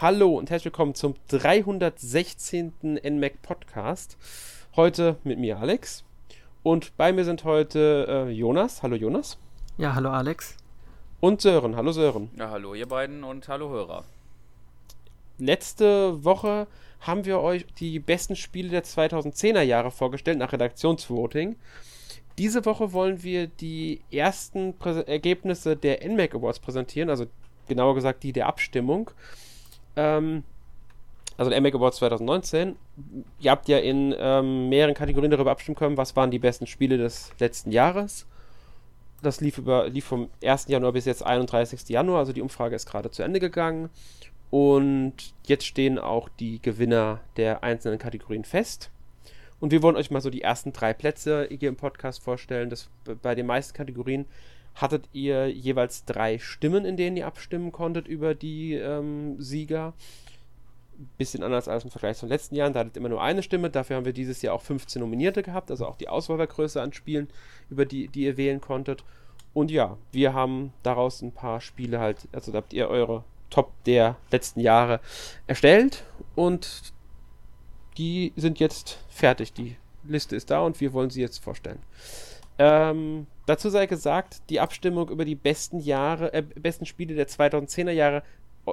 Hallo und herzlich willkommen zum 316. NMAC Podcast. Heute mit mir Alex und bei mir sind heute äh, Jonas. Hallo Jonas. Ja, hallo Alex. Und Sören. Hallo Sören. Ja, hallo ihr beiden und hallo Hörer. Letzte Woche haben wir euch die besten Spiele der 2010er Jahre vorgestellt nach Redaktionsvoting. Diese Woche wollen wir die ersten Prä Ergebnisse der NMAC Awards präsentieren, also genauer gesagt die der Abstimmung. Ähm, also der NMAC Awards 2019. Ihr habt ja in ähm, mehreren Kategorien darüber abstimmen können, was waren die besten Spiele des letzten Jahres. Das lief, über, lief vom 1. Januar bis jetzt 31. Januar, also die Umfrage ist gerade zu Ende gegangen. Und jetzt stehen auch die Gewinner der einzelnen Kategorien fest. Und wir wollen euch mal so die ersten drei Plätze hier im Podcast vorstellen. Das, bei den meisten Kategorien hattet ihr jeweils drei Stimmen, in denen ihr abstimmen konntet über die ähm, Sieger. Bisschen anders als im Vergleich zum letzten Jahr. Da hattet ihr immer nur eine Stimme. Dafür haben wir dieses Jahr auch 15 Nominierte gehabt. Also auch die Auswahl war größer an Spielen, über die, die ihr wählen konntet. Und ja, wir haben daraus ein paar Spiele halt, also da habt ihr eure Top der letzten Jahre erstellt und die sind jetzt fertig. Die Liste ist da und wir wollen sie jetzt vorstellen. Ähm, dazu sei gesagt, die Abstimmung über die besten Jahre, äh, besten Spiele der 2010er Jahre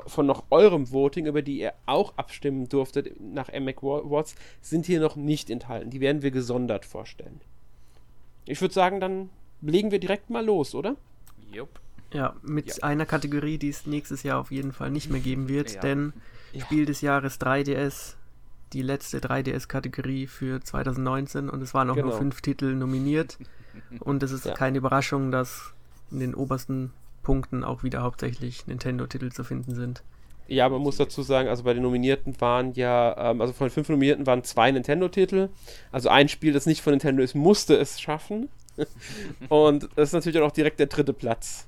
von noch eurem Voting, über die ihr auch abstimmen durftet nach MAC Awards, sind hier noch nicht enthalten. Die werden wir gesondert vorstellen. Ich würde sagen, dann legen wir direkt mal los, oder? Jupp. Ja, mit ja. einer Kategorie, die es nächstes Jahr auf jeden Fall nicht mehr geben wird, ja. denn Spiel des Jahres 3DS die letzte 3DS-Kategorie für 2019 und es waren auch genau. nur fünf Titel nominiert. Und es ist ja. keine Überraschung, dass in den obersten Punkten auch wieder hauptsächlich Nintendo-Titel zu finden sind. Ja, man muss dazu sagen, also bei den Nominierten waren ja, ähm, also von den fünf Nominierten waren zwei Nintendo-Titel. Also ein Spiel, das nicht von Nintendo ist, musste es schaffen. und das ist natürlich auch direkt der dritte Platz.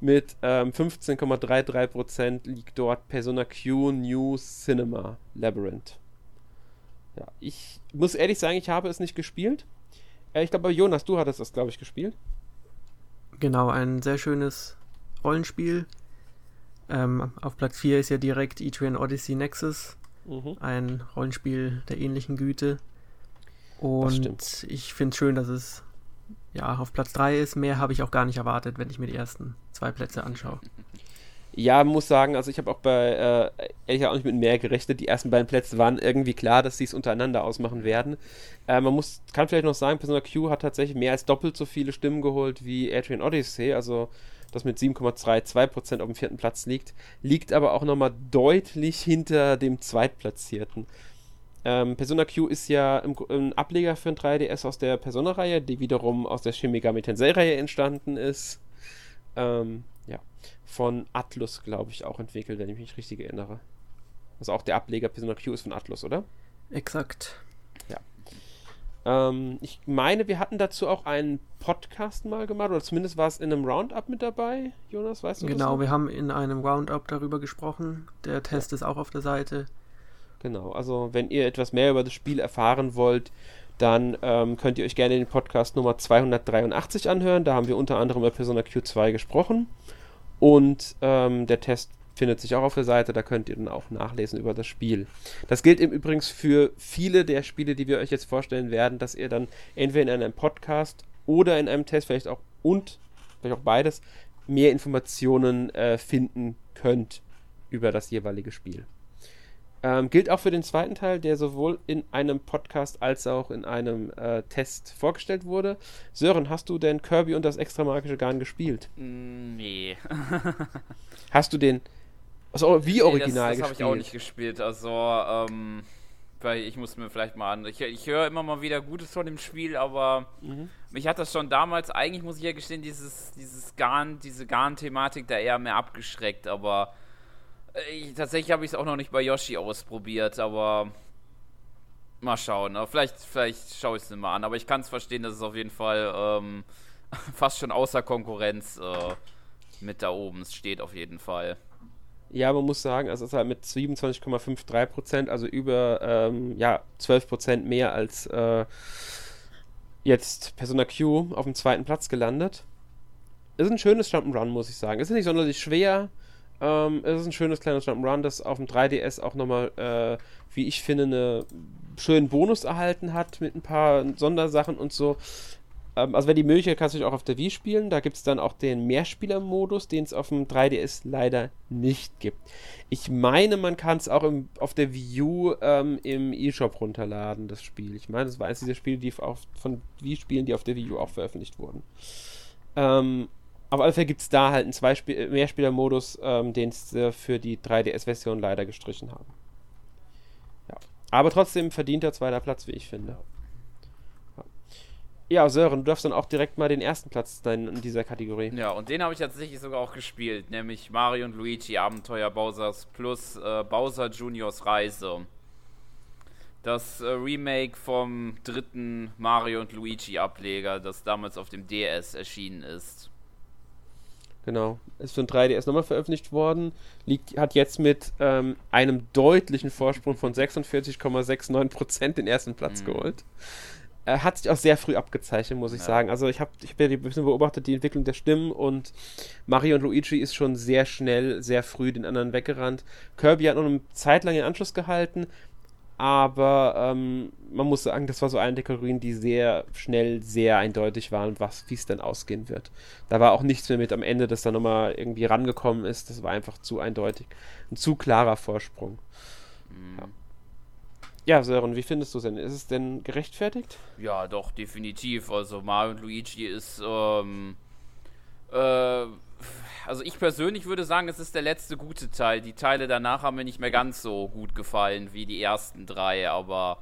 Mit ähm, 15,33% liegt dort Persona Q New Cinema Labyrinth. Ja, ich muss ehrlich sagen, ich habe es nicht gespielt. Äh, ich glaube, Jonas, du hattest das, glaube ich, gespielt. Genau, ein sehr schönes Rollenspiel. Ähm, auf Platz 4 ist ja direkt Etrian Odyssey Nexus. Mhm. Ein Rollenspiel der ähnlichen Güte. Und ich finde es schön, dass es ja auf Platz 3 ist. Mehr habe ich auch gar nicht erwartet, wenn ich mir die ersten zwei Plätze anschaue. Ja, muss sagen, also ich habe auch bei, äh, ehrlich auch nicht mit mehr gerechnet. Die ersten beiden Plätze waren irgendwie klar, dass sie es untereinander ausmachen werden. Äh, man muss, kann vielleicht noch sagen, Persona Q hat tatsächlich mehr als doppelt so viele Stimmen geholt wie Adrian Odyssey, also das mit 7,22% auf dem vierten Platz liegt, liegt aber auch nochmal deutlich hinter dem Zweitplatzierten. Ähm, Persona Q ist ja im, ein Ableger für ein 3DS aus der Persona-Reihe, die wiederum aus der Shin Megami Tensei-Reihe entstanden ist. Ähm, von Atlus, glaube ich, auch entwickelt, wenn ich mich richtig erinnere. Also auch der Ableger Persona Q ist von Atlus, oder? Exakt. Ja. Ähm, ich meine, wir hatten dazu auch einen Podcast mal gemacht, oder zumindest war es in einem Roundup mit dabei, Jonas, weißt du Genau, wir haben in einem Roundup darüber gesprochen. Der Test ja. ist auch auf der Seite. Genau, also wenn ihr etwas mehr über das Spiel erfahren wollt, dann ähm, könnt ihr euch gerne den Podcast Nummer 283 anhören. Da haben wir unter anderem über Persona Q2 gesprochen. Und ähm, der Test findet sich auch auf der Seite, da könnt ihr dann auch nachlesen über das Spiel. Das gilt im Übrigen für viele der Spiele, die wir euch jetzt vorstellen werden, dass ihr dann entweder in einem Podcast oder in einem Test, vielleicht auch und, vielleicht auch beides, mehr Informationen äh, finden könnt über das jeweilige Spiel. Ähm, gilt auch für den zweiten Teil, der sowohl in einem Podcast als auch in einem äh, Test vorgestellt wurde. Sören, hast du denn Kirby und das extra magische Garn gespielt? Mm, nee. hast du den also wie original nee, das, das habe ich auch nicht gespielt. Also, ähm, weil ich muss mir vielleicht mal an. Ich, ich höre immer mal wieder Gutes von dem Spiel, aber mhm. mich hat das schon damals, eigentlich muss ich ja gestehen, dieses, dieses Garn, diese Garn-Thematik da eher mehr abgeschreckt, aber ich, tatsächlich habe ich es auch noch nicht bei Yoshi ausprobiert, aber mal schauen. Ne? Vielleicht, vielleicht schaue ich es mir mal an. Aber ich kann es verstehen, dass es auf jeden Fall ähm, fast schon außer Konkurrenz äh, mit da oben steht, auf jeden Fall. Ja, man muss sagen, es ist halt mit 27,53% also über ähm, ja, 12% mehr als äh, jetzt Persona Q auf dem zweiten Platz gelandet. Ist ein schönes Jump'n'Run, muss ich sagen. Ist nicht sonderlich schwer Ähm, es ist ein schönes kleines Jump'n'Run, das auf dem 3DS auch nochmal, äh, wie ich finde, einen schönen Bonus erhalten hat mit ein paar Sondersachen und so. Ähm, also, wenn die Möglichkeit kannst du auch auf der Wii spielen. Da gibt es dann auch den Mehrspieler-Modus, den es auf dem 3DS leider nicht gibt. Ich meine, man kann es auch im, auf der Wii U ähm, im eShop runterladen, das Spiel. Ich meine, das war eines dieser Spiele, die auf, von Wii-Spielen, die auf der Wii U auch veröffentlicht wurden. Ähm, auf alle Fälle gibt es da halt einen Zweispiel äh, Mehrspieler-Modus, ähm, den sie für die 3DS-Version leider gestrichen haben. Ja. Aber trotzdem verdienter zweiter Platz, wie ich finde. Ja, Sören, du darfst dann auch direkt mal den ersten Platz in dieser Kategorie. Ja, und den habe ich tatsächlich sogar auch gespielt, nämlich Mario und Luigi Abenteuer Bowsers plus äh, Bowser Juniors Reise. Das äh, Remake vom dritten Mario und Luigi Ableger, das damals auf dem DS erschienen ist. Genau, ist für ein 3DS nochmal veröffentlicht worden, liegt, hat jetzt mit ähm, einem deutlichen Vorsprung von 46,69% den ersten Platz mhm. geholt äh, hat sich auch sehr früh abgezeichnet, muss ich ja. sagen. Also ich habe ich hab ja ein bisschen beobachtet, die Entwicklung der Stimmen und Mario und Luigi ist schon sehr schnell, sehr früh den anderen weggerannt. Kirby hat noch eine Zeit lang den Anschluss gehalten, aber ähm, man muss sagen, das war so eine der Kategorien, die sehr schnell, sehr eindeutig waren, was, wie es dann ausgehen wird. Da war auch nichts mehr mit am Ende, dass da nochmal irgendwie rangekommen ist. Das war einfach zu eindeutig. Ein zu klarer Vorsprung. Mhm. Ja. Ja, Sören, wie findest du es denn? Ist es denn gerechtfertigt? Ja, doch, definitiv. Also Mario und Luigi ist, ähm, äh, also ich persönlich würde sagen, es ist der letzte gute Teil. Die Teile danach haben mir nicht mehr ganz so gut gefallen wie die ersten drei, aber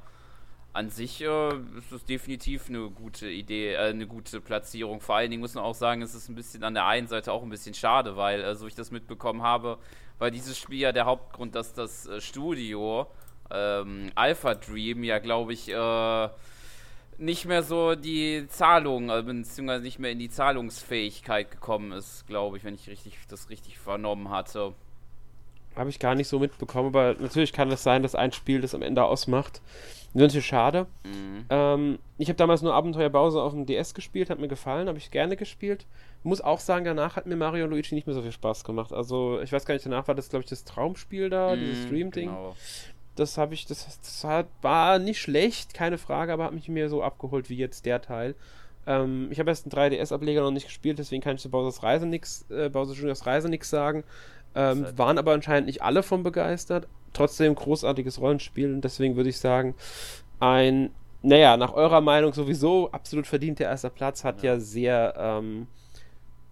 an sich äh, ist es definitiv eine gute Idee, äh, eine gute Platzierung. Vor allen Dingen muss man auch sagen, es ist ein bisschen an der einen Seite auch ein bisschen schade, weil, äh, so ich das mitbekommen habe, war dieses Spiel ja der Hauptgrund, dass das äh, Studio ähm, Alpha Dream ja, glaube ich, äh, nicht mehr so die Zahlung, äh, beziehungsweise nicht mehr in die Zahlungsfähigkeit gekommen ist, glaube ich, wenn ich richtig, das richtig vernommen hatte. Habe ich gar nicht so mitbekommen, aber natürlich kann es sein, dass ein Spiel das am Ende ausmacht. Das ist natürlich schade. Mhm. Ähm, ich habe damals nur Abenteuer Bowser auf dem DS gespielt, hat mir gefallen, habe ich gerne gespielt. Muss auch sagen, danach hat mir Mario und Luigi nicht mehr so viel Spaß gemacht. Also, ich weiß gar nicht, danach war das, glaube ich, das Traumspiel da, mhm, dieses Stream-Ding. Genau. Das habe ich, das, das hat, war nicht schlecht, keine Frage, aber hat mich mehr so abgeholt wie jetzt der Teil. Ähm, ich habe erst einen 3DS-Ableger noch nicht gespielt, deswegen kann ich zu Bowser's Reise nix, äh, Bowser Juniors Reise nichts sagen. Ähm, waren aber anscheinend nicht alle von begeistert. Trotzdem großartiges Rollenspiel und deswegen würde ich sagen, ein, naja, nach eurer Meinung sowieso absolut verdienter erster Platz, hat ja, ja sehr, ähm,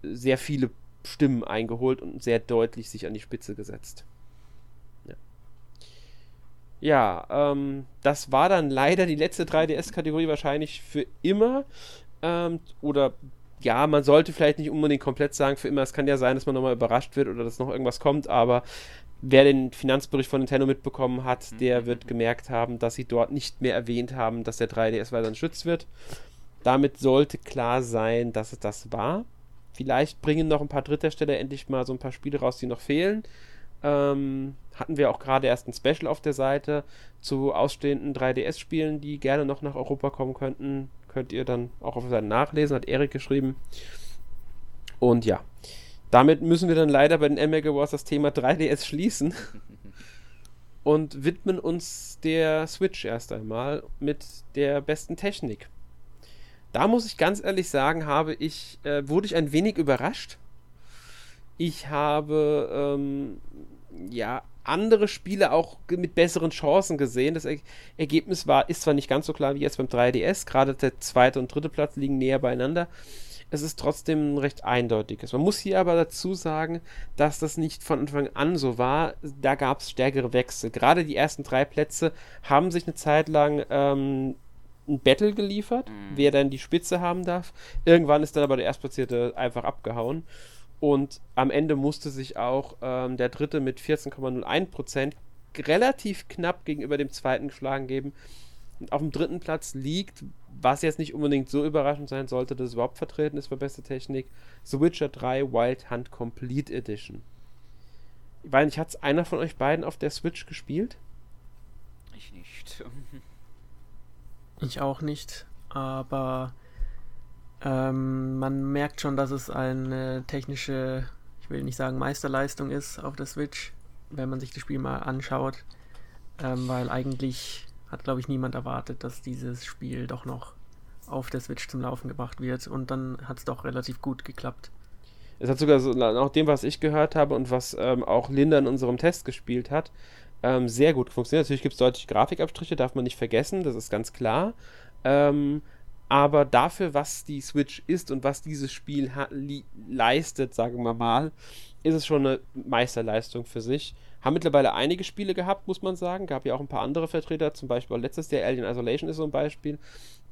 sehr viele Stimmen eingeholt und sehr deutlich sich an die Spitze gesetzt. Ja, ähm, das war dann leider die letzte 3DS-Kategorie wahrscheinlich für immer. Ähm, oder ja, man sollte vielleicht nicht unbedingt komplett sagen für immer. Es kann ja sein, dass man nochmal überrascht wird oder dass noch irgendwas kommt, aber wer den Finanzbericht von Nintendo mitbekommen hat, mhm. der wird gemerkt haben, dass sie dort nicht mehr erwähnt haben, dass der 3DS weiter geschützt wird. Damit sollte klar sein, dass es das war. Vielleicht bringen noch ein paar Dritthersteller endlich mal so ein paar Spiele raus, die noch fehlen. Ähm, hatten wir auch gerade erst ein Special auf der Seite zu ausstehenden 3DS-Spielen, die gerne noch nach Europa kommen könnten. Könnt ihr dann auch auf der Seite nachlesen, hat Erik geschrieben. Und ja, damit müssen wir dann leider bei den MLG Wars das Thema 3DS schließen und widmen uns der Switch erst einmal mit der besten Technik. Da muss ich ganz ehrlich sagen, habe ich, äh, wurde ich ein wenig überrascht. Ich habe ähm, ja, andere Spiele auch mit besseren Chancen gesehen. Das er Ergebnis war, ist zwar nicht ganz so klar wie jetzt beim 3DS, gerade der zweite und dritte Platz liegen näher beieinander. Es ist trotzdem ein recht eindeutiges. Man muss hier aber dazu sagen, dass das nicht von Anfang an so war. Da gab es stärkere Wechsel. Gerade die ersten drei Plätze haben sich eine Zeit lang ähm, ein Battle geliefert, mhm. wer dann die Spitze haben darf. Irgendwann ist dann aber der Erstplatzierte einfach abgehauen. Und am Ende musste sich auch ähm, der dritte mit 14,01% relativ knapp gegenüber dem zweiten geschlagen geben. Und auf dem dritten Platz liegt, was jetzt nicht unbedingt so überraschend sein sollte, dass es überhaupt vertreten ist für beste Technik, The Witcher 3 Wild Hunt Complete Edition. Ich weiß nicht, hat es einer von euch beiden auf der Switch gespielt? Ich nicht. ich auch nicht, aber ähm, man merkt schon, dass es eine technische ich will nicht sagen Meisterleistung ist auf der Switch, wenn man sich das Spiel mal anschaut, ähm, weil eigentlich hat, glaube ich, niemand erwartet, dass dieses Spiel doch noch auf der Switch zum Laufen gebracht wird und dann hat es doch relativ gut geklappt. Es hat sogar so, nach dem, was ich gehört habe und was ähm, auch Linda in unserem Test gespielt hat, ähm, sehr gut funktioniert. Natürlich gibt es deutliche Grafikabstriche, darf man nicht vergessen, das ist ganz klar. Ähm, aber dafür, was die Switch ist und was dieses Spiel leistet, sagen wir mal, ist es schon eine Meisterleistung für sich. Haben mittlerweile einige Spiele gehabt, muss man sagen. Gab ja auch ein paar andere Vertreter, zum Beispiel letztes Jahr Alien Isolation ist so ein Beispiel,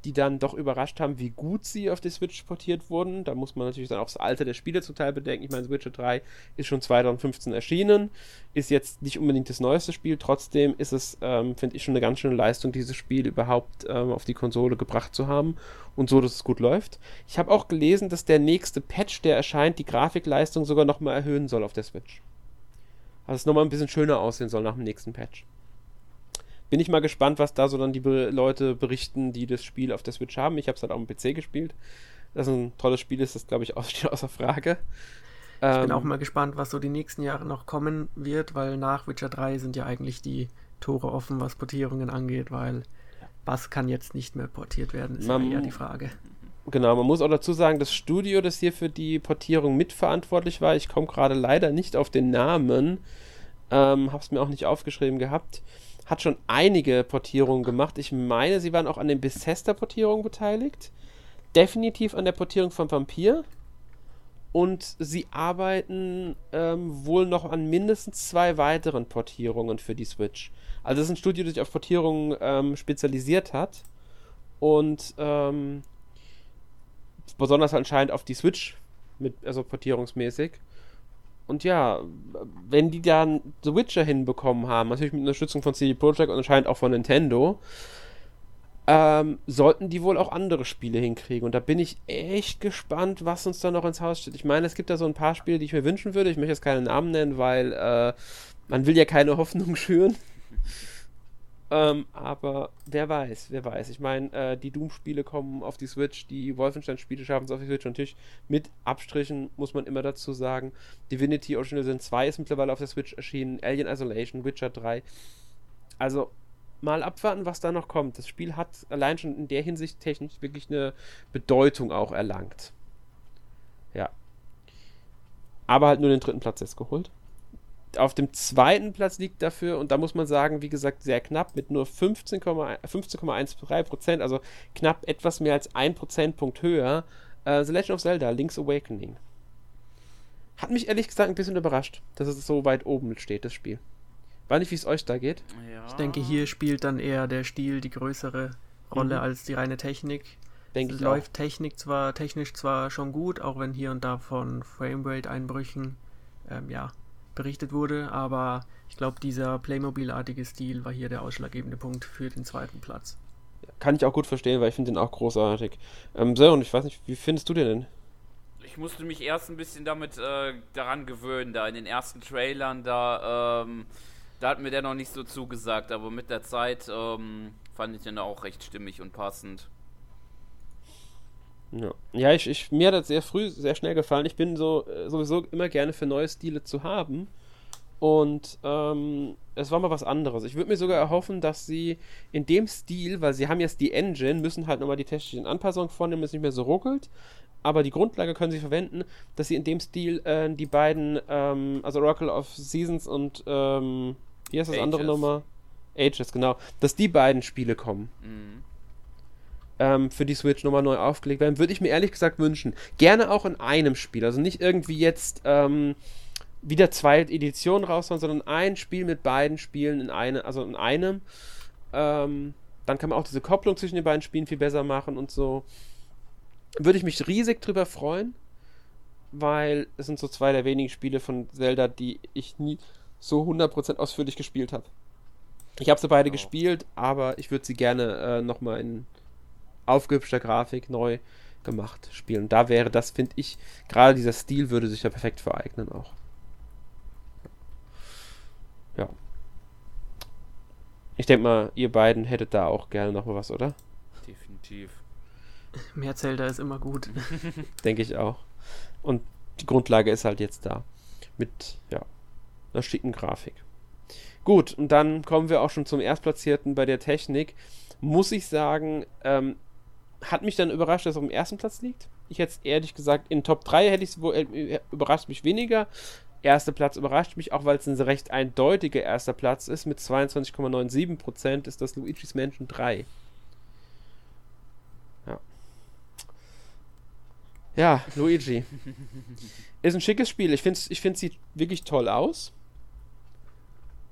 die dann doch überrascht haben, wie gut sie auf die Switch portiert wurden. Da muss man natürlich dann auch das Alter der Spiele zum Teil bedenken. Ich meine, Witcher 3 ist schon 2015 erschienen, ist jetzt nicht unbedingt das neueste Spiel, trotzdem ist es, ähm, finde ich, schon eine ganz schöne Leistung, dieses Spiel überhaupt ähm, auf die Konsole gebracht zu haben und so, dass es gut läuft. Ich habe auch gelesen, dass der nächste Patch, der erscheint, die Grafikleistung sogar nochmal erhöhen soll auf der Switch. Also es nochmal ein bisschen schöner aussehen soll nach dem nächsten Patch bin ich mal gespannt, was da so dann die Be Leute berichten, die das Spiel auf der Switch haben. Ich habe es halt auf dem PC gespielt. Das ist ein tolles Spiel ist, das glaube ich steht außer Frage. Ich ähm, bin auch mal gespannt, was so die nächsten Jahre noch kommen wird, weil nach Witcher 3 sind ja eigentlich die Tore offen, was Portierungen angeht, weil was kann jetzt nicht mehr portiert werden, ist man, ja eher die Frage. Genau, man muss auch dazu sagen, das Studio, das hier für die Portierung mitverantwortlich war, ich komme gerade leider nicht auf den Namen, ähm, habe es mir auch nicht aufgeschrieben gehabt, hat schon einige Portierungen gemacht. Ich meine, sie waren auch an den Bethesda-Portierungen beteiligt. Definitiv an der Portierung von Vampir. Und sie arbeiten ähm, wohl noch an mindestens zwei weiteren Portierungen für die Switch. Also es ist ein Studio, das sich auf Portierungen ähm, spezialisiert hat. Und ähm, besonders anscheinend auf die Switch, mit, also portierungsmäßig. Und ja, wenn die dann The Witcher hinbekommen haben, natürlich mit Unterstützung von CD Projekt und anscheinend auch von Nintendo, ähm, sollten die wohl auch andere Spiele hinkriegen. Und da bin ich echt gespannt, was uns da noch ins Haus steht. Ich meine, es gibt da so ein paar Spiele, die ich mir wünschen würde. Ich möchte jetzt keine Namen nennen, weil äh, man will ja keine Hoffnung schüren. Ähm, aber wer weiß, wer weiß. Ich meine, äh, die Doom-Spiele kommen auf die Switch, die Wolfenstein-Spiele schaffen es auf die Switch. Und natürlich mit Abstrichen muss man immer dazu sagen. Divinity Original Sin 2 ist mittlerweile auf der Switch erschienen, Alien Isolation, Witcher 3. Also mal abwarten, was da noch kommt. Das Spiel hat allein schon in der Hinsicht technisch wirklich eine Bedeutung auch erlangt. Ja. Aber halt nur den dritten Platz jetzt geholt auf dem zweiten Platz liegt dafür, und da muss man sagen, wie gesagt, sehr knapp mit nur 15,13 15, Prozent, also knapp etwas mehr als ein Prozentpunkt höher, äh, The Legend of Zelda, Link's Awakening. Hat mich ehrlich gesagt ein bisschen überrascht, dass es so weit oben steht, das Spiel. Weiß nicht, wie es euch da geht. Ja. Ich denke, hier spielt dann eher der Stil die größere Rolle mhm. als die reine Technik. Denke es läuft auch. Technik zwar, technisch zwar schon gut, auch wenn hier und da von Framerate-Einbrüchen ähm, ja, berichtet wurde, aber ich glaube, dieser Playmobil-artige Stil war hier der ausschlaggebende Punkt für den zweiten Platz. Kann ich auch gut verstehen, weil ich finde den auch großartig. Ähm, Sören, ich weiß nicht, wie findest du den denn? Ich musste mich erst ein bisschen damit äh, daran gewöhnen, da in den ersten Trailern, da, ähm, da hat mir der noch nicht so zugesagt, aber mit der Zeit ähm, fand ich den auch recht stimmig und passend. Ja, ja ich, ich, mir hat das sehr früh, sehr schnell gefallen. Ich bin so äh, sowieso immer gerne für neue Stile zu haben. Und ähm, es war mal was anderes. Ich würde mir sogar erhoffen, dass sie in dem Stil, weil sie haben jetzt die Engine, müssen halt nochmal die technischen Anpassungen vornehmen, es nicht mehr so ruckelt. Aber die Grundlage können sie verwenden, dass sie in dem Stil äh, die beiden, ähm, also Oracle of Seasons und ähm, wie heißt das Ages. andere nochmal? Ages, genau. Dass die beiden Spiele kommen. Mhm ähm, für die Switch nochmal neu aufgelegt werden. Würde ich mir ehrlich gesagt wünschen. Gerne auch in einem Spiel. Also nicht irgendwie jetzt ähm, wieder zwei Editionen raushauen, sondern ein Spiel mit beiden Spielen in eine, also in einem. Ähm, dann kann man auch diese Kopplung zwischen den beiden Spielen viel besser machen und so. Würde ich mich riesig drüber freuen, weil es sind so zwei der wenigen Spiele von Zelda, die ich nie so 100% ausführlich gespielt habe. Ich habe sie beide oh. gespielt, aber ich würde sie gerne äh, nochmal in aufgehübschter Grafik neu gemacht spielen. Und da wäre das, finde ich, gerade dieser Stil würde sich da perfekt vereignen auch. Ja. Ich denke mal, ihr beiden hättet da auch gerne noch mal was, oder? Definitiv. Mehr Zelda ist immer gut. denke ich auch. Und die Grundlage ist halt jetzt da. Mit, ja, einer schicken Grafik. Gut, und dann kommen wir auch schon zum Erstplatzierten bei der Technik. Muss ich sagen, ähm, hat mich dann überrascht, dass er auf dem ersten Platz liegt. Ich hätte es ehrlich gesagt, in Top 3 hätte ich es äh, überrascht mich weniger. Erster Platz überrascht mich auch, weil es ein recht eindeutiger erster Platz ist. Mit 22,97% ist das Luigi's Mansion 3. Ja. Ja, Luigi. ist ein schickes Spiel. Ich finde es ich sieht wirklich toll aus.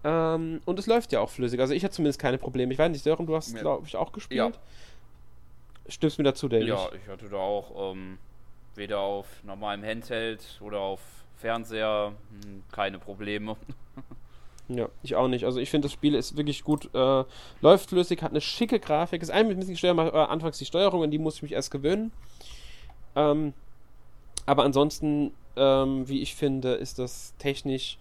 Ähm, und es läuft ja auch flüssig. Also ich hatte zumindest keine Probleme. Ich weiß nicht, Sören, du hast, glaube ich, auch gespielt. Ja. Stimmst mir dazu, denke Ja, ich hatte da auch ähm, weder auf normalem Handheld oder auf Fernseher hm, keine Probleme. Ja, ich auch nicht. Also ich finde, das Spiel ist wirklich gut, äh, läuft flüssig, hat eine schicke Grafik. Ist ein bisschen schwer, äh, anfangs die Steuerung, an die muss ich mich erst gewöhnen. Ähm, aber ansonsten, ähm, wie ich finde, ist das technisch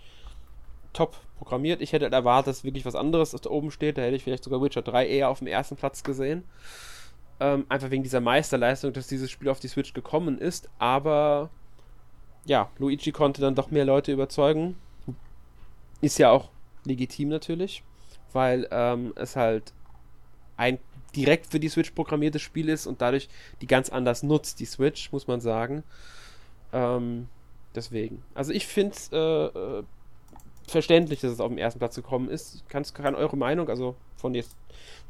top programmiert. Ich hätte halt erwartet, dass wirklich was anderes da oben steht. Da hätte ich vielleicht sogar Witcher 3 eher auf dem ersten Platz gesehen. Ähm, einfach wegen dieser Meisterleistung, dass dieses Spiel auf die Switch gekommen ist. Aber ja, Luigi konnte dann doch mehr Leute überzeugen. Ist ja auch legitim natürlich, weil ähm, es halt ein direkt für die Switch programmiertes Spiel ist und dadurch die ganz anders nutzt, die Switch, muss man sagen. Ähm, deswegen. Also ich finde es äh, äh, verständlich, dass es auf den ersten Platz gekommen ist. Ich kann eure Meinung, also von jetzt,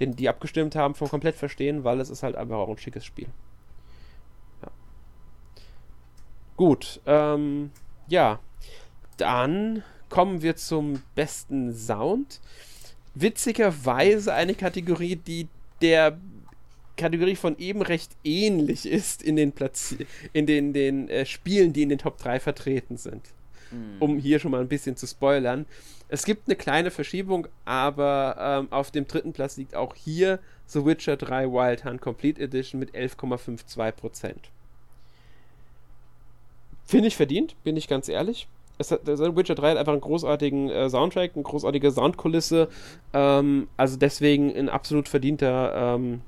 denen, die abgestimmt haben, von komplett verstehen, weil es ist halt einfach auch ein schickes Spiel. Ja. Gut, ähm, ja. Dann kommen wir zum besten Sound. Witzigerweise eine Kategorie, die der Kategorie von eben recht ähnlich ist in den, Platz in den, den äh, Spielen, die in den Top 3 vertreten sind mhm. um hier schon mal ein bisschen zu spoilern. Es gibt eine kleine Verschiebung, aber ähm, auf dem dritten Platz liegt auch hier The Witcher 3 Wild Hunt Complete Edition mit 11,52%. Finde ich verdient, bin ich ganz ehrlich. Es hat, The Witcher 3 hat einfach einen großartigen äh, Soundtrack, eine großartige Soundkulisse. Ähm, also deswegen ein absolut verdienter ähm,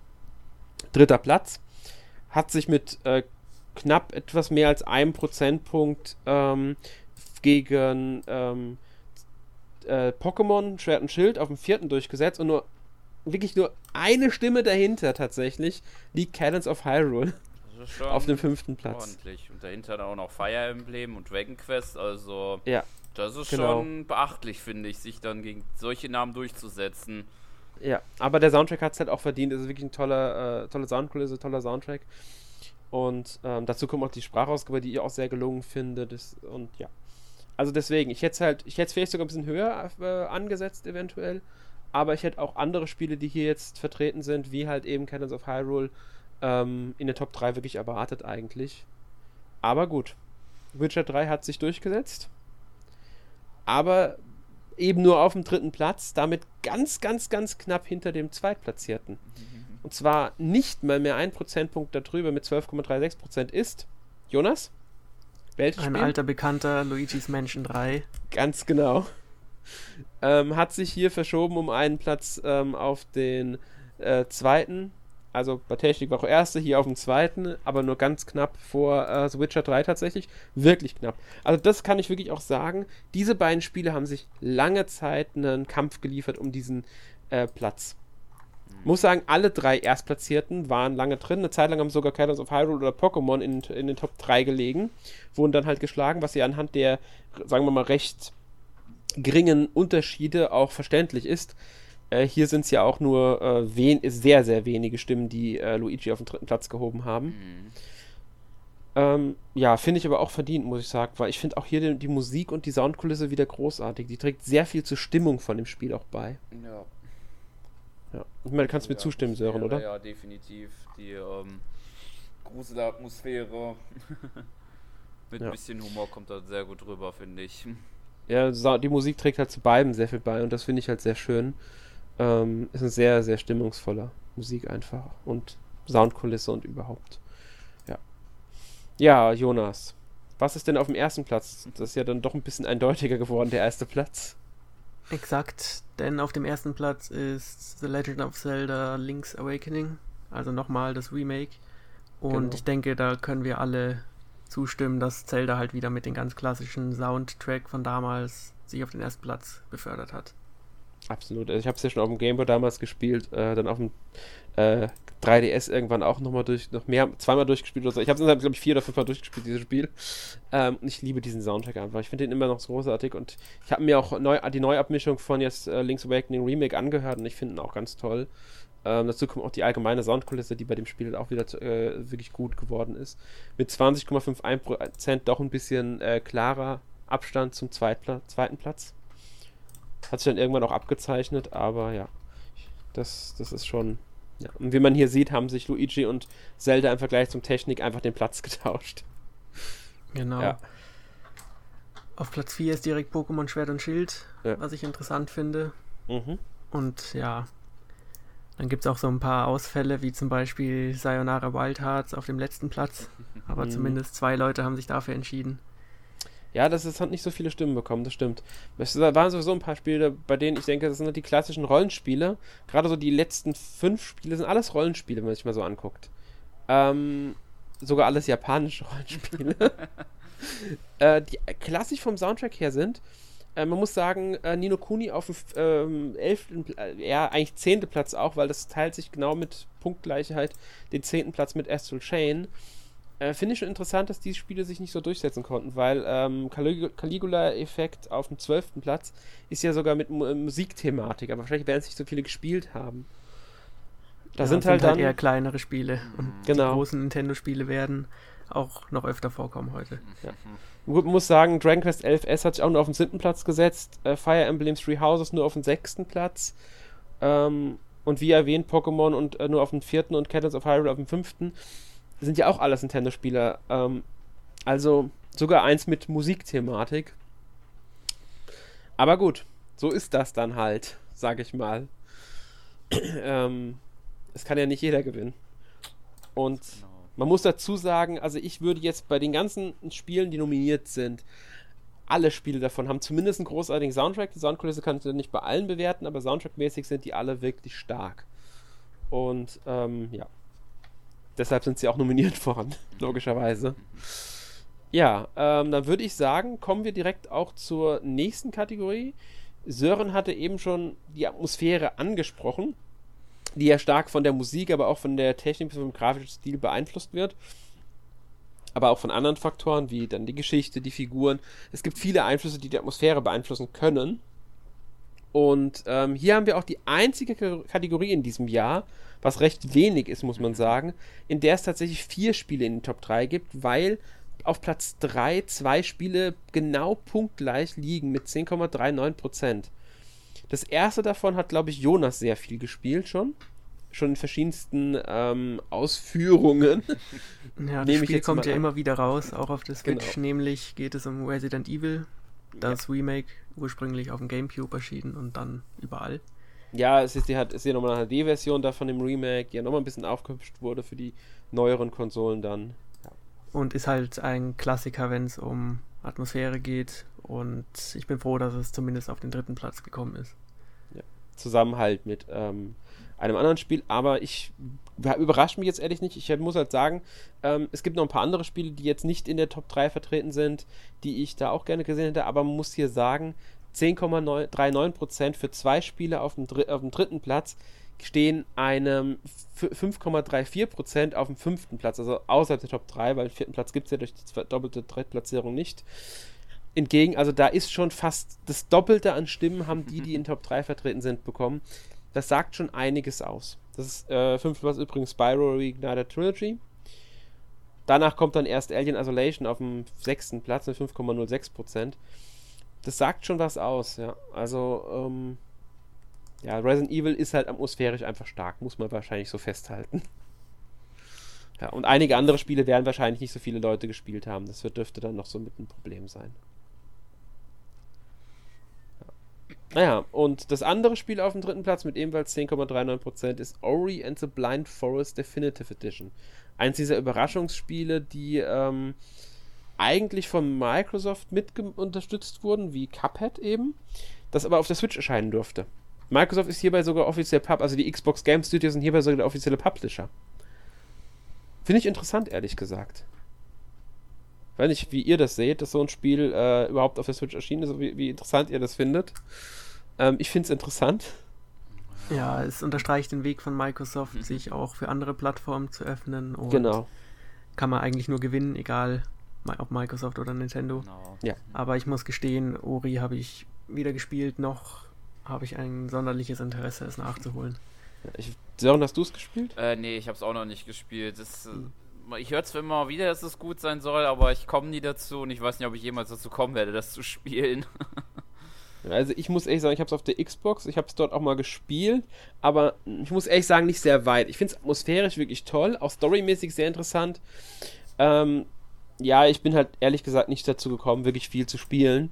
dritter Platz. Hat sich mit äh, knapp etwas mehr als einem Prozentpunkt ähm, gegen ähm, äh, Pokémon Schwert und Schild auf dem vierten durchgesetzt und nur wirklich nur eine Stimme dahinter tatsächlich liegt Cadence of Hyrule auf dem fünften Platz. Ordentlich. Und dahinter dann auch noch Fire Emblem und Dragon Quest, also ja, das ist genau. schon beachtlich, finde ich, sich dann gegen solche Namen durchzusetzen. Ja, aber der Soundtrack hat es halt auch verdient. Es ist wirklich ein toller, äh, tolle Soundkulisse, toller Soundtrack. Und ähm, dazu kommt auch die Sprachausgabe, die ich auch sehr gelungen finde. Das, und ja, also deswegen, ich hätte es halt, ich hätte es vielleicht sogar ein bisschen höher äh, angesetzt, eventuell. Aber ich hätte auch andere Spiele, die hier jetzt vertreten sind, wie halt eben Cannons of Hyrule, ähm, in der Top 3 wirklich erwartet eigentlich. Aber gut. Witcher 3 hat sich durchgesetzt. Aber eben nur auf dem dritten Platz, damit ganz, ganz, ganz knapp hinter dem Zweitplatzierten. Und zwar nicht mal mehr ein Prozentpunkt darüber mit 12,36% ist Jonas? Welches Ein Spiel? alter Bekannter, Luigi's Mansion 3. Ganz genau. Ähm, hat sich hier verschoben um einen Platz ähm, auf den äh, zweiten. Also bei Technik war auch erste, hier auf dem zweiten, aber nur ganz knapp vor äh, The Witcher 3 tatsächlich. Wirklich knapp. Also das kann ich wirklich auch sagen. Diese beiden Spiele haben sich lange Zeit einen Kampf geliefert um diesen äh, Platz. Muss sagen, alle drei Erstplatzierten waren lange drin. Eine Zeit lang haben sogar Cadence of Hyrule oder Pokémon in, in den Top 3 gelegen. Wurden dann halt geschlagen, was ja anhand der, sagen wir mal, recht geringen Unterschiede auch verständlich ist. Äh, hier sind es ja auch nur äh, wen sehr, sehr wenige Stimmen, die äh, Luigi auf den dritten Platz gehoben haben. Mhm. Ähm, ja, finde ich aber auch verdient, muss ich sagen, weil ich finde auch hier die, die, Musik und die Soundkulisse wieder großartig. Die trägt sehr viel zur Stimmung von dem Spiel auch bei. Ja. Ja. Ich meine, du kannst mir zustimmen, Sören, oder? Ja, definitiv. Die ähm, Gruselatmosphäre mit ein ja. bisschen Humor kommt da sehr gut rüber, finde ich. Ja, die Musik trägt halt zu beiden sehr viel bei und das finde ich halt sehr schön. Ähm, ist ein sehr, sehr stimmungsvoller Musik einfach und Soundkulisse und überhaupt. Ja. Ja, Jonas. Was ist denn auf dem ersten Platz? Das ist ja dann doch ein bisschen eindeutiger geworden, der erste Platz. Exakt, denn auf dem ersten Platz ist The Legend of Zelda Link's Awakening, also nochmal das Remake. Und genau. ich denke, da können wir alle zustimmen, dass Zelda halt wieder mit dem ganz klassischen Soundtrack von damals sich auf den ersten Platz befördert hat. Absolut. Also ich habe es ja schon auf dem Gameboy damals gespielt, äh, dann auf dem äh, 3DS irgendwann auch nochmal durch, noch mehr, zweimal durchgespielt oder so. Ich habe es, glaube ich, vier oder fünfmal durchgespielt, dieses Spiel. Ähm, und ich liebe diesen Soundtrack einfach. Ich finde den immer noch so großartig und ich habe mir auch neu, die Neuabmischung von jetzt äh, Link's Awakening Remake angehört und ich finde ihn auch ganz toll. Ähm, dazu kommt auch die allgemeine Soundkulisse, die bei dem Spiel auch wieder äh, wirklich gut geworden ist. Mit 20,51% doch ein bisschen äh, klarer Abstand zum Zweitpla zweiten Platz. Hat sich dann irgendwann auch abgezeichnet, aber ja, das, das ist schon. Ja. Und wie man hier sieht, haben sich Luigi und Zelda im Vergleich zum Technik einfach den Platz getauscht. Genau. Ja. Auf Platz 4 ist direkt Pokémon Schwert und Schild, ja. was ich interessant finde. Mhm. Und ja, dann gibt es auch so ein paar Ausfälle, wie zum Beispiel Sayonara Wild Hearts auf dem letzten Platz. Aber mhm. zumindest zwei Leute haben sich dafür entschieden. Ja, das ist, hat nicht so viele Stimmen bekommen, das stimmt. Es waren sowieso ein paar Spiele, bei denen ich denke, das sind halt die klassischen Rollenspiele. Gerade so die letzten fünf Spiele sind alles Rollenspiele, wenn man sich mal so anguckt. Ähm, sogar alles japanische Rollenspiele. äh, die klassisch vom Soundtrack her sind. Äh, man muss sagen, äh, Nino Kuni auf dem ähm, 11., äh, ja, eigentlich 10. Platz auch, weil das teilt sich genau mit Punktgleichheit den 10. Platz mit Astral Chain. Äh, Finde ich schon interessant, dass diese Spiele sich nicht so durchsetzen konnten, weil ähm, Caligula-Effekt auf dem 12. Platz ist ja sogar mit M Musikthematik, aber wahrscheinlich werden es nicht so viele gespielt haben. Da ja, sind, halt, sind halt dann eher kleinere Spiele und genau. die großen Nintendo-Spiele werden auch noch öfter vorkommen heute. Ja. Gut, man muss sagen, Dragon Quest 11S hat sich auch nur auf den siebten Platz gesetzt, äh, Fire Emblem Three Houses nur auf den sechsten Platz ähm, und wie erwähnt Pokémon und äh, nur auf dem vierten und Cannons of Hyrule auf dem fünften sind ja auch alles Nintendo-Spieler. Ähm, also sogar eins mit Musikthematik. Aber gut, so ist das dann halt, sag ich mal. ähm, es kann ja nicht jeder gewinnen. Und genau. man muss dazu sagen, also ich würde jetzt bei den ganzen Spielen, die nominiert sind, alle Spiele davon haben zumindest einen großartigen Soundtrack. Die Soundkulisse kann ich nicht bei allen bewerten, aber soundtrackmäßig sind die alle wirklich stark. Und ähm, ja, deshalb sind sie auch nominiert worden, logischerweise. Ja, ähm, dann würde ich sagen, kommen wir direkt auch zur nächsten Kategorie. Sören hatte eben schon die Atmosphäre angesprochen, die ja stark von der Musik, aber auch von der Technik, vom grafischen Stil beeinflusst wird. Aber auch von anderen Faktoren, wie dann die Geschichte, die Figuren. Es gibt viele Einflüsse, die die Atmosphäre beeinflussen können. Und ähm, hier haben wir auch die einzige Kategorie in diesem Jahr, was recht wenig ist, muss man sagen, in der es tatsächlich vier Spiele in den Top 3 gibt, weil auf Platz 3 zwei Spiele genau punktgleich liegen mit 10,39%. Das erste davon hat, glaube ich, Jonas sehr viel gespielt schon. Schon in verschiedensten ähm, Ausführungen. Ja, das Spiel kommt ja an. immer wieder raus, auch auf der Switch. Genau. Nämlich geht es um Resident Evil, das ja. Remake, ursprünglich auf dem Gamecube erschienen und dann überall. Ja, es ist, die hat, ist ja nochmal eine HD-Version davon im Remake, die ja nochmal ein bisschen aufgehübscht wurde für die neueren Konsolen dann. Ja. Und ist halt ein Klassiker, wenn es um Atmosphäre geht. Und ich bin froh, dass es zumindest auf den dritten Platz gekommen ist. Zusammen halt mit ähm, einem anderen Spiel, aber ich überrascht mich jetzt ehrlich nicht. Ich muss halt sagen, ähm, es gibt noch ein paar andere Spiele, die jetzt nicht in der Top 3 vertreten sind, die ich da auch gerne gesehen hätte, aber man muss hier sagen, 10,39% für zwei Spiele auf dem, auf dem dritten Platz stehen einem 5,34% auf dem fünften Platz, also außerhalb der Top 3, weil den vierten Platz gibt es ja durch die doppelte Drittplatzierung nicht. Entgegen, also da ist schon fast das Doppelte an Stimmen haben die, die in Top 3 vertreten sind, bekommen. Das sagt schon einiges aus. Das ist äh, fünfte Platz übrigens Spyro Reignited Trilogy. Danach kommt dann erst Alien Isolation auf dem sechsten Platz mit 5,06% das sagt schon was aus, ja. Also, ähm, ja, Resident Evil ist halt atmosphärisch einfach stark, muss man wahrscheinlich so festhalten. Ja, und einige andere Spiele werden wahrscheinlich nicht so viele Leute gespielt haben. Das wird, dürfte dann noch so mit ein Problem sein. Ja. Naja, und das andere Spiel auf dem dritten Platz mit ebenfalls 10,39% ist Ori and the Blind Forest Definitive Edition. Eins dieser Überraschungsspiele, die ähm, eigentlich von Microsoft mit unterstützt wurden, wie Cuphead eben, das aber auf der Switch erscheinen durfte. Microsoft ist hierbei sogar offiziell Pub, also die Xbox Game Studios sind hierbei sogar der offizielle Publisher. Finde ich interessant, ehrlich gesagt. Weiß nicht, wie ihr das seht, dass so ein Spiel äh, überhaupt auf der Switch erschienen ist, wie, wie interessant ihr das findet. Ähm, ich finde es interessant. Ja, es unterstreicht den Weg von Microsoft, mhm. sich auch für andere Plattformen zu öffnen. Und genau. Kann man eigentlich nur gewinnen, egal ob Microsoft oder Nintendo. Genau. Ja. Aber ich muss gestehen, Ori habe ich weder gespielt, noch habe ich ein sonderliches Interesse, es nachzuholen. Ich, Sören, hast du es gespielt? Äh, nee, ich habe es auch noch nicht gespielt. Das, hm. Ich höre zwar immer wieder, dass es gut sein soll, aber ich komme nie dazu und ich weiß nicht, ob ich jemals dazu kommen werde, das zu spielen. Also ich muss ehrlich sagen, ich habe es auf der Xbox, ich habe es dort auch mal gespielt, aber ich muss ehrlich sagen, nicht sehr weit. Ich finde es atmosphärisch wirklich toll, auch storymäßig sehr interessant. Ähm, ja, ich bin halt ehrlich gesagt nicht dazu gekommen, wirklich viel zu spielen.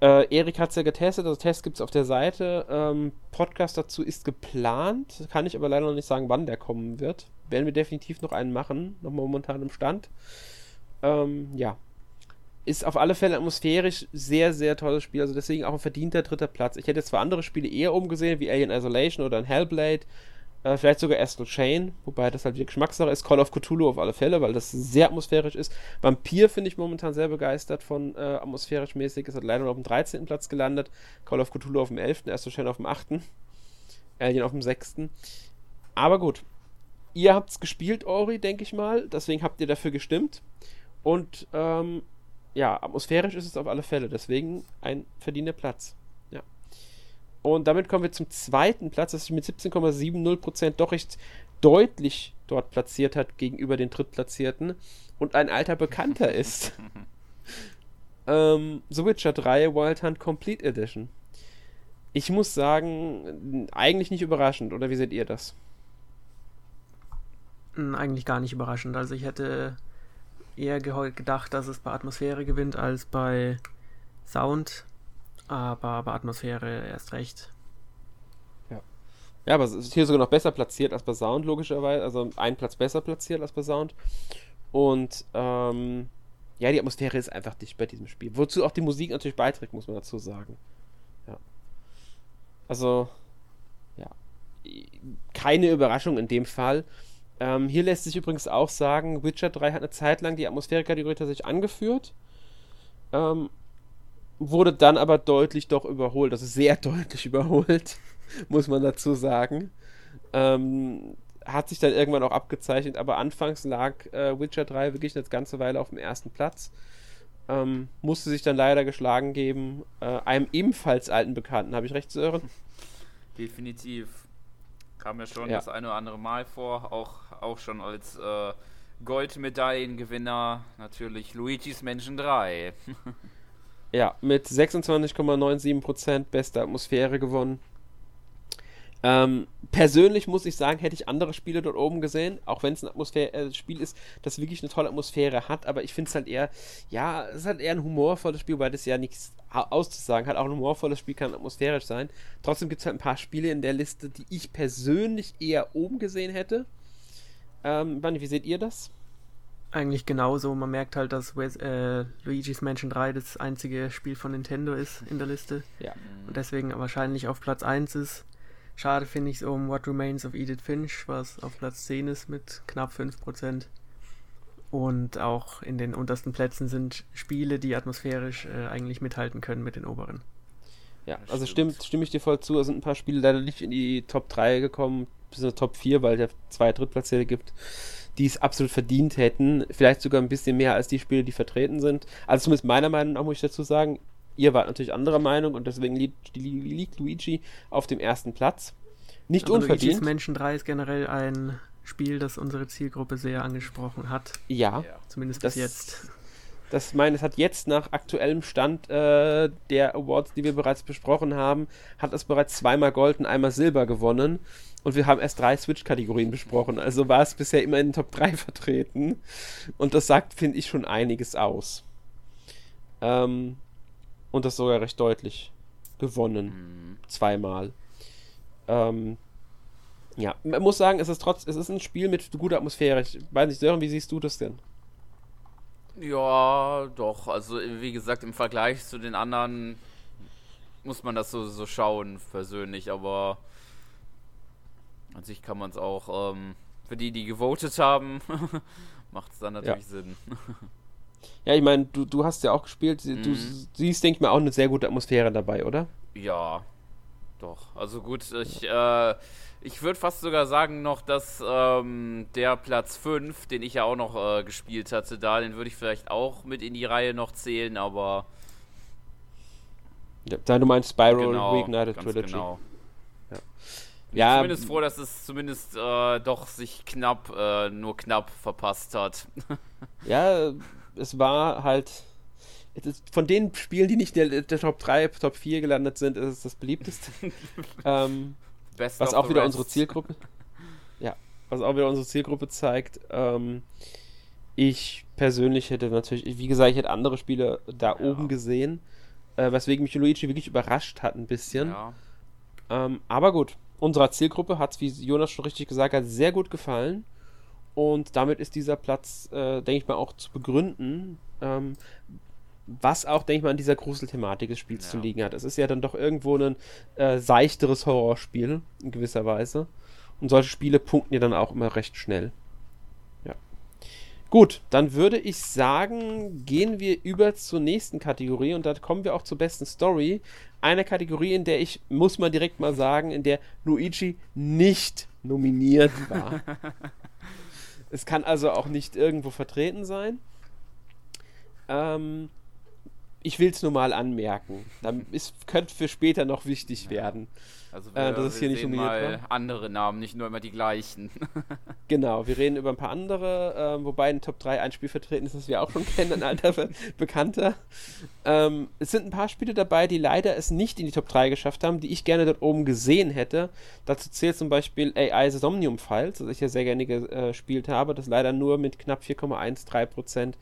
Äh, Erik hat es ja getestet, also Test gibt es auf der Seite. Ähm, Podcast dazu ist geplant, kann ich aber leider noch nicht sagen, wann der kommen wird. Werden wir definitiv noch einen machen, noch momentan im Stand. Ähm, ja, ist auf alle Fälle atmosphärisch sehr, sehr tolles Spiel. Also deswegen auch ein verdienter dritter Platz. Ich hätte zwar andere Spiele eher umgesehen, wie Alien Isolation oder ein Hellblade, äh, vielleicht sogar Astral Chain, wobei das halt die Geschmackssache ist. Call of Cthulhu auf alle Fälle, weil das sehr atmosphärisch ist. Vampir finde ich momentan sehr begeistert von äh, atmosphärisch mäßig. Es hat leider noch auf dem 13. Platz gelandet. Call of Cthulhu auf dem 11., Astral Chain auf dem 8., Alien auf dem 6. Aber gut. Ihr habt es gespielt, Ori, denke ich mal. Deswegen habt ihr dafür gestimmt. Und ähm, ja, atmosphärisch ist es auf alle Fälle. Deswegen ein verdienter Platz. Ja. Und damit kommen wir zum zweiten Platz, das sich mit 17,70% doch recht deutlich dort platziert hat gegenüber den Drittplatzierten und ein alter Bekannter ist. ähm, The Witcher 3 Wild Hunt Complete Edition. Ich muss sagen, eigentlich nicht überraschend, oder wie seht ihr das? Hm, eigentlich gar nicht überraschend. Also ich hätte eher gedacht, dass es bei Atmosphäre gewinnt als bei Sound, aber bei Atmosphäre erst recht. Ja. Ja, aber es ist hier sogar noch besser platziert als bei Sound, logischerweise. Also ein Platz besser platziert als bei Sound. Und ähm, ja, die Atmosphäre ist einfach dicht bei diesem Spiel. Wozu auch die Musik natürlich beiträgt, muss man dazu sagen. Ja. Also, ja. Keine Überraschung in dem Fall. Ähm, hier lässt sich übrigens auch sagen, Witcher 3 hat eine Zeit lang die Atmosphäre-Kategorie tatsächlich angeführt. Ähm, wurde dann aber deutlich doch überholt, also sehr deutlich überholt, muss man dazu sagen. Ähm, hat sich dann irgendwann auch abgezeichnet, aber anfangs lag äh, Witcher 3 wirklich eine ganze Weile auf dem ersten Platz. Ähm, musste sich dann leider geschlagen geben. Äh, einem ebenfalls alten Bekannten, habe ich recht, Sören? Definitiv. Kam ja schon ja. das eine oder andere Mal vor, auch, auch schon als äh, Goldmedaillengewinner natürlich Luigi's Mansion 3. ja, mit 26,97% beste Atmosphäre gewonnen. Ähm, persönlich muss ich sagen, hätte ich andere Spiele dort oben gesehen, auch wenn es ein Atmosphäre äh, Spiel ist, das wirklich eine tolle Atmosphäre hat, aber ich finde es halt eher, ja, es ist halt eher ein humorvolles Spiel, weil das ja nichts auszusagen hat. Auch ein humorvolles Spiel kann atmosphärisch sein. Trotzdem gibt es halt ein paar Spiele in der Liste, die ich persönlich eher oben gesehen hätte. Ähm, Bunny, wie seht ihr das? Eigentlich genauso. Man merkt halt, dass äh, Luigi's Mansion 3 das einzige Spiel von Nintendo ist in der Liste. Ja. Und deswegen wahrscheinlich auf Platz 1 ist. Schade finde ich es um What Remains of Edith Finch, was auf Platz 10 ist mit knapp 5%. Und auch in den untersten Plätzen sind Spiele, die atmosphärisch äh, eigentlich mithalten können mit den oberen. Ja, also stimmt, stimme ich dir voll zu. Es sind ein paar Spiele leider nicht in die Top 3 gekommen, bis in die Top 4, weil es ja zwei Drittplatzierte gibt, die es absolut verdient hätten. Vielleicht sogar ein bisschen mehr als die Spiele, die vertreten sind. Also zumindest meiner Meinung nach muss ich dazu sagen, Ihr wart natürlich anderer Meinung und deswegen liegt, liegt Luigi auf dem ersten Platz. Nicht Aber unverdient. Luigi's Menschen 3 ist generell ein Spiel, das unsere Zielgruppe sehr angesprochen hat. Ja. Zumindest das, bis jetzt. Das meine, es hat jetzt nach aktuellem Stand äh, der Awards, die wir bereits besprochen haben, hat es bereits zweimal Gold und einmal Silber gewonnen. Und wir haben erst drei Switch-Kategorien besprochen. Also war es bisher immer in den Top 3 vertreten. Und das sagt, finde ich, schon einiges aus. Ähm, und das sogar recht deutlich gewonnen. Mhm. Zweimal. Ähm, ja, man muss sagen, es ist trotz, es ist ein Spiel mit guter Atmosphäre. Ich weiß nicht, Sören, wie siehst du das denn? Ja, doch. Also, wie gesagt, im Vergleich zu den anderen muss man das so, so schauen, persönlich. Aber an sich kann man es auch, ähm, für die, die gewotet haben, macht es dann natürlich ja. Sinn. Ja, ich meine, du, du hast ja auch gespielt. Mhm. Du siehst, denke ich mal, auch eine sehr gute Atmosphäre dabei, oder? Ja, doch. Also gut, ich, äh, ich würde fast sogar sagen noch, dass ähm, der Platz 5, den ich ja auch noch äh, gespielt hatte, da, den würde ich vielleicht auch mit in die Reihe noch zählen, aber. Ja, da du meinst Spiral genau, Reignited Trilogy. Genau. Ja. ja. zumindest froh, dass es zumindest äh, doch sich knapp, äh, nur knapp verpasst hat. ja, es war halt. von den Spielen, die nicht der, der, Top 3, Top 4 gelandet sind, ist es das beliebteste. ähm, was auch wieder rest. unsere Zielgruppe. Ja, was auch wieder unsere Zielgruppe zeigt. Ähm, ich persönlich hätte natürlich, wie gesagt, ich hätte andere Spiele da ja. oben gesehen, äh, weswegen mich Luigi wirklich überrascht hat ein bisschen. Ja. Ähm, aber gut, unserer Zielgruppe hat es, wie Jonas schon richtig gesagt hat, sehr gut gefallen. Und damit ist dieser Platz, äh, denke ich mal, auch zu begründen. Ähm, was auch, denke ich mal, an dieser Gruselthematik des Spiels ja. zu liegen hat. Es ist ja dann doch irgendwo ein äh, seichteres Horrorspiel, in gewisser Weise. Und solche Spiele punkten ja dann auch immer recht schnell. Ja. Gut, dann würde ich sagen, gehen wir über zur nächsten Kategorie und da kommen wir auch zur besten Story. Eine Kategorie, in der ich, muss man direkt mal sagen, in der Luigi nicht nominiert war. Es kann also auch nicht irgendwo vertreten sein. Ähm, ich will es nur mal anmerken. Es könnte für später noch wichtig ja. werden. Also wir, äh, dass es hier nicht mal war. andere Namen, nicht nur immer die gleichen. genau, wir reden über ein paar andere, äh, wobei in Top 3 ein Spiel vertreten ist, das wir auch schon kennen, ein alter Bekannter. Ähm, es sind ein paar Spiele dabei, die leider es nicht in die Top 3 geschafft haben, die ich gerne dort oben gesehen hätte. Dazu zählt zum Beispiel AI The Somnium Files, das ich ja sehr gerne gespielt habe, das leider nur mit knapp 4,13%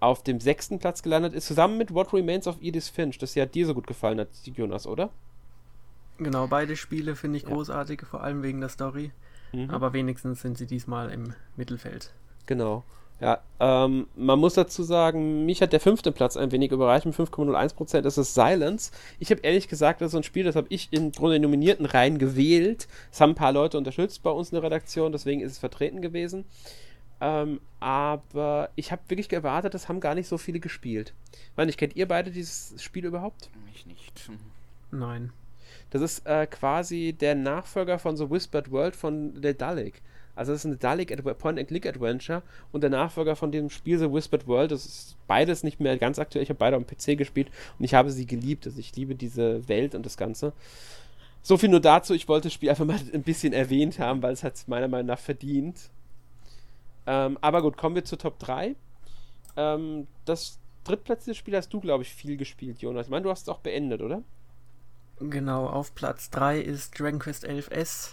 auf dem sechsten Platz gelandet ist, zusammen mit What Remains of Edith Finch, das ja dir so gut gefallen hat, Jonas, oder? Genau, beide Spiele finde ich ja. großartig, vor allem wegen der Story. Mhm. Aber wenigstens sind sie diesmal im Mittelfeld. Genau. Ja, ähm, man muss dazu sagen, mich hat der fünfte Platz ein wenig überreicht mit 5,01%. Das ist Silence. Ich habe ehrlich gesagt, das ist so ein Spiel, das habe ich in Grunde Nominierten rein gewählt. Es haben ein paar Leute unterstützt bei uns in der Redaktion, deswegen ist es vertreten gewesen. Ähm, aber ich habe wirklich gewartet, das haben gar nicht so viele gespielt. Ich meine, kennt ihr beide dieses Spiel überhaupt? Ich nicht. Nein. Das ist äh, quasi der Nachfolger von The Whispered World von The Dalek. Also das ist eine Dalek Point-and-Click-Adventure und der Nachfolger von dem Spiel The Whispered World. Das ist beides nicht mehr ganz aktuell. Ich habe beide am PC gespielt und ich habe sie geliebt. Also ich liebe diese Welt und das Ganze. So viel nur dazu. Ich wollte das Spiel einfach mal ein bisschen erwähnt haben, weil es hat es meiner Meinung nach verdient. Ähm, aber gut, kommen wir zur Top 3. Ähm, das drittplatzierte Spiel hast du, glaube ich, viel gespielt, Jonas. Ich meine, du hast es auch beendet, oder? Genau, auf Platz 3 ist Dragon Quest 11S,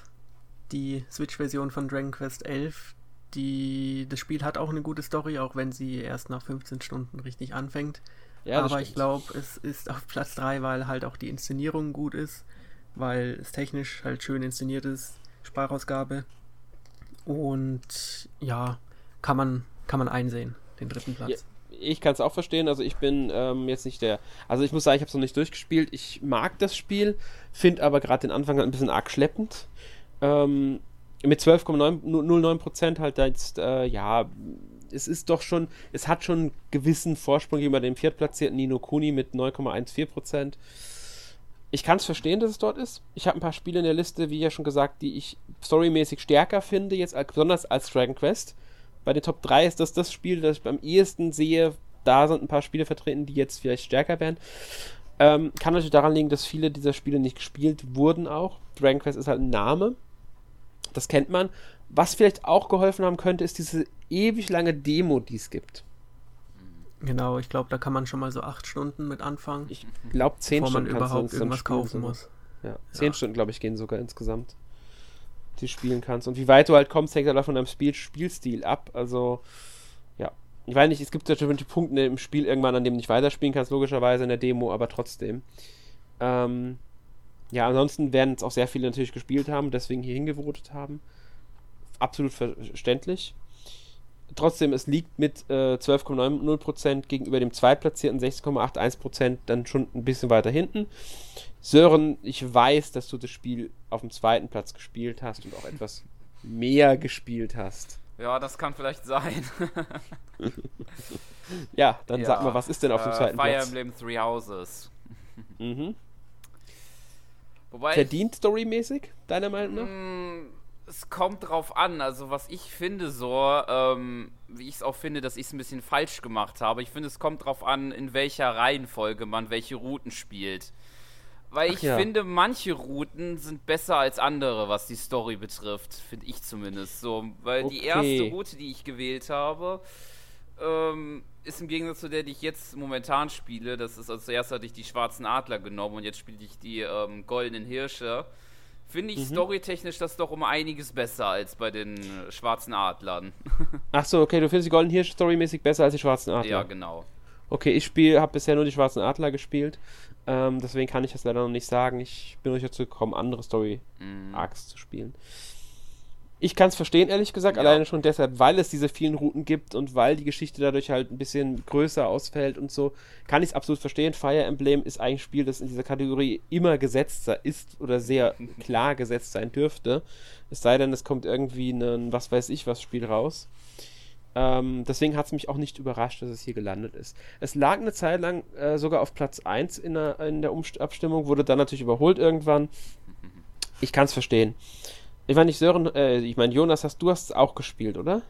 die Switch-Version von Dragon Quest 11. Die, das Spiel hat auch eine gute Story, auch wenn sie erst nach 15 Stunden richtig anfängt. Ja, Aber ich glaube, es ist auf Platz 3, weil halt auch die Inszenierung gut ist, weil es technisch halt schön inszeniert ist, Sprachausgabe. Und ja, kann man, kann man einsehen, den dritten Platz. Ja, ich kann es auch verstehen. Also ich bin ähm, jetzt nicht der. Also ich muss sagen, ich habe es noch nicht durchgespielt. Ich mag das Spiel, finde aber gerade den Anfang ein bisschen arg schleppend. Ähm, mit 12,09% halt jetzt, äh, ja, es ist doch schon, es hat schon einen gewissen Vorsprung gegenüber dem viertplatzierten Nino Kuni mit 9,14%. Ich kann es verstehen, dass es dort ist. Ich habe ein paar Spiele in der Liste, wie ja schon gesagt, die ich storymäßig stärker finde, jetzt besonders als Dragon Quest bei den Top 3 ist das das Spiel, das ich am ehesten sehe. Da sind ein paar Spiele vertreten, die jetzt vielleicht stärker werden. Ähm, kann natürlich daran liegen, dass viele dieser Spiele nicht gespielt wurden auch. Dragon Quest ist halt ein Name. Das kennt man. Was vielleicht auch geholfen haben könnte, ist diese ewig lange Demo, die es gibt. Genau, ich glaube, da kann man schon mal so acht Stunden mit anfangen. Ich glaube, zehn bevor Stunden man überhaupt irgendwas kaufen muss. Ja, zehn ja. Stunden, glaube ich, gehen sogar insgesamt die spielen kannst. Und wie weit du halt kommst, hängt halt von deinem Spiel Spielstil ab. Also, ja. Ich weiß nicht, es gibt natürlich Punkte im Spiel irgendwann, an dem du nicht weiterspielen kannst, logischerweise in der Demo, aber trotzdem. Ähm, ja, ansonsten werden es auch sehr viele natürlich gespielt haben, deswegen hier hingevotet haben. Absolut verständlich. Trotzdem, es liegt mit äh, 12,90% gegenüber dem zweitplatzierten 6,81% dann schon ein bisschen weiter hinten. Sören, ich weiß, dass du das Spiel auf dem zweiten Platz gespielt hast und auch etwas mehr gespielt hast. Ja, das kann vielleicht sein. ja, dann ja, sag mal, was ist denn auf dem äh, zweiten Fire Platz? Fire Emblem Three Houses. mhm. Wobei Verdient storymäßig, deiner Meinung nach? Es kommt drauf an. Also, was ich finde, so, ähm, wie ich es auch finde, dass ich es ein bisschen falsch gemacht habe. Ich finde, es kommt drauf an, in welcher Reihenfolge man welche Routen spielt. Weil ich ja. finde, manche Routen sind besser als andere, was die Story betrifft, finde ich zumindest. So, weil okay. die erste Route, die ich gewählt habe, ähm, ist im Gegensatz zu der, die ich jetzt momentan spiele, das ist also zuerst hatte ich die schwarzen Adler genommen und jetzt spiele ich die ähm, goldenen Hirsche. Finde ich mhm. storytechnisch das doch um einiges besser als bei den äh, schwarzen Adlern. Ach so, okay, du findest die goldenen Hirsche storymäßig besser als die schwarzen Adler. Ja, genau. Okay, ich spiele, habe bisher nur die schwarzen Adler gespielt. Ähm, deswegen kann ich das leider noch nicht sagen. Ich bin nicht dazu gekommen, andere Story-Arcs mhm. zu spielen. Ich kann es verstehen, ehrlich gesagt, ja. alleine schon deshalb, weil es diese vielen Routen gibt und weil die Geschichte dadurch halt ein bisschen größer ausfällt und so, kann ich es absolut verstehen. Fire Emblem ist ein Spiel, das in dieser Kategorie immer gesetzt ist oder sehr klar gesetzt sein dürfte. Es sei denn, es kommt irgendwie ein, was weiß ich, was Spiel raus. Ähm, deswegen hat es mich auch nicht überrascht, dass es hier gelandet ist. Es lag eine Zeit lang äh, sogar auf Platz 1 in der, in der Abstimmung, wurde dann natürlich überholt irgendwann. Ich kann es verstehen. Ich meine, nicht Sören, äh, ich meine, Jonas, hast du hast es auch gespielt, oder?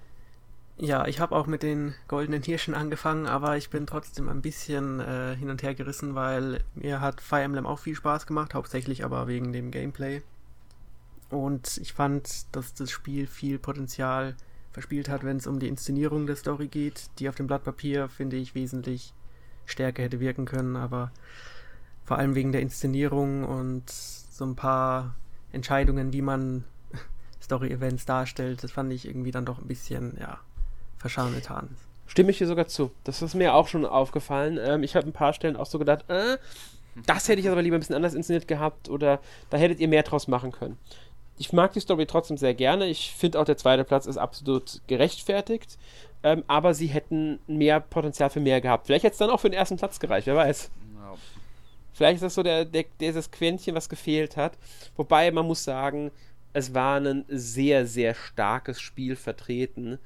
Ja, ich habe auch mit den goldenen Hirschen angefangen, aber ich bin trotzdem ein bisschen äh, hin und her gerissen, weil mir hat Fire Emblem auch viel Spaß gemacht, hauptsächlich aber wegen dem Gameplay. Und ich fand, dass das Spiel viel Potenzial verspielt hat, wenn es um die Inszenierung der Story geht, die auf dem Blatt Papier, finde ich, wesentlich stärker hätte wirken können, aber vor allem wegen der Inszenierung und so ein paar Entscheidungen, wie man Story-Events darstellt, das fand ich irgendwie dann doch ein bisschen, ja, verschaunetan. Stimme ich dir sogar zu. Das ist mir auch schon aufgefallen. Ähm, ich habe ein paar Stellen auch so gedacht, äh, das hätte ich aber lieber ein bisschen anders inszeniert gehabt oder da hättet ihr mehr draus machen können. Ich mag die Story trotzdem sehr gerne. Ich finde auch, der zweite Platz ist absolut gerechtfertigt. Ähm, aber sie hätten mehr Potenzial für mehr gehabt. Vielleicht hätte es dann auch für den ersten Platz gereicht, wer weiß. No. Vielleicht ist das so der, der, dieses Quäntchen, was gefehlt hat. Wobei man muss sagen, es war ein sehr, sehr starkes Spiel vertreten,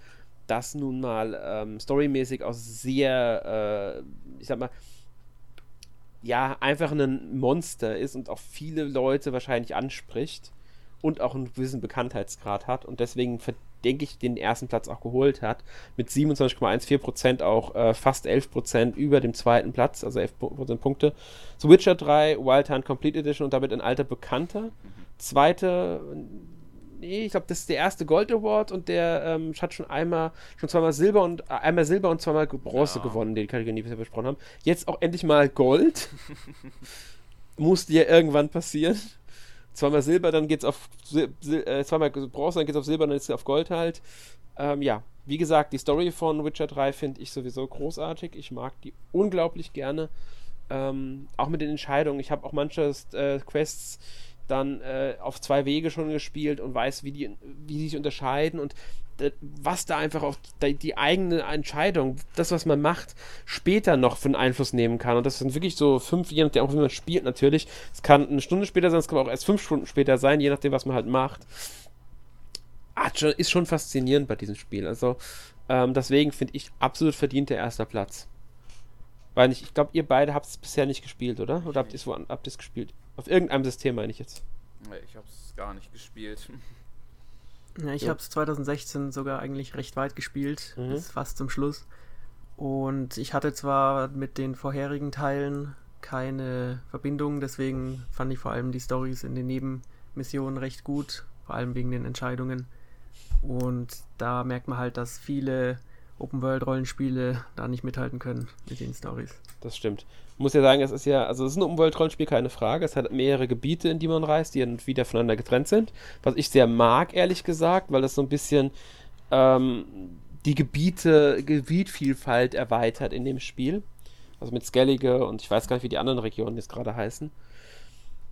das nun mal ähm, storymäßig auch sehr, äh, ich sag mal, ja, einfach ein Monster ist und auch viele Leute wahrscheinlich anspricht und auch einen gewissen Bekanntheitsgrad hat und deswegen denke ich, den ersten Platz auch geholt hat. Mit 27,14% auch äh, fast 11% über dem zweiten Platz, also 11% Punkte. The Witcher 3, Wild Hunt Complete Edition und damit ein alter Bekannter. Mhm. Zweite, nee, ich glaube, das ist der erste Gold Award und der ähm, hat schon einmal, schon zweimal Silber und äh, einmal Silber und zweimal Bronze ja. gewonnen, die Kategorie, die wir besprochen haben. Jetzt auch endlich mal Gold. Musste ja irgendwann passieren zweimal Silber, dann geht's auf Sil äh, zweimal Bronze, dann geht's auf Silber, dann ist es auf Gold halt. Ähm, ja, wie gesagt, die Story von Witcher 3 finde ich sowieso großartig. Ich mag die unglaublich gerne. Ähm, auch mit den Entscheidungen. Ich habe auch manche äh, Quests dann äh, auf zwei Wege schon gespielt und weiß, wie die, wie die sich unterscheiden und äh, was da einfach auf die, eigene Entscheidung, das, was man macht, später noch für einen Einfluss nehmen kann. Und das sind wirklich so fünf, je nachdem, auch wie man spielt natürlich. Es kann eine Stunde später sein, es kann auch erst fünf Stunden später sein, je nachdem, was man halt macht. Ist schon faszinierend bei diesem Spiel. Also, ähm, deswegen finde ich absolut verdient der erster Platz. Weil ich, ich glaube, ihr beide habt es bisher nicht gespielt, oder? Oder habt ihr es gespielt? Auf irgendeinem System meine ich jetzt. Nee, ich habe es gar nicht gespielt. Ja, ich ja. habe es 2016 sogar eigentlich recht weit gespielt, mhm. bis fast zum Schluss. Und ich hatte zwar mit den vorherigen Teilen keine Verbindung, deswegen fand ich vor allem die Stories in den Nebenmissionen recht gut, vor allem wegen den Entscheidungen. Und da merkt man halt, dass viele Open-World-Rollenspiele da nicht mithalten können mit den Stories. Das stimmt. Muss ja sagen, es ist ja, also es ist ein Open-World-Rollenspiel, keine Frage. Es hat mehrere Gebiete, in die man reist, die dann wieder voneinander getrennt sind. Was ich sehr mag, ehrlich gesagt, weil das so ein bisschen ähm, die Gebiete, Gebietvielfalt erweitert in dem Spiel. Also mit Skellige und ich weiß gar nicht, wie die anderen Regionen jetzt gerade heißen.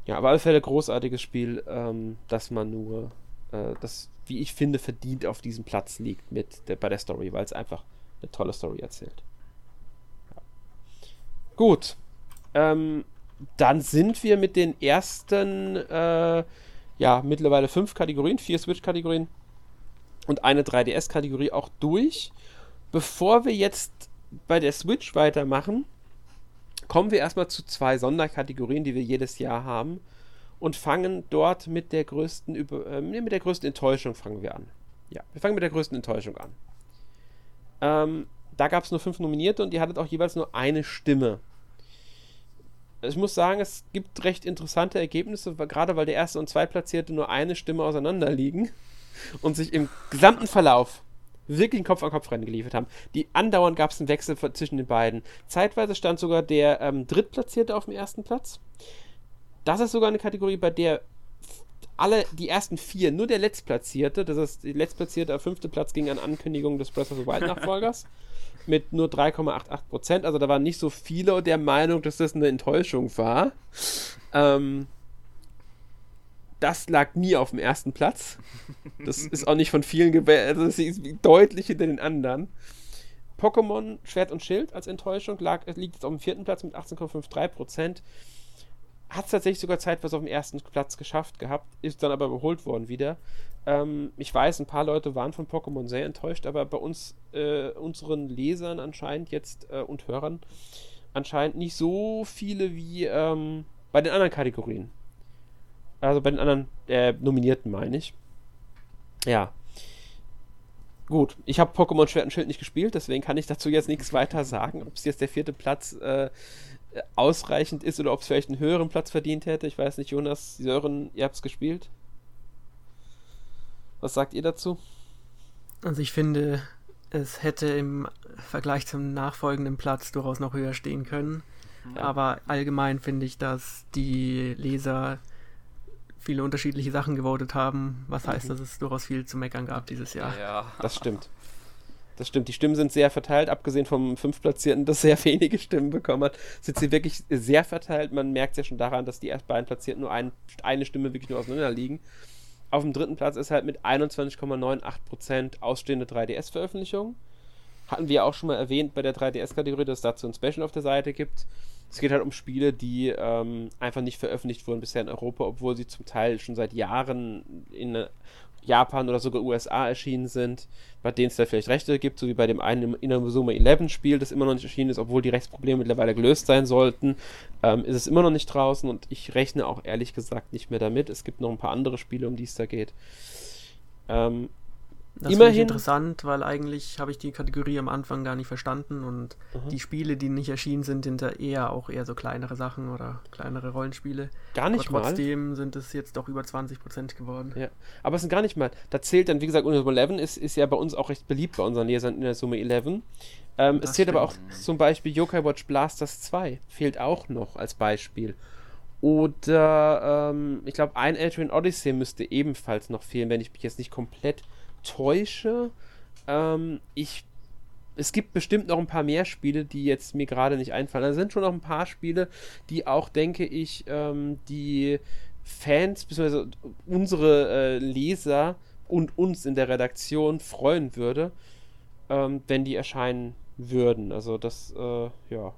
Ja, aber auf alle Fälle großartiges Spiel, ähm, dass man nur, äh, das wie ich finde, verdient auf diesem Platz liegt mit der, bei der Story, weil es einfach eine tolle Story erzählt. Ja. Gut. Ähm, dann sind wir mit den ersten, äh, ja, mittlerweile fünf Kategorien, vier Switch-Kategorien und eine 3DS-Kategorie auch durch. Bevor wir jetzt bei der Switch weitermachen, kommen wir erstmal zu zwei Sonderkategorien, die wir jedes Jahr haben und fangen dort mit der größten äh, mit der größten Enttäuschung fangen wir an. Ja, wir fangen mit der größten Enttäuschung an. Ähm, da gab es nur fünf Nominierte und die hattet auch jeweils nur eine Stimme. Ich muss sagen, es gibt recht interessante Ergebnisse, gerade weil der erste und zweitplatzierte nur eine Stimme auseinander liegen und sich im gesamten Verlauf wirklich ein Kopf-an-Kopf-Rennen geliefert haben. Die andauernd gab es einen Wechsel zwischen den beiden. Zeitweise stand sogar der ähm, Drittplatzierte auf dem ersten Platz. Das ist sogar eine Kategorie, bei der alle die ersten vier, nur der Letztplatzierte, das ist die Letztplatzierte, der fünfte Platz ging an Ankündigung des Breath of the Wild Nachfolgers mit nur 3,88 Prozent. Also da waren nicht so viele der Meinung, dass das eine Enttäuschung war. Ähm, das lag nie auf dem ersten Platz. Das ist auch nicht von vielen gewählt. Also das ist deutlich hinter den anderen. Pokémon Schwert und Schild als Enttäuschung lag, liegt jetzt auf dem vierten Platz mit 18,53 Prozent hat es tatsächlich sogar zeitweise auf dem ersten Platz geschafft gehabt, ist dann aber überholt worden wieder. Ähm, ich weiß, ein paar Leute waren von Pokémon sehr enttäuscht, aber bei uns, äh, unseren Lesern anscheinend jetzt äh, und Hörern, anscheinend nicht so viele wie ähm, bei den anderen Kategorien. Also bei den anderen äh, Nominierten, meine ich. Ja. Gut, ich habe Pokémon Schwert und Schild nicht gespielt, deswegen kann ich dazu jetzt nichts weiter sagen. Ob es jetzt der vierte Platz äh, ausreichend ist oder ob es vielleicht einen höheren Platz verdient hätte. Ich weiß nicht, Jonas, Sören, ihr habt es gespielt. Was sagt ihr dazu? Also ich finde, es hätte im Vergleich zum nachfolgenden Platz durchaus noch höher stehen können. Ja. Aber allgemein finde ich, dass die Leser viele unterschiedliche Sachen gewotet haben, was heißt, mhm. dass es durchaus viel zu meckern gab dieses Jahr. Ja, das stimmt. Das stimmt, die Stimmen sind sehr verteilt, abgesehen vom Fünftplatzierten, das sehr wenige Stimmen bekommen hat, sind sie wirklich sehr verteilt. Man merkt es ja schon daran, dass die erst beiden Platzierten nur ein, eine Stimme wirklich nur auseinander liegen. Auf dem dritten Platz ist halt mit 21,98% ausstehende 3DS-Veröffentlichung. Hatten wir auch schon mal erwähnt bei der 3DS-Kategorie, dass es dazu ein Special auf der Seite gibt. Es geht halt um Spiele, die ähm, einfach nicht veröffentlicht wurden bisher in Europa, obwohl sie zum Teil schon seit Jahren in Japan oder sogar USA erschienen sind, bei denen es da vielleicht Rechte gibt, so wie bei dem einen Inazuma 11 Spiel, das immer noch nicht erschienen ist, obwohl die Rechtsprobleme mittlerweile gelöst sein sollten, ähm, ist es immer noch nicht draußen und ich rechne auch ehrlich gesagt nicht mehr damit. Es gibt noch ein paar andere Spiele, um die es da geht. Ähm, das Immerhin. interessant, weil eigentlich habe ich die Kategorie am Anfang gar nicht verstanden und mhm. die Spiele, die nicht erschienen sind, sind da eher auch eher so kleinere Sachen oder kleinere Rollenspiele. Gar nicht Aber trotzdem mal. sind es jetzt doch über 20% geworden. Ja, aber es sind gar nicht mal. Da zählt dann, wie gesagt, Unreal 11 ist, ist ja bei uns auch recht beliebt bei unseren Lesern in der Summe 11. Ähm, es zählt stimmt. aber auch zum Beispiel Yokai Watch Blasters 2, fehlt auch noch als Beispiel. Oder ähm, ich glaube, ein Adrian Odyssey müsste ebenfalls noch fehlen, wenn ich mich jetzt nicht komplett täusche. Ähm, ich es gibt bestimmt noch ein paar mehr Spiele, die jetzt mir gerade nicht einfallen. Da sind schon noch ein paar Spiele, die auch, denke ich, ähm, die Fans bzw. unsere äh, Leser und uns in der Redaktion freuen würde, ähm, wenn die erscheinen würden. Also das, äh, ja,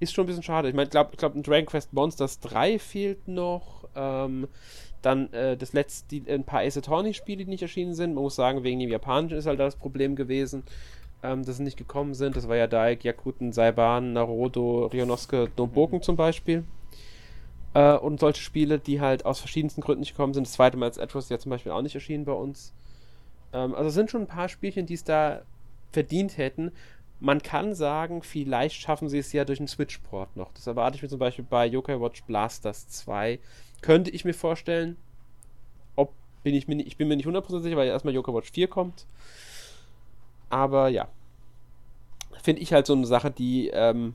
ist schon ein bisschen schade. Ich meine, ich glaube, glaub, Dragon Quest Monsters 3 fehlt noch. Ähm, dann äh, das letzte, die, ein paar Ace Attorney-Spiele, die nicht erschienen sind. Man muss sagen, wegen dem Japanischen ist halt das Problem gewesen, ähm, dass sie nicht gekommen sind. Das war ja Daik, Yakuten, Saiban, Naruto, Ryonosuke, Noboken mhm. zum Beispiel. Äh, und solche Spiele, die halt aus verschiedensten Gründen nicht gekommen sind. Das zweite Mal als Atlas ja zum Beispiel auch nicht erschienen bei uns. Ähm, also es sind schon ein paar Spielchen, die es da verdient hätten. Man kann sagen, vielleicht schaffen sie es ja durch einen Switch-Port noch. Das erwarte ich mir zum Beispiel bei Yokai Watch Blasters 2 könnte ich mir vorstellen. Ob bin ich mir nicht, ich bin mir nicht 100% sicher, weil ja erstmal Yoga Watch 4 kommt. Aber ja. Finde ich halt so eine Sache, die ähm,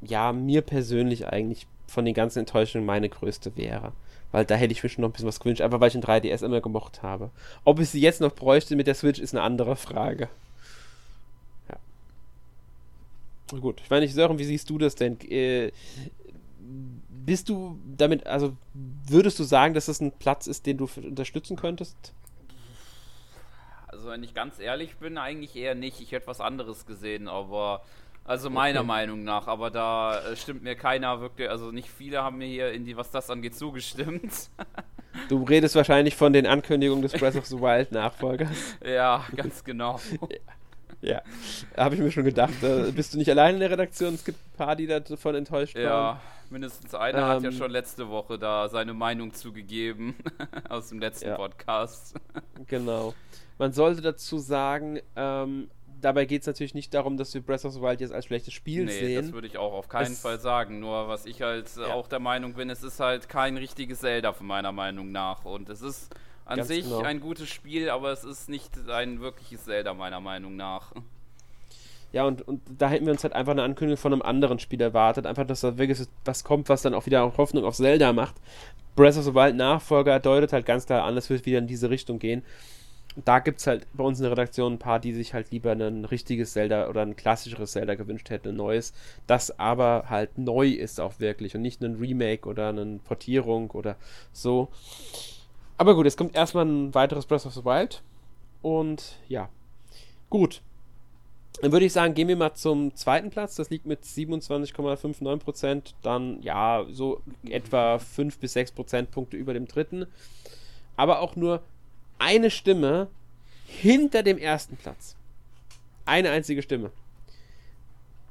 ja mir persönlich eigentlich von den ganzen Enttäuschungen meine größte wäre. Weil da hätte ich mir schon noch ein bisschen was gewünscht, einfach weil ich ein 3DS immer gemocht habe. Ob ich sie jetzt noch bräuchte mit der Switch, ist eine andere Frage. Ja. Gut, ich meine nicht, Sören, wie siehst du das denn? Äh, bist du damit, also würdest du sagen, dass das ein Platz ist, den du unterstützen könntest? Also wenn ich ganz ehrlich bin, eigentlich eher nicht. Ich hätte was anderes gesehen, aber also meiner okay. Meinung nach, aber da äh, stimmt mir keiner wirklich, also nicht viele haben mir hier in die, was das angeht, zugestimmt. Du redest wahrscheinlich von den Ankündigungen des Breath of the Wild Nachfolgers. ja, ganz genau. ja, habe ich mir schon gedacht. Äh, bist du nicht allein in der Redaktion? Es gibt ein paar, die davon enttäuscht waren. Ja, mindestens einer ähm, hat ja ähm, schon letzte Woche da seine Meinung zugegeben aus dem letzten ja. Podcast. genau. Man sollte dazu sagen, ähm, dabei geht es natürlich nicht darum, dass wir Breath of the Wild jetzt als schlechtes Spiel nee, sehen. das würde ich auch auf keinen es, Fall sagen. Nur was ich halt ja. auch der Meinung bin, es ist halt kein richtiges Zelda von meiner Meinung nach. Und es ist an Ganz sich genau. ein gutes Spiel, aber es ist nicht ein wirkliches Zelda meiner Meinung nach. Ja, und, und da hätten wir uns halt einfach eine Ankündigung von einem anderen Spiel erwartet. Einfach, dass da wirklich was kommt, was dann auch wieder Hoffnung auf Zelda macht. Breath of the Wild Nachfolger deutet halt ganz klar an, es wird wieder in diese Richtung gehen da gibt es halt bei uns in der Redaktion ein paar, die sich halt lieber ein richtiges Zelda oder ein klassischeres Zelda gewünscht hätten, ein neues, das aber halt neu ist auch wirklich und nicht ein Remake oder eine Portierung oder so. Aber gut, es kommt erstmal ein weiteres Breath of the Wild und ja, gut. Dann würde ich sagen, gehen wir mal zum zweiten Platz. Das liegt mit 27,59%. Dann, ja, so etwa 5 bis 6 Prozentpunkte über dem dritten. Aber auch nur eine Stimme hinter dem ersten Platz. Eine einzige Stimme.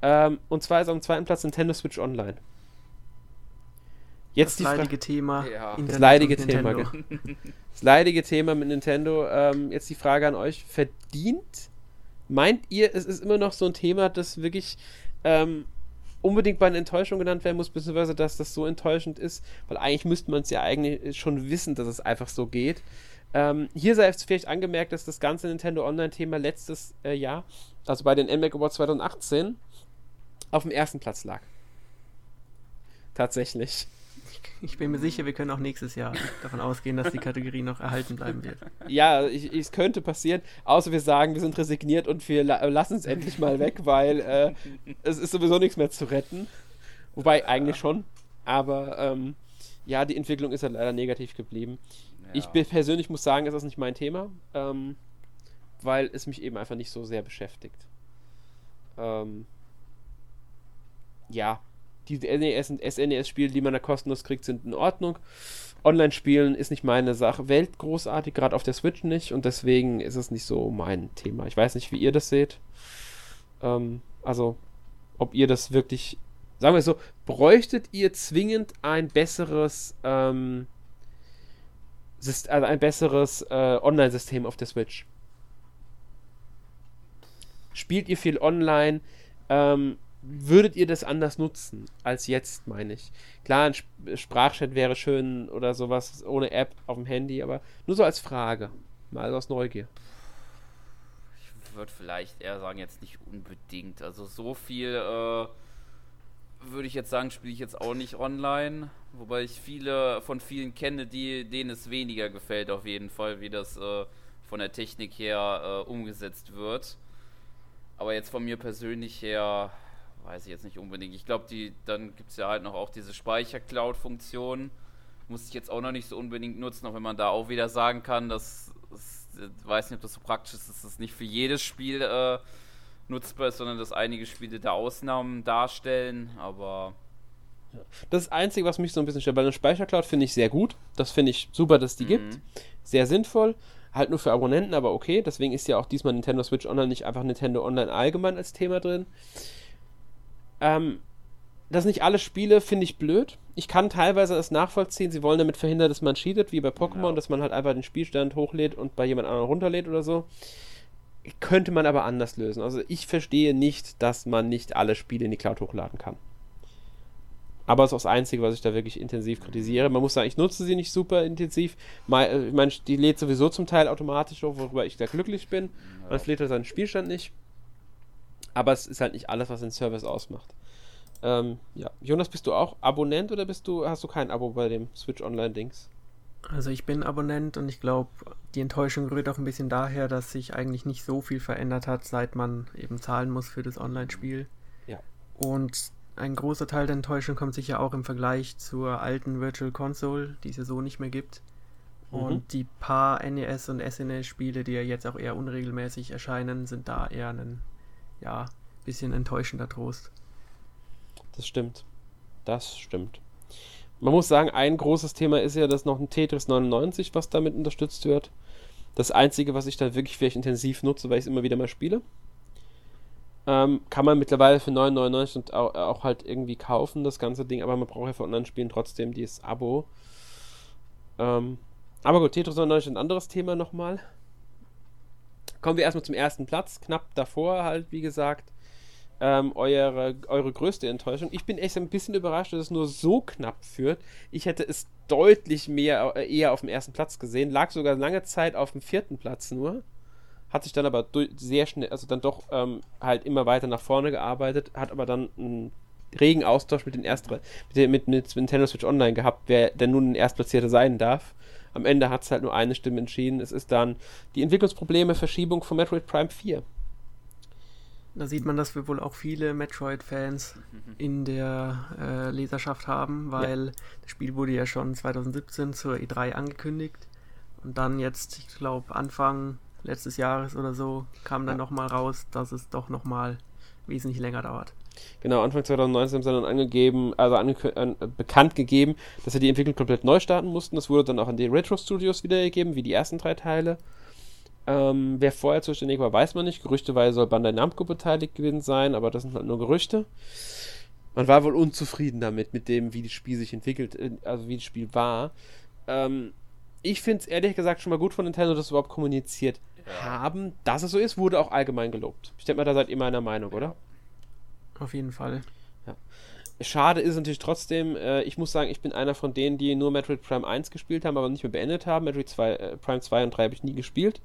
Ähm, und zwar ist am zweiten Platz Nintendo Switch Online. Jetzt das die leidige Thema. Ja. Das leidige Thema. Das leidige Thema mit Nintendo. Ähm, jetzt die Frage an euch: Verdient? Meint ihr, es ist immer noch so ein Thema, das wirklich ähm, unbedingt bei einer Enttäuschung genannt werden muss, beziehungsweise dass das so enttäuschend ist? Weil eigentlich müsste man es ja eigentlich schon wissen, dass es einfach so geht. Ähm, hier sei es vielleicht angemerkt, dass das ganze Nintendo Online-Thema letztes äh, Jahr, also bei den NMAC Awards 2018, auf dem ersten Platz lag. Tatsächlich. Ich bin mir sicher, wir können auch nächstes Jahr davon ausgehen, dass die Kategorie noch erhalten bleiben wird. Ja, es könnte passieren, außer wir sagen, wir sind resigniert und wir la lassen es endlich mal weg, weil äh, es ist sowieso nichts mehr zu retten. Wobei eigentlich schon, aber ähm, ja, die Entwicklung ist halt leider negativ geblieben. Ich persönlich muss sagen, es ist nicht mein Thema, ähm, weil es mich eben einfach nicht so sehr beschäftigt. Ähm, ja, die NES und SNES-Spiele, die man da kostenlos kriegt, sind in Ordnung. Online-Spielen ist nicht meine Sache. Welt großartig, gerade auf der Switch nicht und deswegen ist es nicht so mein Thema. Ich weiß nicht, wie ihr das seht. Ähm, also, ob ihr das wirklich, sagen wir so, bräuchtet ihr zwingend ein besseres, ähm, also ein besseres äh, Online-System auf der Switch. Spielt ihr viel online? Ähm, würdet ihr das anders nutzen als jetzt, meine ich? Klar, ein Sp Sprachchat wäre schön oder sowas ohne App auf dem Handy, aber nur so als Frage. Mal aus Neugier. Ich würde vielleicht eher sagen, jetzt nicht unbedingt. Also so viel äh, würde ich jetzt sagen, spiele ich jetzt auch nicht online. Wobei ich viele von vielen kenne, die, denen es weniger gefällt, auf jeden Fall, wie das äh, von der Technik her äh, umgesetzt wird. Aber jetzt von mir persönlich her, weiß ich jetzt nicht unbedingt. Ich glaube, die, dann gibt es ja halt noch auch diese Speicher-Cloud-Funktion. Muss ich jetzt auch noch nicht so unbedingt nutzen, auch wenn man da auch wieder sagen kann, dass, dass ich weiß nicht, ob das so praktisch ist, dass das nicht für jedes Spiel äh, nutzbar ist, sondern dass einige Spiele da Ausnahmen darstellen, aber. Das Einzige, was mich so ein bisschen stört, bei einer Speichercloud finde ich sehr gut. Das finde ich super, dass die mhm. gibt. Sehr sinnvoll. Halt nur für Abonnenten, aber okay. Deswegen ist ja auch diesmal Nintendo Switch Online nicht einfach Nintendo Online allgemein als Thema drin. Ähm, das nicht alle Spiele finde ich blöd. Ich kann teilweise das nachvollziehen. Sie wollen damit verhindern, dass man cheatet, wie bei Pokémon, ja. dass man halt einfach den Spielstand hochlädt und bei jemand anderem runterlädt oder so könnte man aber anders lösen. Also ich verstehe nicht, dass man nicht alle Spiele in die Cloud hochladen kann. Aber es ist auch das Einzige, was ich da wirklich intensiv kritisiere. Man muss sagen, ich nutze sie nicht super intensiv. Äh, ich meine, die lädt sowieso zum Teil automatisch hoch, worüber ich da glücklich bin. Man fleht halt seinen Spielstand nicht. Aber es ist halt nicht alles, was den Service ausmacht. Ähm, ja. Jonas, bist du auch Abonnent oder bist du, hast du kein Abo bei dem Switch Online-Dings? Also ich bin Abonnent und ich glaube, die Enttäuschung rührt auch ein bisschen daher, dass sich eigentlich nicht so viel verändert hat, seit man eben zahlen muss für das Online-Spiel. Ja. Und ein großer Teil der Enttäuschung kommt sicher auch im Vergleich zur alten Virtual Console, die es ja so nicht mehr gibt. Mhm. Und die paar NES und SNES-Spiele, die ja jetzt auch eher unregelmäßig erscheinen, sind da eher ein, ja, bisschen enttäuschender Trost. Das stimmt. Das stimmt. Man muss sagen, ein großes Thema ist ja, dass noch ein Tetris 99, was damit unterstützt wird. Das einzige, was ich da wirklich vielleicht intensiv nutze, weil ich es immer wieder mal spiele. Ähm, kann man mittlerweile für 9,99 und auch, auch, halt irgendwie kaufen, das ganze Ding, aber man braucht ja für Online-Spielen trotzdem dieses Abo. Ähm, aber gut, Tetris 99 ist ein anderes Thema nochmal. Kommen wir erstmal zum ersten Platz, knapp davor halt, wie gesagt. Ähm, eure, eure größte Enttäuschung. Ich bin echt ein bisschen überrascht, dass es nur so knapp führt. Ich hätte es deutlich mehr, äh, eher auf dem ersten Platz gesehen. Lag sogar lange Zeit auf dem vierten Platz nur. Hat sich dann aber sehr schnell, also dann doch ähm, halt immer weiter nach vorne gearbeitet, hat aber dann einen regen Austausch mit den Erst mit, mit, mit Nintendo Switch Online gehabt, wer denn nun ein Erstplatzierter sein darf. Am Ende hat es halt nur eine Stimme entschieden. Es ist dann die Entwicklungsprobleme, Verschiebung von Metroid Prime 4. Da sieht man, dass wir wohl auch viele Metroid-Fans in der äh, Leserschaft haben, weil ja. das Spiel wurde ja schon 2017 zur E3 angekündigt. Und dann jetzt, ich glaube, Anfang letztes Jahres oder so, kam dann ja. nochmal raus, dass es doch nochmal wesentlich länger dauert. Genau, Anfang 2019 haben sie dann angegeben, also an, bekannt gegeben, dass sie die Entwicklung komplett neu starten mussten. Das wurde dann auch an die Retro Studios wiedergegeben, wie die ersten drei Teile. Ähm, wer vorher zuständig war, weiß man nicht. Gerüchteweise soll Bandai Namco beteiligt gewesen sein, aber das sind halt nur Gerüchte. Man war wohl unzufrieden damit, mit dem, wie das Spiel sich entwickelt, äh, also wie das Spiel war. Ähm, ich finde es ehrlich gesagt schon mal gut von Nintendo, dass sie überhaupt kommuniziert haben, dass es so ist, wurde auch allgemein gelobt. Ich denke mal, da seid ihr meiner Meinung, oder? Auf jeden Fall. Ja. Schade ist natürlich trotzdem, äh, ich muss sagen, ich bin einer von denen, die nur Metroid Prime 1 gespielt haben, aber nicht mehr beendet haben. Metroid 2, äh, Prime 2 und 3 habe ich nie gespielt.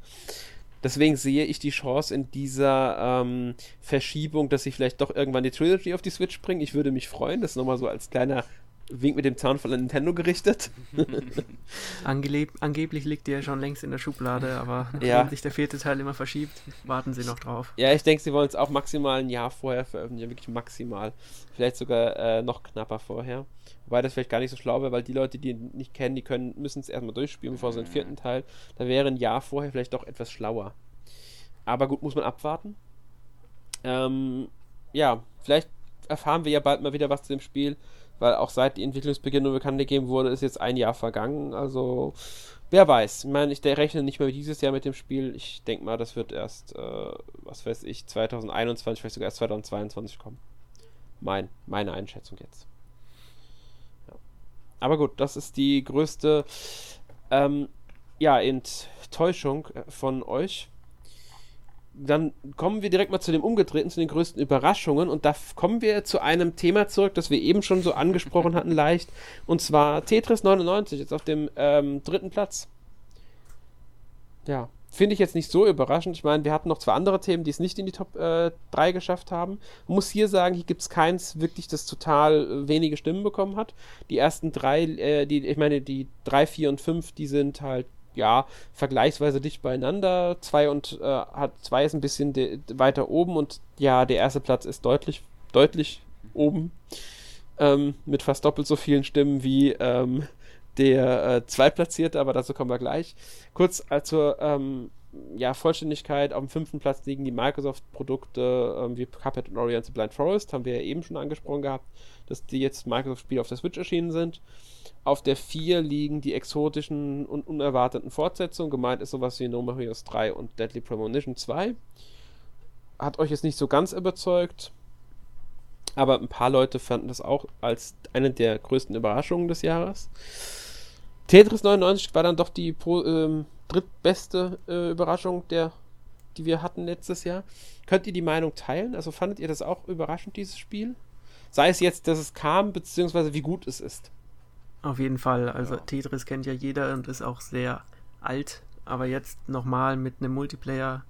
Deswegen sehe ich die Chance in dieser ähm, Verschiebung, dass sie vielleicht doch irgendwann die Trilogy auf die Switch bringen. Ich würde mich freuen. Das nochmal so als kleiner Wink mit dem Zaunfall an Nintendo gerichtet. Angeleb angeblich liegt die ja schon längst in der Schublade, aber nachdem ja. sich der vierte Teil immer verschiebt, warten sie noch drauf. Ja, ich denke, sie wollen es auch maximal ein Jahr vorher veröffentlichen, wirklich maximal. Vielleicht sogar äh, noch knapper vorher. Wobei das vielleicht gar nicht so schlau wäre, weil die Leute, die ihn nicht kennen, die können, müssen es erstmal durchspielen, bevor sie den vierten Teil. Da wäre ein Jahr vorher vielleicht doch etwas schlauer. Aber gut, muss man abwarten. Ähm, ja, vielleicht erfahren wir ja bald mal wieder was zu dem Spiel weil auch seit die Entwicklungsbeginn nur bekannt gegeben wurde, ist jetzt ein Jahr vergangen. Also, wer weiß. Ich meine, ich rechne nicht mehr dieses Jahr mit dem Spiel. Ich denke mal, das wird erst, äh, was weiß ich, 2021, vielleicht sogar erst 2022 kommen. Mein, meine Einschätzung jetzt. Ja. Aber gut, das ist die größte ähm, ja, Enttäuschung äh, von euch dann kommen wir direkt mal zu dem Umgedrehten, zu den größten Überraschungen. Und da kommen wir zu einem Thema zurück, das wir eben schon so angesprochen hatten, leicht. Und zwar Tetris 99, jetzt auf dem ähm, dritten Platz. Ja, finde ich jetzt nicht so überraschend. Ich meine, wir hatten noch zwei andere Themen, die es nicht in die Top äh, 3 geschafft haben. Man muss hier sagen, hier gibt es keins wirklich, das total äh, wenige Stimmen bekommen hat. Die ersten drei, äh, die, ich meine, die 3, 4 und 5, die sind halt ja, vergleichsweise dicht beieinander. Zwei und äh, hat zwei ist ein bisschen weiter oben und ja, der erste Platz ist deutlich, deutlich oben. Ähm, mit fast doppelt so vielen Stimmen wie ähm, der äh, Zweitplatzierte, aber dazu kommen wir gleich. Kurz also ähm, ja, Vollständigkeit, auf dem fünften Platz liegen die Microsoft-Produkte ähm, wie Cuphead und Oriental Blind Forest, haben wir ja eben schon angesprochen gehabt, dass die jetzt Microsoft-Spiele auf der Switch erschienen sind. Auf der 4 liegen die exotischen und unerwarteten Fortsetzungen. Gemeint ist sowas wie No Heroes 3 und Deadly Premonition 2. Hat euch jetzt nicht so ganz überzeugt, aber ein paar Leute fanden das auch als eine der größten Überraschungen des Jahres. Tetris 99 war dann doch die ähm, drittbeste äh, Überraschung, der, die wir hatten letztes Jahr. Könnt ihr die Meinung teilen? Also fandet ihr das auch überraschend, dieses Spiel? Sei es jetzt, dass es kam, beziehungsweise wie gut es ist. Auf jeden Fall. Also ja. Tetris kennt ja jeder und ist auch sehr alt. Aber jetzt nochmal mit einem Multiplayer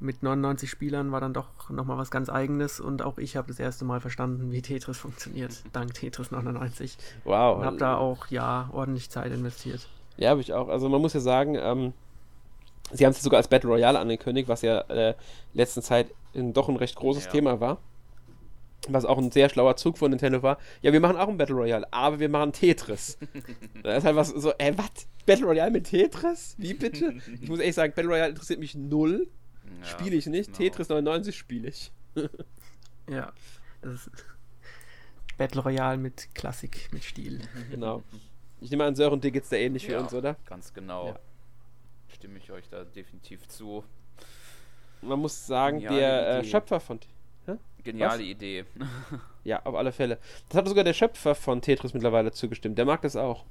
mit 99 Spielern war dann doch nochmal was ganz eigenes und auch ich habe das erste Mal verstanden, wie Tetris funktioniert, dank Tetris 99. Wow. Und habe da auch, ja, ordentlich Zeit investiert. Ja, habe ich auch. Also man muss ja sagen, ähm, sie haben es sogar als Battle Royale angekündigt, was ja äh, letzten Zeit in doch ein recht großes ja. Thema war was auch ein sehr schlauer Zug von Nintendo war, ja, wir machen auch ein Battle Royale, aber wir machen Tetris. das ist halt was so, ey, was? Battle Royale mit Tetris? Wie bitte? Ich muss ehrlich sagen, Battle Royale interessiert mich null. Ja, spiele ich nicht. Genau. Tetris 99 spiele ich. ja, das ist Battle Royale mit Klassik, mit Stil. Genau. Ich nehme an, Sören, dir geht's da ähnlich ja, wie uns, oder? Ganz genau. Ja. Stimme ich euch da definitiv zu. Man muss sagen, der äh, Schöpfer von Geniale Was? Idee. ja, auf alle Fälle. Das hat sogar der Schöpfer von Tetris mittlerweile zugestimmt. Der mag das auch.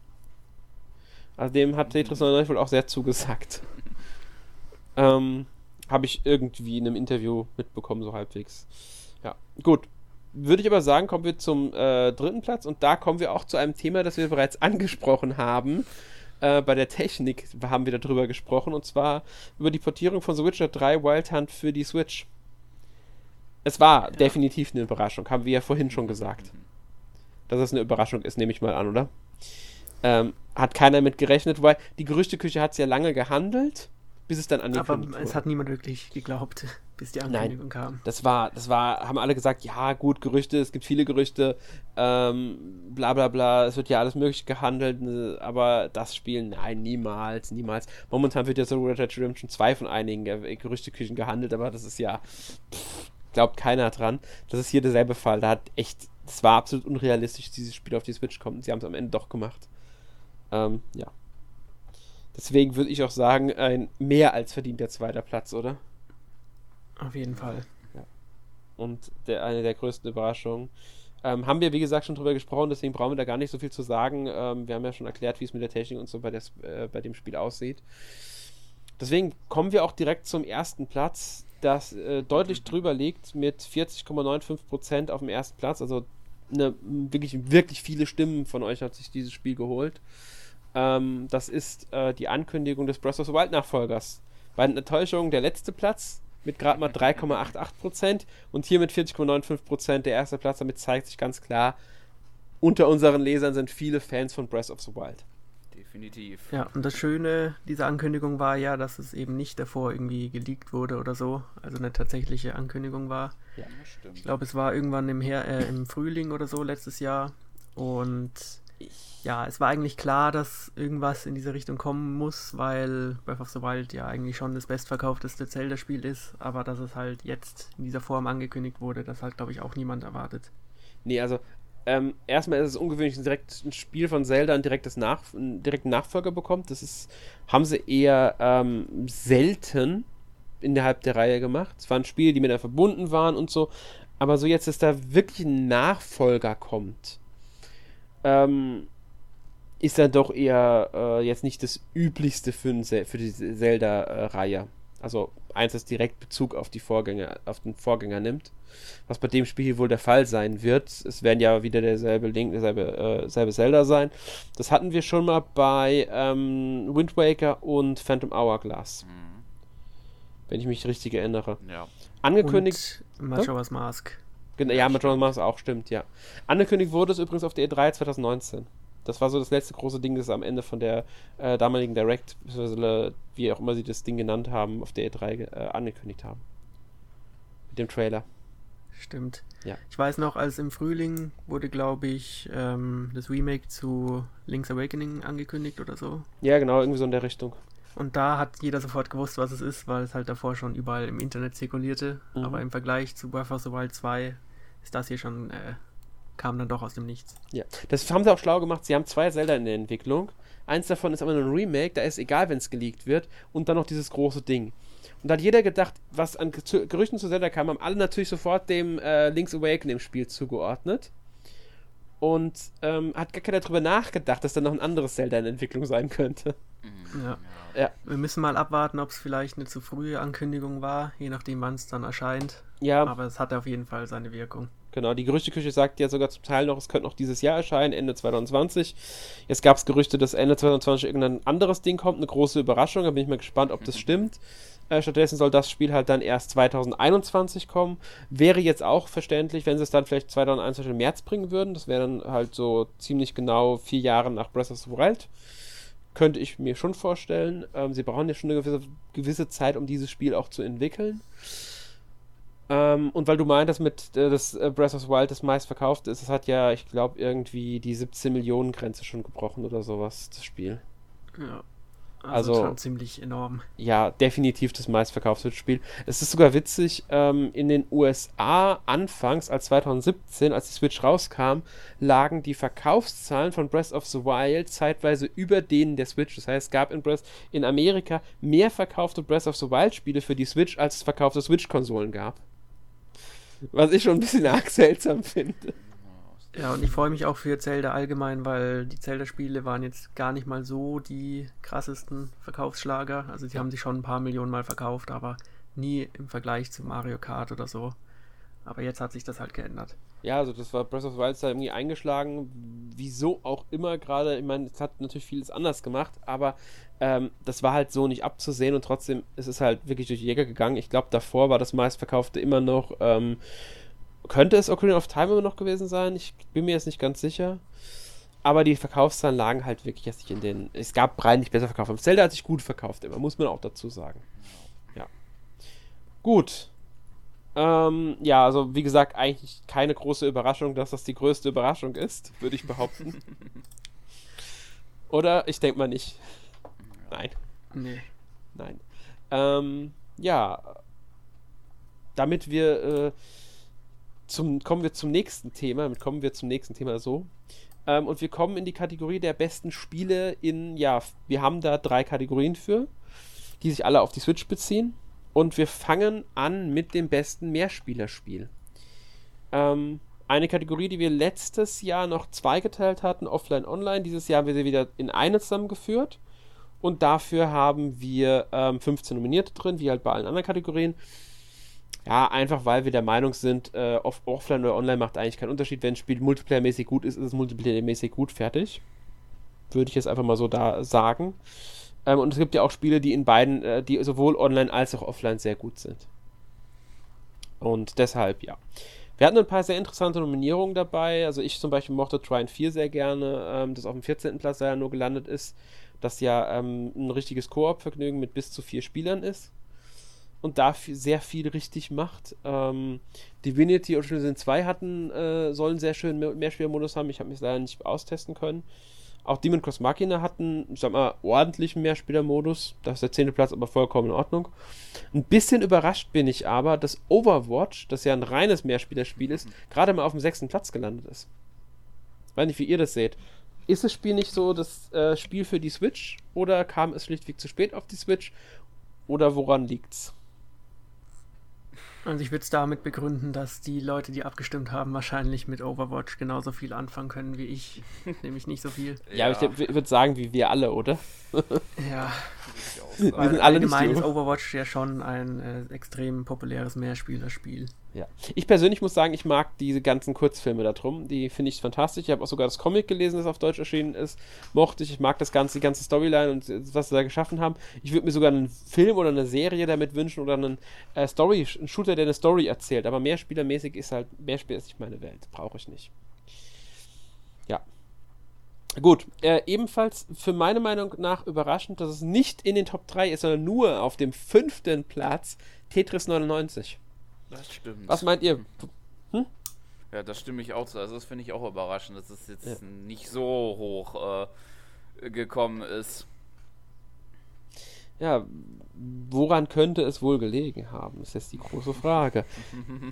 Also dem hat Tetris 99 wohl auch sehr zugesagt. ähm, Habe ich irgendwie in einem Interview mitbekommen, so halbwegs. Ja, gut. Würde ich aber sagen, kommen wir zum äh, dritten Platz und da kommen wir auch zu einem Thema, das wir bereits angesprochen haben. Äh, bei der Technik haben wir darüber gesprochen und zwar über die Portierung von The Witcher 3 Wild Hunt für die Switch. Es war ja. definitiv eine Überraschung, haben wir ja vorhin schon gesagt. Dass es eine Überraschung ist, nehme ich mal an, oder? Ähm, hat keiner mit gerechnet, weil die Gerüchteküche hat es ja lange gehandelt, bis es dann angekündigt Aber es hat niemand wirklich geglaubt, bis die Ankündigung Nein, kam. Das war, das war, haben alle gesagt, ja gut, Gerüchte, es gibt viele Gerüchte, ähm, bla bla bla, es wird ja alles mögliche gehandelt, ne, aber das Spiel, nein, niemals, niemals. Momentan wird ja so Red Dead Redemption 2 von einigen Gerüchteküchen gehandelt, aber das ist ja, pff, glaubt keiner dran. Das ist hier derselbe Fall, da hat echt, das war absolut unrealistisch, dieses Spiel auf die Switch kommt sie haben es am Ende doch gemacht. Ähm, ja. Deswegen würde ich auch sagen, ein mehr als verdienter zweiter Platz, oder? Auf jeden Fall. Ja. Und der, eine der größten Überraschungen. Ähm, haben wir, wie gesagt, schon drüber gesprochen, deswegen brauchen wir da gar nicht so viel zu sagen. Ähm, wir haben ja schon erklärt, wie es mit der Technik und so bei, des, äh, bei dem Spiel aussieht. Deswegen kommen wir auch direkt zum ersten Platz, das äh, deutlich drüber liegt mit 40,95% auf dem ersten Platz. Also eine, wirklich, wirklich viele Stimmen von euch hat sich dieses Spiel geholt. Ähm, das ist äh, die Ankündigung des Breath of the Wild Nachfolgers. Bei der Enttäuschung der letzte Platz mit gerade mal 3,88% und hier mit 40,95% der erste Platz. Damit zeigt sich ganz klar, unter unseren Lesern sind viele Fans von Breath of the Wild. Definitiv. Ja, und das Schöne dieser Ankündigung war ja, dass es eben nicht davor irgendwie geleakt wurde oder so, also eine tatsächliche Ankündigung war. Ja, stimmt. Ich glaube, es war irgendwann im, Her äh, im Frühling oder so letztes Jahr und ja, es war eigentlich klar, dass irgendwas in diese Richtung kommen muss, weil Breath of the Wild ja eigentlich schon das bestverkaufteste Zelda-Spiel ist, aber dass es halt jetzt in dieser Form angekündigt wurde, das hat, glaube ich, auch niemand erwartet. Nee, also ähm, erstmal ist es ungewöhnlich, direkt ein Spiel von Zelda ein direktes Nach einen direkten Nachfolger bekommt. Das ist, haben sie eher ähm, selten innerhalb der Reihe gemacht. Es waren Spiele, die miteinander verbunden waren und so. Aber so jetzt, dass da wirklich ein Nachfolger kommt, ähm, ist dann doch eher äh, jetzt nicht das Üblichste für, für die Zelda-Reihe. Also eins, das direkt Bezug auf die Vorgänger, auf den Vorgänger nimmt. Was bei dem Spiel hier wohl der Fall sein wird. Es werden ja wieder derselbe Link, derselbe, äh, selbe Zelda sein. Das hatten wir schon mal bei ähm, Wind Waker und Phantom Hourglass. Mhm. Wenn ich mich richtig erinnere. Ja. Angekündigt. Und Majora's Mask. Genau, ja, Majora's Mask auch, stimmt, ja. Angekündigt wurde es übrigens auf der E3 2019. Das war so das letzte große Ding, das am Ende von der äh, damaligen Direct, wie auch immer sie das Ding genannt haben, auf der E3 äh, angekündigt haben. Mit dem Trailer. Stimmt. Ja. Ich weiß noch, als im Frühling wurde, glaube ich, ähm, das Remake zu Link's Awakening angekündigt oder so. Ja, genau, irgendwie so in der Richtung. Und da hat jeder sofort gewusst, was es ist, weil es halt davor schon überall im Internet zirkulierte. Mhm. Aber im Vergleich zu Breath of the Wild 2 ist das hier schon äh, kam dann doch aus dem Nichts. Ja, das haben sie auch schlau gemacht. Sie haben zwei Zelda in der Entwicklung. Eins davon ist aber nur ein Remake, da ist egal, wenn es geleakt wird. Und dann noch dieses große Ding. Und da hat jeder gedacht, was an Gerüchten zu Zelda kam, haben alle natürlich sofort dem äh, Link's Awakening im Spiel zugeordnet. Und ähm, hat gar keiner darüber nachgedacht, dass da noch ein anderes Zelda in Entwicklung sein könnte. Mhm. Ja. ja. Wir müssen mal abwarten, ob es vielleicht eine zu frühe Ankündigung war, je nachdem, wann es dann erscheint. Ja. Aber es hat auf jeden Fall seine Wirkung. Genau, die Gerüchteküche sagt ja sogar zum Teil noch, es könnte noch dieses Jahr erscheinen, Ende 2020. Jetzt gab es Gerüchte, dass Ende 2020 irgendein anderes Ding kommt, eine große Überraschung. Da bin ich mal gespannt, ob das mhm. stimmt. Äh, stattdessen soll das Spiel halt dann erst 2021 kommen. Wäre jetzt auch verständlich, wenn sie es dann vielleicht 2021 im März bringen würden. Das wäre dann halt so ziemlich genau vier Jahre nach Breath of the Wild. Könnte ich mir schon vorstellen. Ähm, sie brauchen ja schon eine gewisse, gewisse Zeit, um dieses Spiel auch zu entwickeln. Ähm, und weil du meintest, mit äh, das äh, Breath of the Wild das meistverkauft ist, es hat ja, ich glaube, irgendwie die 17 Millionen Grenze schon gebrochen oder sowas, das Spiel. Ja. Also, also schon ziemlich enorm. Ja, definitiv das meistverkaufte Spiel. Es ist sogar witzig, ähm, in den USA anfangs, als 2017, als die Switch rauskam, lagen die Verkaufszahlen von Breath of the Wild zeitweise über denen der Switch. Das heißt, es gab in, Breath, in Amerika mehr verkaufte Breath of the Wild Spiele für die Switch, als es verkaufte Switch-Konsolen gab. Was ich schon ein bisschen arg seltsam finde. Ja, und ich freue mich auch für Zelda allgemein, weil die Zelda-Spiele waren jetzt gar nicht mal so die krassesten Verkaufsschlager. Also die haben sich schon ein paar Millionen Mal verkauft, aber nie im Vergleich zu Mario Kart oder so. Aber jetzt hat sich das halt geändert. Ja, also das war Breath of the Wild da irgendwie eingeschlagen. Wieso auch immer gerade. Ich meine, es hat natürlich vieles anders gemacht, aber ähm, das war halt so nicht abzusehen und trotzdem ist es halt wirklich durch Jäger gegangen. Ich glaube, davor war das meistverkaufte immer noch. Ähm, könnte es Ocarina of Time immer noch gewesen sein? Ich bin mir jetzt nicht ganz sicher. Aber die Verkaufszahlen lagen halt wirklich jetzt nicht in den. Es gab rein nicht besser verkauft. Zelda hat sich gut verkauft immer, muss man auch dazu sagen. Ja. Gut. Ähm, ja, also wie gesagt, eigentlich keine große Überraschung, dass das die größte Überraschung ist, würde ich behaupten. Oder? Ich denke mal nicht. Nein. Nee. Nein. Ähm, ja. Damit wir äh, zum, kommen wir zum nächsten Thema. Damit kommen wir zum nächsten Thema so. Ähm, und wir kommen in die Kategorie der besten Spiele in, ja, wir haben da drei Kategorien für, die sich alle auf die Switch beziehen. Und wir fangen an mit dem besten Mehrspielerspiel. Ähm, eine Kategorie, die wir letztes Jahr noch zweigeteilt hatten, offline, online. Dieses Jahr haben wir sie wieder in eine zusammengeführt. Und dafür haben wir ähm, 15 Nominierte drin, wie halt bei allen anderen Kategorien. Ja, einfach weil wir der Meinung sind, äh, off offline oder online macht eigentlich keinen Unterschied. Wenn ein Spiel multiplayermäßig gut ist, ist es multiplayermäßig gut, fertig. Würde ich jetzt einfach mal so da sagen. Ähm, und es gibt ja auch Spiele, die in beiden, äh, die sowohl online als auch offline sehr gut sind. Und deshalb, ja. Wir hatten ein paar sehr interessante Nominierungen dabei. Also ich zum Beispiel mochte Trine 4 sehr gerne, ähm, das auf dem 14. Platz ja nur gelandet ist, das ja ähm, ein richtiges Koop-Vergnügen mit bis zu vier Spielern ist und da sehr viel richtig macht. Ähm, Divinity Original Sin 2 hatten, äh, sollen sehr schön Mehrspielermodus haben. Ich habe mich leider nicht austesten können. Auch Demon Cross Machina hatten, ich sag mal, ordentlichen Mehrspielermodus. Das ist der zehnte Platz, aber vollkommen in Ordnung. Ein bisschen überrascht bin ich aber, dass Overwatch, das ja ein reines Mehrspielerspiel ist, gerade mal auf dem sechsten Platz gelandet ist. Ich weiß nicht, wie ihr das seht. Ist das Spiel nicht so das äh, Spiel für die Switch oder kam es schlichtweg zu spät auf die Switch? Oder woran liegt's? Also ich würde es damit begründen, dass die Leute, die abgestimmt haben, wahrscheinlich mit Overwatch genauso viel anfangen können wie ich. Nämlich nicht so viel. Ja, ja. ich würde sagen, wie wir alle, oder? ja. wir sind alle allgemein ist Overwatch ja schon ein äh, extrem populäres Mehrspielerspiel. Ja. Ich persönlich muss sagen, ich mag diese ganzen Kurzfilme da drum. Die finde ich fantastisch. Ich habe auch sogar das Comic gelesen, das auf Deutsch erschienen ist. Mochte ich. Ich mag das ganze, die ganze Storyline und was sie da geschaffen haben. Ich würde mir sogar einen Film oder eine Serie damit wünschen oder einen äh, Story, einen Shooter, der eine Story erzählt. Aber mehrspielermäßig ist halt, Mehrspieler ist nicht meine Welt. Brauche ich nicht. Ja. Gut, äh, ebenfalls für meine Meinung nach überraschend, dass es nicht in den Top 3 ist, sondern nur auf dem fünften Platz Tetris 99. Das stimmt. Was meint ihr? Hm? Ja, das stimme ich auch zu. Also das finde ich auch überraschend, dass es jetzt ja. nicht so hoch äh, gekommen ist. Ja, woran könnte es wohl gelegen haben, ist jetzt die große Frage.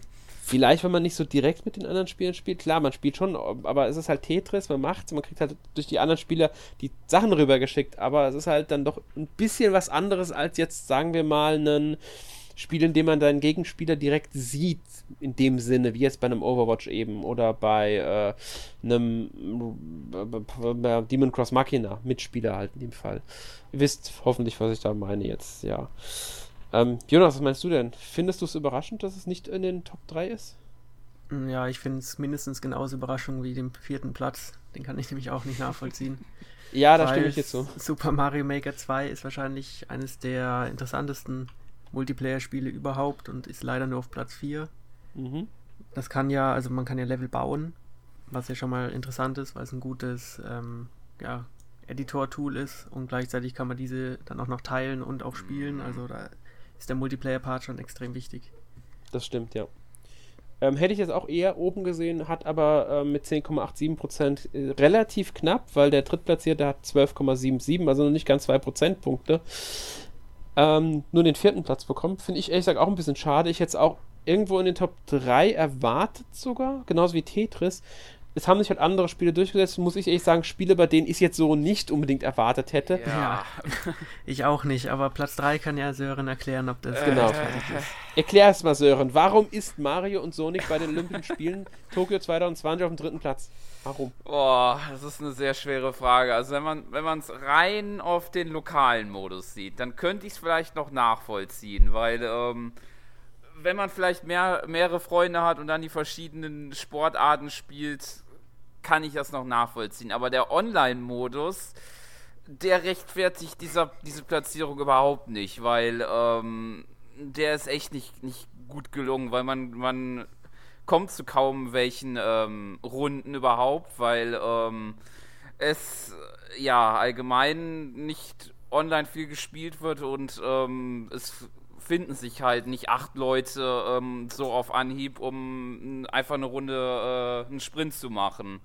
Vielleicht, wenn man nicht so direkt mit den anderen Spielern spielt. Klar, man spielt schon, aber es ist halt Tetris, man macht's, man kriegt halt durch die anderen Spieler die Sachen rübergeschickt, aber es ist halt dann doch ein bisschen was anderes als jetzt, sagen wir mal, einen Spiel, in dem man deinen Gegenspieler direkt sieht, in dem Sinne, wie jetzt bei einem Overwatch eben oder bei äh, einem äh, Demon Cross Machina, Mitspieler halt in dem Fall. Ihr wisst hoffentlich, was ich da meine jetzt, ja. Ähm, Jonas, was meinst du denn? Findest du es überraschend, dass es nicht in den Top 3 ist? Ja, ich finde es mindestens genauso überraschend wie den vierten Platz. Den kann ich nämlich auch nicht nachvollziehen. ja, da stimme ich jetzt so. Super Mario Maker 2 ist wahrscheinlich eines der interessantesten Multiplayer-Spiele überhaupt und ist leider nur auf Platz 4. Mhm. Das kann ja, also man kann ja Level bauen, was ja schon mal interessant ist, weil es ein gutes ähm, ja, Editor-Tool ist und gleichzeitig kann man diese dann auch noch teilen und auch spielen. Also da ist der Multiplayer-Part schon extrem wichtig. Das stimmt, ja. Ähm, hätte ich jetzt auch eher oben gesehen, hat aber ähm, mit 10,87% äh, relativ knapp, weil der Drittplatzierte hat 12,77, also noch nicht ganz 2 Prozentpunkte ähm, nur den vierten Platz bekommen. Finde ich ehrlich gesagt auch ein bisschen schade. Ich hätte es auch irgendwo in den Top 3 erwartet sogar, genauso wie Tetris. Es haben sich halt andere Spiele durchgesetzt, muss ich ehrlich sagen, Spiele, bei denen ich es jetzt so nicht unbedingt erwartet hätte. Ja, ja. ich auch nicht, aber Platz 3 kann ja Sören erklären, ob das äh, genau ist. Erklär es mal, Sören. Warum ist Mario und Sonic bei den Olympischen Spielen Tokio 2020 auf dem dritten Platz? Warum? Boah, das ist eine sehr schwere Frage. Also wenn man wenn es rein auf den lokalen Modus sieht, dann könnte ich es vielleicht noch nachvollziehen, weil ähm, wenn man vielleicht mehr, mehrere Freunde hat und dann die verschiedenen Sportarten spielt, kann ich das noch nachvollziehen. Aber der Online-Modus, der rechtfertigt dieser, diese Platzierung überhaupt nicht, weil ähm, der ist echt nicht, nicht gut gelungen, weil man, man kommt zu kaum welchen ähm, Runden überhaupt, weil ähm, es ja allgemein nicht online viel gespielt wird und ähm, es finden sich halt nicht acht Leute ähm, so auf Anhieb, um einfach eine Runde, äh, einen Sprint zu machen.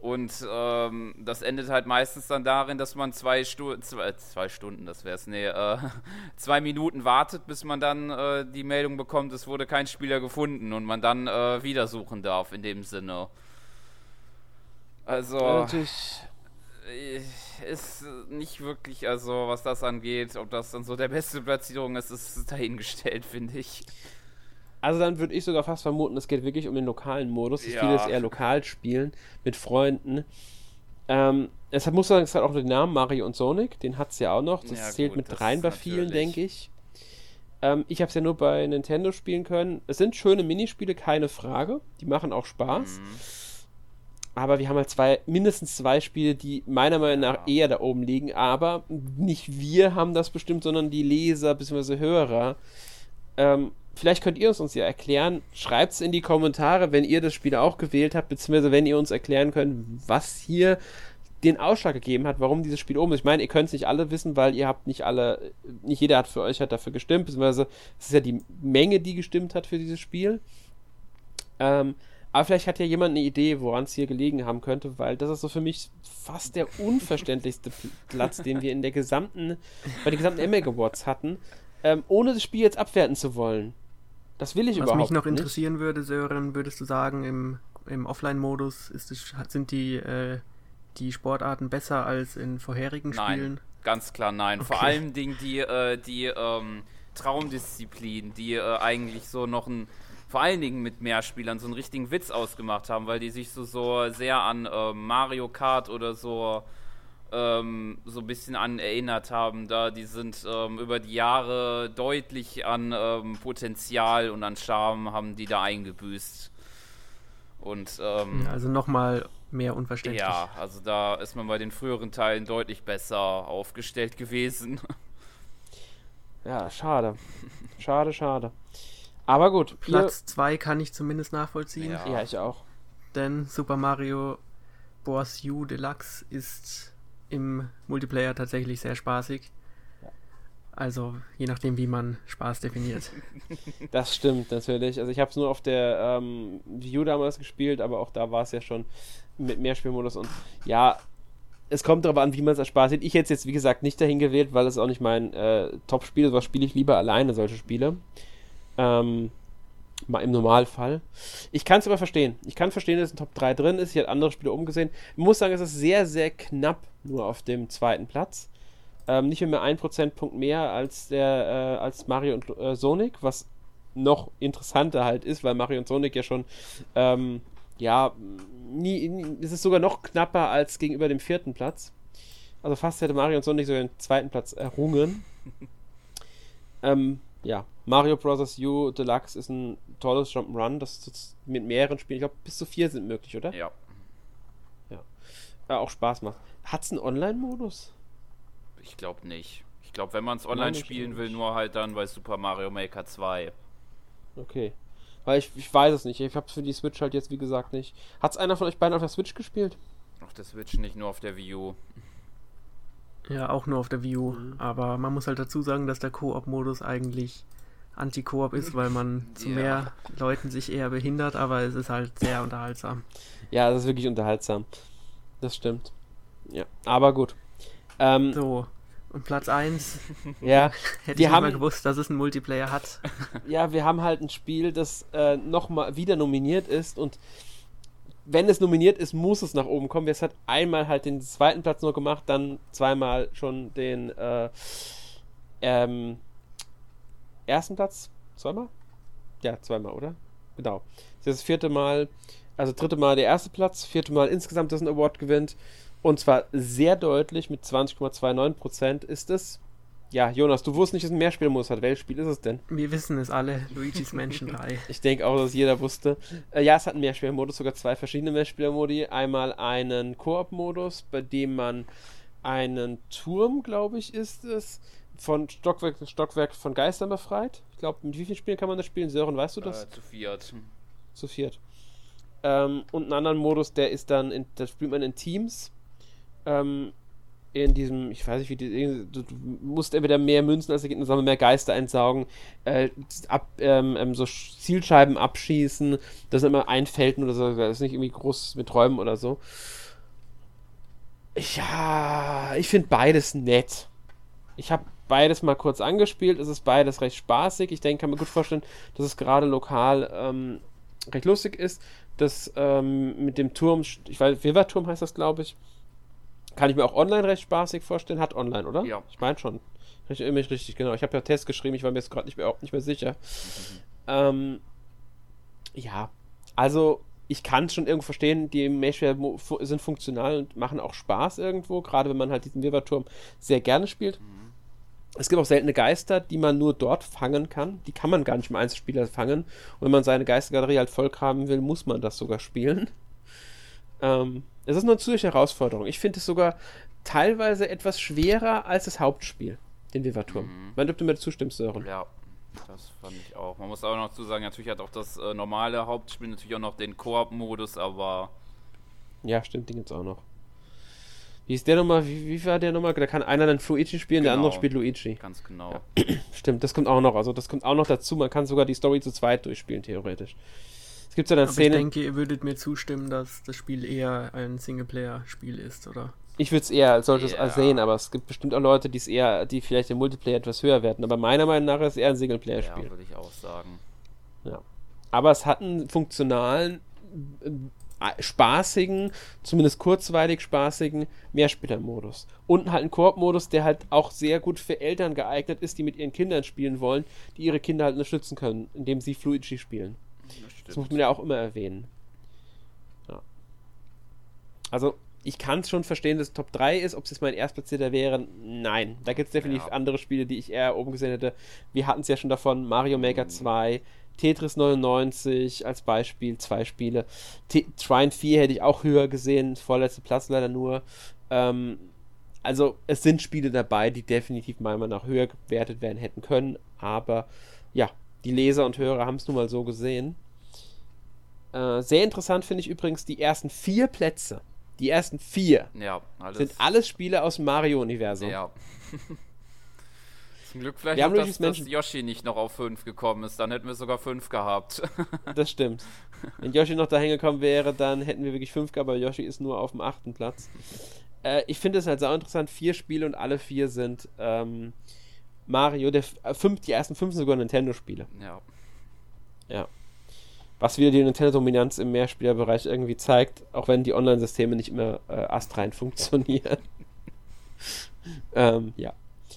Und ähm, das endet halt meistens dann darin, dass man zwei, Stu zwei, zwei Stunden, das wäre es, nee, äh, zwei Minuten wartet, bis man dann äh, die Meldung bekommt, es wurde kein Spieler gefunden und man dann äh, wieder suchen darf in dem Sinne. Also. Natürlich ist nicht wirklich, also was das angeht, ob das dann so der beste Platzierung ist, ist dahingestellt, finde ich. Also dann würde ich sogar fast vermuten, es geht wirklich um den lokalen Modus. Ich ja. will es eher lokal spielen, mit Freunden. Ähm, deshalb muss man sagen, es hat auch den Namen Mario und Sonic, den hat es ja auch noch. Das ja, zählt gut, mit rein bei vielen, denke ich. Ähm, ich habe es ja nur bei Nintendo spielen können. Es sind schöne Minispiele, keine Frage. Die machen auch Spaß. Mhm. Aber wir haben halt zwei, mindestens zwei Spiele, die meiner Meinung nach eher da oben liegen. Aber nicht wir haben das bestimmt, sondern die Leser bzw. Hörer. Ähm, vielleicht könnt ihr es uns ja erklären. Schreibt es in die Kommentare, wenn ihr das Spiel auch gewählt habt, beziehungsweise wenn ihr uns erklären könnt, was hier den Ausschlag gegeben hat, warum dieses Spiel oben ist. Ich meine, ihr könnt es nicht alle wissen, weil ihr habt nicht alle, nicht jeder hat für euch hat dafür gestimmt, beziehungsweise es ist ja die Menge, die gestimmt hat für dieses Spiel. Ähm, aber vielleicht hat ja jemand eine Idee, woran es hier gelegen haben könnte, weil das ist so für mich fast der unverständlichste Platz, den wir in der gesamten, bei den gesamten Emmy Awards hatten, ähm, ohne das Spiel jetzt abwerten zu wollen. Das will ich Was überhaupt nicht. Was mich noch interessieren nicht. würde, Sören, würdest du sagen, im, im Offline-Modus sind die, äh, die Sportarten besser als in vorherigen nein, Spielen? Ganz klar nein. Okay. Vor allem Dingen die, äh, die ähm, Traumdisziplin, die äh, eigentlich so noch ein vor allen Dingen mit Mehrspielern so einen richtigen Witz ausgemacht haben, weil die sich so, so sehr an äh, Mario Kart oder so ähm, so ein bisschen an erinnert haben. Da die sind ähm, über die Jahre deutlich an ähm, Potenzial und an Charme haben die da eingebüßt. Und ähm, also nochmal mehr unverständlich. Ja, also da ist man bei den früheren Teilen deutlich besser aufgestellt gewesen. Ja, schade. Schade, schade. Aber gut. Platz 2 kann ich zumindest nachvollziehen. Ja. ja, ich auch. Denn Super Mario Bros. U Deluxe ist im Multiplayer tatsächlich sehr spaßig. Also je nachdem, wie man Spaß definiert. Das stimmt natürlich. Also ich habe es nur auf der ähm, Wii U damals gespielt, aber auch da war es ja schon mit Mehrspielmodus und ja, es kommt darauf an, wie man es als Spaß sieht. Ich hätte es jetzt, wie gesagt, nicht dahin gewählt, weil es auch nicht mein äh, Top-Spiel ist. Was spiele ich lieber alleine, solche Spiele. Ähm, mal im Normalfall. Ich kann es aber verstehen. Ich kann verstehen, dass ein Top 3 drin ist. Ich habe andere Spiele umgesehen. Ich muss sagen, es ist sehr, sehr knapp nur auf dem zweiten Platz. Ähm, nicht mehr ein Prozentpunkt mehr als, der, äh, als Mario und äh, Sonic, was noch interessanter halt ist, weil Mario und Sonic ja schon, ähm, ja, nie, nie, es ist sogar noch knapper als gegenüber dem vierten Platz. Also fast hätte Mario und Sonic sogar den zweiten Platz errungen. ähm, ja, Mario Bros. U Deluxe ist ein tolles Jump'n'Run, das mit mehreren Spielen, ich glaube, bis zu vier sind möglich, oder? Ja. Ja. ja auch Spaß macht. Hat es einen Online-Modus? Ich glaube nicht. Ich glaube, wenn man es online spielen will, nur halt dann bei Super Mario Maker 2. Okay. Weil ich, ich weiß es nicht. Ich habe es für die Switch halt jetzt, wie gesagt, nicht. Hat es einer von euch beiden auf der Switch gespielt? Auf der Switch nicht, nur auf der Wii U. Ja, auch nur auf der View. Mhm. Aber man muss halt dazu sagen, dass der Koop-Modus eigentlich Anti-Koop ist, weil man zu ja. mehr Leuten sich eher behindert, aber es ist halt sehr unterhaltsam. Ja, es ist wirklich unterhaltsam. Das stimmt. Ja, aber gut. Ähm, so, und Platz 1. ja, hätte ich haben, mal gewusst, dass es einen Multiplayer hat. Ja, wir haben halt ein Spiel, das äh, nochmal wieder nominiert ist und wenn es nominiert ist, muss es nach oben kommen. Es hat einmal halt den zweiten Platz nur gemacht, dann zweimal schon den äh, ähm, ersten Platz. Zweimal? Ja, zweimal, oder? Genau. Das ist das vierte Mal, also dritte Mal der erste Platz, vierte Mal insgesamt, dass ein Award gewinnt. Und zwar sehr deutlich mit 20,29% ist es. Ja, Jonas, du wusstest nicht, dass es ein Mehrspielmodus hat. Welches Spiel ist es denn? Wir wissen es alle. Luigi's Mansion 3. ich denke auch, dass jeder wusste. Äh, ja, es hat einen Mehrspielermodus, sogar zwei verschiedene Mehrspielermodi. Einmal einen Koop-Modus, bei dem man einen Turm, glaube ich, ist es, von Stockwerk zu Stockwerk von Geistern befreit. Ich glaube, mit wie vielen Spielen kann man das spielen? Sören, weißt du das? Äh, zu viert. Zu viert. Ähm, und einen anderen Modus, der ist dann, in, da spielt man in Teams ähm, in diesem, ich weiß nicht, wie die, du, musst entweder mehr Münzen als Gegner sammeln, mehr Geister einsaugen, äh, ab, ähm, ähm, so Zielscheiben abschießen, das ist immer ein Feld oder so, das ist nicht irgendwie groß mit Träumen oder so. Ja, ich finde beides nett. Ich habe beides mal kurz angespielt, es ist beides recht spaßig. Ich denke, kann mir gut vorstellen, dass es gerade lokal ähm, recht lustig ist. Das ähm, mit dem Turm, ich weiß, Viva-Turm heißt das, glaube ich kann ich mir auch online recht spaßig vorstellen. Hat online, oder? Ja. Ich meine schon. Ich erinnere mich richtig, genau. Ich habe ja Test geschrieben, ich war mir jetzt gerade nicht mehr, nicht mehr sicher. Mhm. Ähm, ja, also ich kann es schon irgendwo verstehen, die Meshware sind funktional und machen auch Spaß irgendwo, gerade wenn man halt diesen Wirrwarrturm sehr gerne spielt. Mhm. Es gibt auch seltene Geister, die man nur dort fangen kann. Die kann man gar nicht im Einzelspieler fangen. Und wenn man seine Geistergalerie halt voll haben will, muss man das sogar spielen. Ähm, es ist eine zusätzliche Herausforderung. Ich finde es sogar teilweise etwas schwerer als das Hauptspiel, den Vivaturm. Mhm. Wenn du mir zustimmst, Sören. Ja, das fand ich auch. Man muss auch noch zu sagen, natürlich hat auch das äh, normale Hauptspiel natürlich auch noch den Koop-Modus, aber. Ja, stimmt, den gibt's auch noch. Wie ist der nochmal? Wie, wie war der nochmal? Da kann einer dann Luigi spielen, genau. der andere spielt Luigi. Ganz genau. Ja. Stimmt, das kommt auch noch. Also das kommt auch noch dazu. Man kann sogar die Story zu zweit durchspielen, theoretisch. Es gibt so eine Aber Szene. Ich denke, ihr würdet mir zustimmen, dass das Spiel eher ein Singleplayer-Spiel ist, oder? Ich würde es eher als solches yeah. sehen, aber es gibt bestimmt auch Leute, die es eher, die vielleicht im Multiplayer etwas höher werden. Aber meiner Meinung nach ist es eher ein Singleplayer-Spiel. Ja, würde ich auch sagen. Ja. Aber es hat einen funktionalen, äh, spaßigen, zumindest kurzweilig spaßigen Mehrspieler-Modus. Und halt einen Koop-Modus, der halt auch sehr gut für Eltern geeignet ist, die mit ihren Kindern spielen wollen, die ihre Kinder halt unterstützen können, indem sie Fluidgy spielen. Das, muss man ja auch immer erwähnen. Ja. Also, ich kann es schon verstehen, dass es Top 3 ist. Ob es jetzt mein Erstplatzierter wäre, nein. Da gibt es definitiv ja. andere Spiele, die ich eher oben gesehen hätte. Wir hatten es ja schon davon: Mario Maker mhm. 2, Tetris 99 als Beispiel, zwei Spiele. T Trine 4 hätte ich auch höher gesehen, vorletzter Platz leider nur. Ähm, also, es sind Spiele dabei, die definitiv meiner Meinung nach höher gewertet werden hätten können, aber ja, die Leser und Hörer haben es nun mal so gesehen. Äh, sehr interessant finde ich übrigens die ersten vier Plätze. Die ersten vier ja, alles. sind alles Spiele aus dem Mario-Universum. Ja. Zum Glück vielleicht, wir noch, dass, dass Yoshi nicht noch auf 5 gekommen ist. Dann hätten wir sogar 5 gehabt. das stimmt. Wenn Yoshi noch dahin gekommen wäre, dann hätten wir wirklich 5 gehabt, aber Yoshi ist nur auf dem achten Platz. Äh, ich finde es halt sehr interessant. Vier Spiele und alle vier sind ähm, Mario, der äh, fünf, die ersten fünf sind sogar Nintendo-Spiele. Ja. Ja. Was wieder die Nintendo-Dominanz im Mehrspielerbereich irgendwie zeigt, auch wenn die Online-Systeme nicht immer äh, astrein funktionieren. ähm, ja.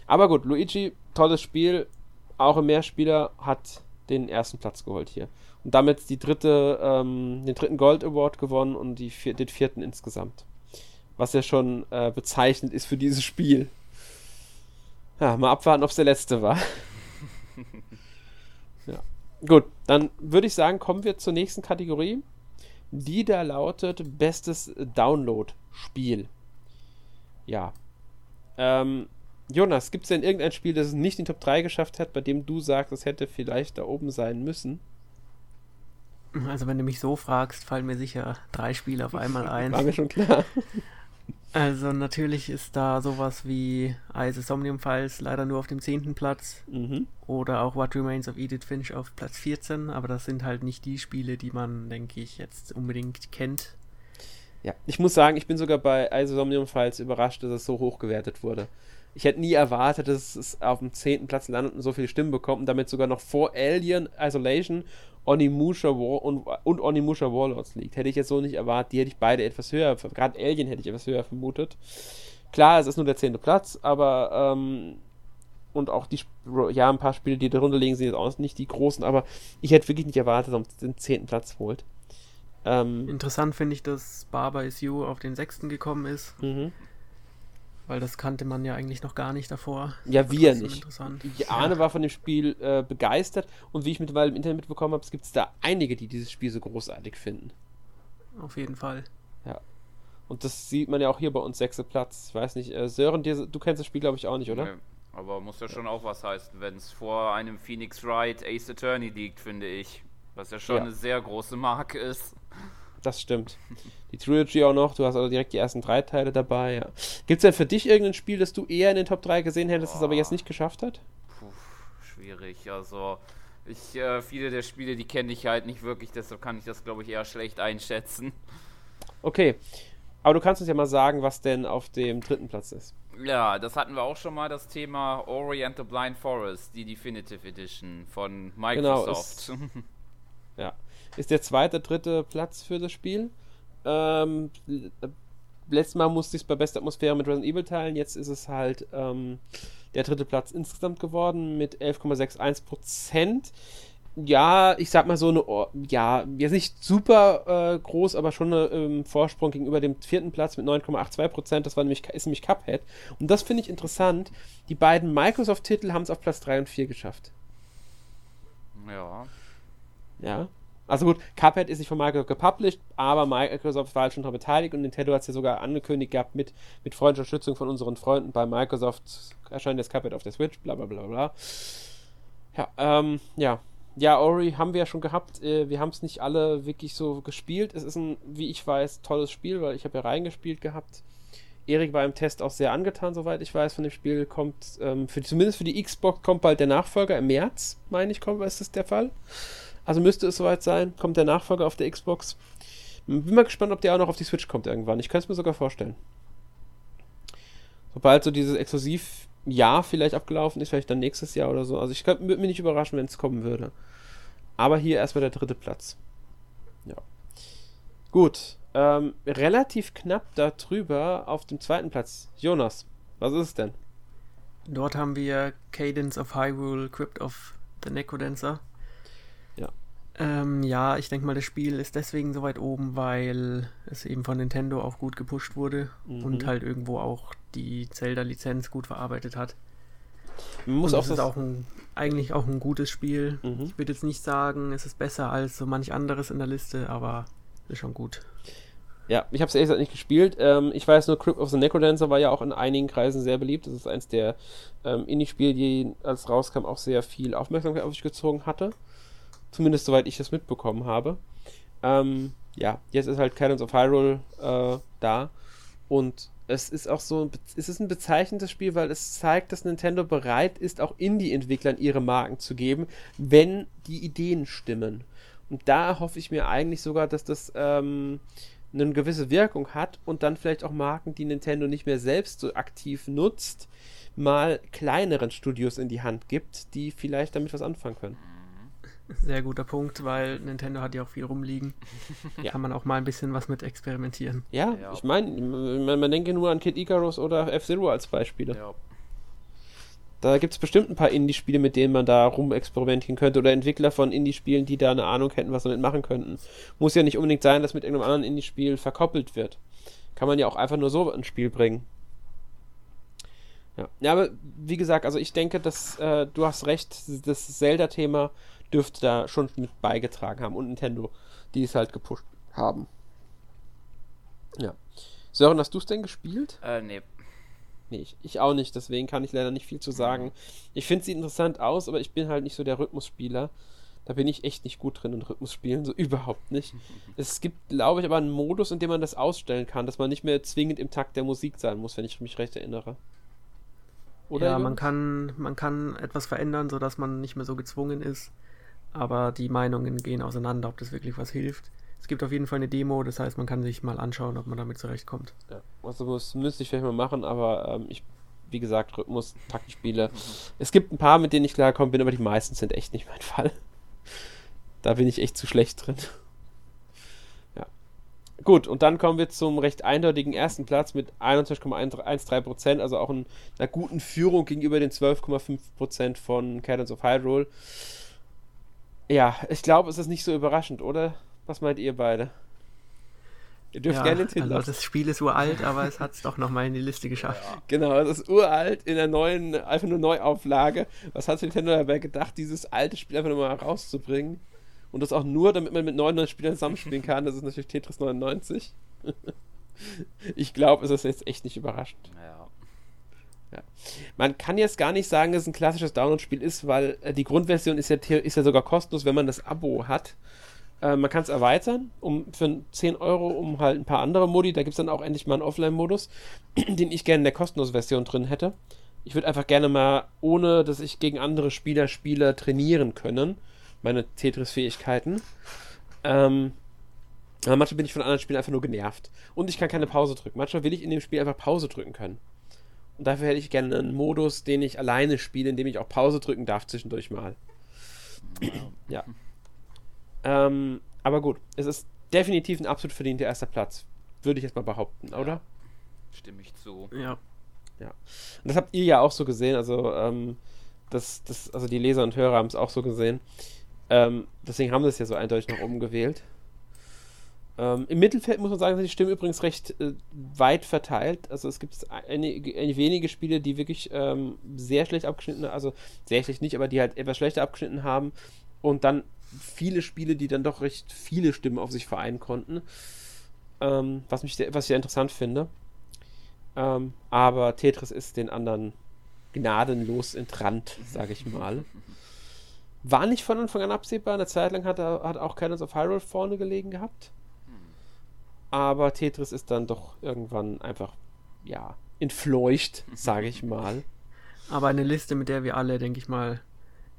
Aber gut, Luigi, tolles Spiel, auch im Mehrspieler, hat den ersten Platz geholt hier. Und damit die dritte, ähm, den dritten Gold Award gewonnen und die vier, den vierten insgesamt. Was ja schon äh, bezeichnend ist für dieses Spiel. Ja, mal abwarten, ob es der letzte war. ja. Gut, dann würde ich sagen, kommen wir zur nächsten Kategorie. Die da lautet Bestes Download-Spiel. Ja. Ähm, Jonas, gibt es denn irgendein Spiel, das es nicht in die Top 3 geschafft hat, bei dem du sagst, es hätte vielleicht da oben sein müssen? Also, wenn du mich so fragst, fallen mir sicher drei Spiele auf einmal ein. War mir schon klar. Also natürlich ist da sowas wie Ice Somnium Files leider nur auf dem 10. Platz mhm. oder auch What Remains of Edith Finch auf Platz 14, aber das sind halt nicht die Spiele, die man, denke ich, jetzt unbedingt kennt. Ja, ich muss sagen, ich bin sogar bei Isomnium Files überrascht, dass es so hoch gewertet wurde. Ich hätte nie erwartet, dass es auf dem 10. Platz landet und so viele Stimmen bekommt und damit sogar noch vor Alien Isolation Onimusha War und, und Onimusha Warlords liegt. Hätte ich jetzt so nicht erwartet. Die hätte ich beide etwas höher, gerade Alien hätte ich etwas höher vermutet. Klar, es ist nur der 10. Platz, aber ähm, und auch die, ja, ein paar Spiele, die darunter liegen, sind jetzt auch nicht die großen, aber ich hätte wirklich nicht erwartet, dass er den 10. Platz holt. Ähm, Interessant finde ich, dass Barber is You auf den 6. gekommen ist. Mhm. Weil das kannte man ja eigentlich noch gar nicht davor. Ja, wir nicht. Die Arne ja. war von dem Spiel äh, begeistert und wie ich mittlerweile im Internet mitbekommen habe, gibt es da einige, die dieses Spiel so großartig finden. Auf jeden Fall. Ja. Und das sieht man ja auch hier bei uns, sechster Platz. Ich weiß nicht, äh, Sören, dir, du kennst das Spiel, glaube ich, auch nicht, oder? Nee, aber muss ja schon auch was heißen, wenn es vor einem Phoenix Wright Ace Attorney liegt, finde ich. Was ja schon ja. eine sehr große Marke ist. Das stimmt. Die Trilogy auch noch, du hast also direkt die ersten drei Teile dabei, ja. Gibt es denn für dich irgendein Spiel, das du eher in den Top 3 gesehen hättest, das aber jetzt nicht geschafft hat? Puh, schwierig. Also, ich, äh, viele der Spiele, die kenne ich halt nicht wirklich, deshalb kann ich das, glaube ich, eher schlecht einschätzen. Okay. Aber du kannst uns ja mal sagen, was denn auf dem dritten Platz ist. Ja, das hatten wir auch schon mal, das Thema Oriental Blind Forest, die Definitive Edition von Microsoft. Genau, ist, ja ist der zweite, dritte Platz für das Spiel. Ähm, letztes Mal musste ich es bei bester Atmosphäre mit Resident Evil teilen, jetzt ist es halt ähm, der dritte Platz insgesamt geworden mit 11,61% Ja, ich sag mal so eine, ja, jetzt nicht super äh, groß, aber schon ein ähm, Vorsprung gegenüber dem vierten Platz mit 9,82% Das war nämlich, ist nämlich Cuphead. Und das finde ich interessant. Die beiden Microsoft-Titel haben es auf Platz 3 und 4 geschafft. Ja. Ja. Also gut, Cuphead ist nicht von Microsoft gepublished, aber Microsoft war halt schon daran beteiligt und Nintendo hat es ja sogar angekündigt gehabt mit, mit freundlicher Unterstützung von unseren Freunden bei Microsoft erscheint das Cuphead auf der Switch, bla bla bla bla. Ja, ähm, ja. Ja, Ori haben wir ja schon gehabt. Äh, wir haben es nicht alle wirklich so gespielt. Es ist ein, wie ich weiß, tolles Spiel, weil ich habe ja reingespielt gehabt. Erik war im Test auch sehr angetan, soweit ich weiß, von dem Spiel. Kommt, ähm, für, zumindest für die Xbox kommt bald der Nachfolger im März, meine ich, kommt, ist das der Fall. Also müsste es soweit sein. Kommt der Nachfolger auf der Xbox. Bin mal gespannt, ob der auch noch auf die Switch kommt irgendwann. Ich könnte es mir sogar vorstellen. Sobald so dieses Exklusiv-Jahr vielleicht abgelaufen ist, vielleicht dann nächstes Jahr oder so. Also ich würde mich nicht überraschen, wenn es kommen würde. Aber hier erstmal der dritte Platz. Ja. Gut. Ähm, relativ knapp darüber auf dem zweiten Platz. Jonas, was ist es denn? Dort haben wir Cadence of Hyrule, Crypt of the Necrodancer. Ähm, ja, ich denke mal, das Spiel ist deswegen so weit oben, weil es eben von Nintendo auch gut gepusht wurde mhm. und halt irgendwo auch die Zelda-Lizenz gut verarbeitet hat. Man muss und auch das ist auch ein, eigentlich auch ein gutes Spiel. Mhm. Ich würde jetzt nicht sagen, es ist besser als so manch anderes in der Liste, aber ist schon gut. Ja, ich habe es ehrlich gesagt nicht gespielt. Ähm, ich weiß nur, Crypt of the Necrodancer war ja auch in einigen Kreisen sehr beliebt. Das ist eins der ähm, Indie-Spiele, die als rauskam auch sehr viel Aufmerksamkeit auf sich gezogen hatte. Zumindest soweit ich das mitbekommen habe. Ähm, ja, jetzt ist halt Cadence of Hyrule äh, da. Und es ist auch so, es ist ein bezeichnendes Spiel, weil es zeigt, dass Nintendo bereit ist, auch Indie-Entwicklern ihre Marken zu geben, wenn die Ideen stimmen. Und da hoffe ich mir eigentlich sogar, dass das ähm, eine gewisse Wirkung hat und dann vielleicht auch Marken, die Nintendo nicht mehr selbst so aktiv nutzt, mal kleineren Studios in die Hand gibt, die vielleicht damit was anfangen können. Sehr guter Punkt, weil Nintendo hat ja auch viel rumliegen. ja. Kann man auch mal ein bisschen was mit experimentieren. Ja, ja. ich meine, man, man, denke nur an Kid Icarus oder F-Zero als Beispiele. Ja. Da gibt es bestimmt ein paar Indie-Spiele, mit denen man da rumexperimentieren könnte oder Entwickler von Indie-Spielen, die da eine Ahnung hätten, was damit machen könnten. Muss ja nicht unbedingt sein, dass mit irgendeinem anderen Indie-Spiel verkoppelt wird. Kann man ja auch einfach nur so ein Spiel bringen. Ja. ja, aber wie gesagt, also ich denke, dass äh, du hast recht, das Zelda-Thema dürfte da schon mit beigetragen haben und Nintendo, die es halt gepusht haben. Ja. Sören, hast du es denn gespielt? Äh, nee. Nee, ich, ich, auch nicht, deswegen kann ich leider nicht viel zu sagen. Ich finde, sie interessant aus, aber ich bin halt nicht so der Rhythmusspieler. Da bin ich echt nicht gut drin in Rhythmusspielen, so überhaupt nicht. Es gibt, glaube ich, aber einen Modus, in dem man das ausstellen kann, dass man nicht mehr zwingend im Takt der Musik sein muss, wenn ich mich recht erinnere. Oder ja, man kann, man kann etwas verändern, sodass man nicht mehr so gezwungen ist aber die Meinungen gehen auseinander, ob das wirklich was hilft. Es gibt auf jeden Fall eine Demo, das heißt, man kann sich mal anschauen, ob man damit zurechtkommt. Ja, also das müsste ich vielleicht mal machen, aber ähm, ich, wie gesagt, Rhythmus, Taktikspiele. Mhm. Es gibt ein paar, mit denen ich klarkommen bin, aber die meisten sind echt nicht mein Fall. Da bin ich echt zu schlecht drin. Ja. Gut, und dann kommen wir zum recht eindeutigen ersten Platz mit 21,13%, also auch in einer guten Führung gegenüber den 12,5% von Cadence of Hyrule. Ja, ich glaube, es ist nicht so überraschend, oder? Was meint ihr beide? Ihr dürft ja, gerne den Titel Also das Spiel ist uralt, aber es hat es doch nochmal in die Liste geschafft. Ja. Genau, es ist uralt in der neuen, einfach nur Neuauflage. Was hat Nintendo dabei gedacht, dieses alte Spiel einfach nochmal rauszubringen? Und das auch nur, damit man mit 99 Spielern zusammenspielen kann. Das ist natürlich Tetris 99. ich glaube, es ist jetzt echt nicht überraschend. Ja. Ja. Man kann jetzt gar nicht sagen, dass es ein klassisches Download-Spiel ist, weil äh, die Grundversion ist ja, ist ja sogar kostenlos, wenn man das Abo hat. Äh, man kann es erweitern um für 10 Euro um halt ein paar andere Modi. Da gibt es dann auch endlich mal einen Offline-Modus, den ich gerne in der kostenlosen Version drin hätte. Ich würde einfach gerne mal, ohne dass ich gegen andere Spieler spiele, trainieren können meine Tetris-Fähigkeiten. Ähm, aber manchmal bin ich von anderen Spielen einfach nur genervt. Und ich kann keine Pause drücken. Manchmal will ich in dem Spiel einfach Pause drücken können. Und dafür hätte ich gerne einen Modus, den ich alleine spiele, in dem ich auch Pause drücken darf zwischendurch mal. ja. Ähm, aber gut, es ist definitiv ein absolut verdienter erster Platz. Würde ich jetzt mal behaupten, ja. oder? Stimme ich zu. Ja. Ja. Und das habt ihr ja auch so gesehen, also, ähm, das, das, also die Leser und Hörer haben es auch so gesehen. Ähm, deswegen haben sie es ja so eindeutig nach oben gewählt. Ähm, Im Mittelfeld muss man sagen, sind die Stimmen übrigens recht äh, weit verteilt. Also es gibt einige, einige wenige Spiele, die wirklich ähm, sehr schlecht abgeschnitten, also sehr schlecht nicht, aber die halt etwas schlechter abgeschnitten haben. Und dann viele Spiele, die dann doch recht viele Stimmen auf sich vereinen konnten. Ähm, was, mich sehr, was ich sehr interessant finde. Ähm, aber Tetris ist den anderen gnadenlos entrannt, sage ich mal. War nicht von Anfang an absehbar. Eine Zeit lang hat, er, hat auch Cannons of Hyrule vorne gelegen gehabt. Aber Tetris ist dann doch irgendwann einfach, ja, entfleucht, sage ich mal. Aber eine Liste, mit der wir alle, denke ich mal,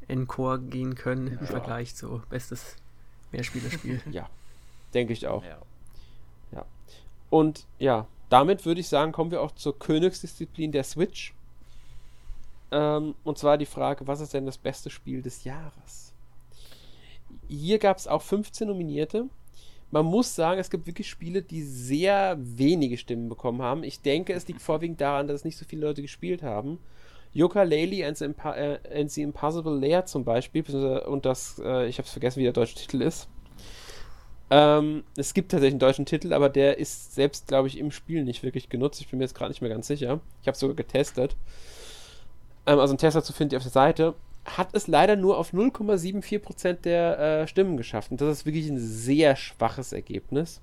in Chor gehen können ja. im Vergleich zu bestes Mehrspielerspiel. ja, denke ich auch. Ja. ja. Und ja, damit würde ich sagen, kommen wir auch zur Königsdisziplin der Switch. Ähm, und zwar die Frage, was ist denn das beste Spiel des Jahres? Hier gab es auch 15 Nominierte. Man muss sagen, es gibt wirklich Spiele, die sehr wenige Stimmen bekommen haben. Ich denke, es liegt vorwiegend daran, dass nicht so viele Leute gespielt haben. Yooka-Laylee and, Impa äh, and the Impossible Lair zum Beispiel, und das, äh, ich habe es vergessen, wie der deutsche Titel ist. Ähm, es gibt tatsächlich einen deutschen Titel, aber der ist selbst, glaube ich, im Spiel nicht wirklich genutzt. Ich bin mir jetzt gerade nicht mehr ganz sicher. Ich habe es sogar getestet ähm, also ein Tester zu finden auf der Seite, hat es leider nur auf 0,74% der äh, Stimmen geschafft. Und das ist wirklich ein sehr schwaches Ergebnis.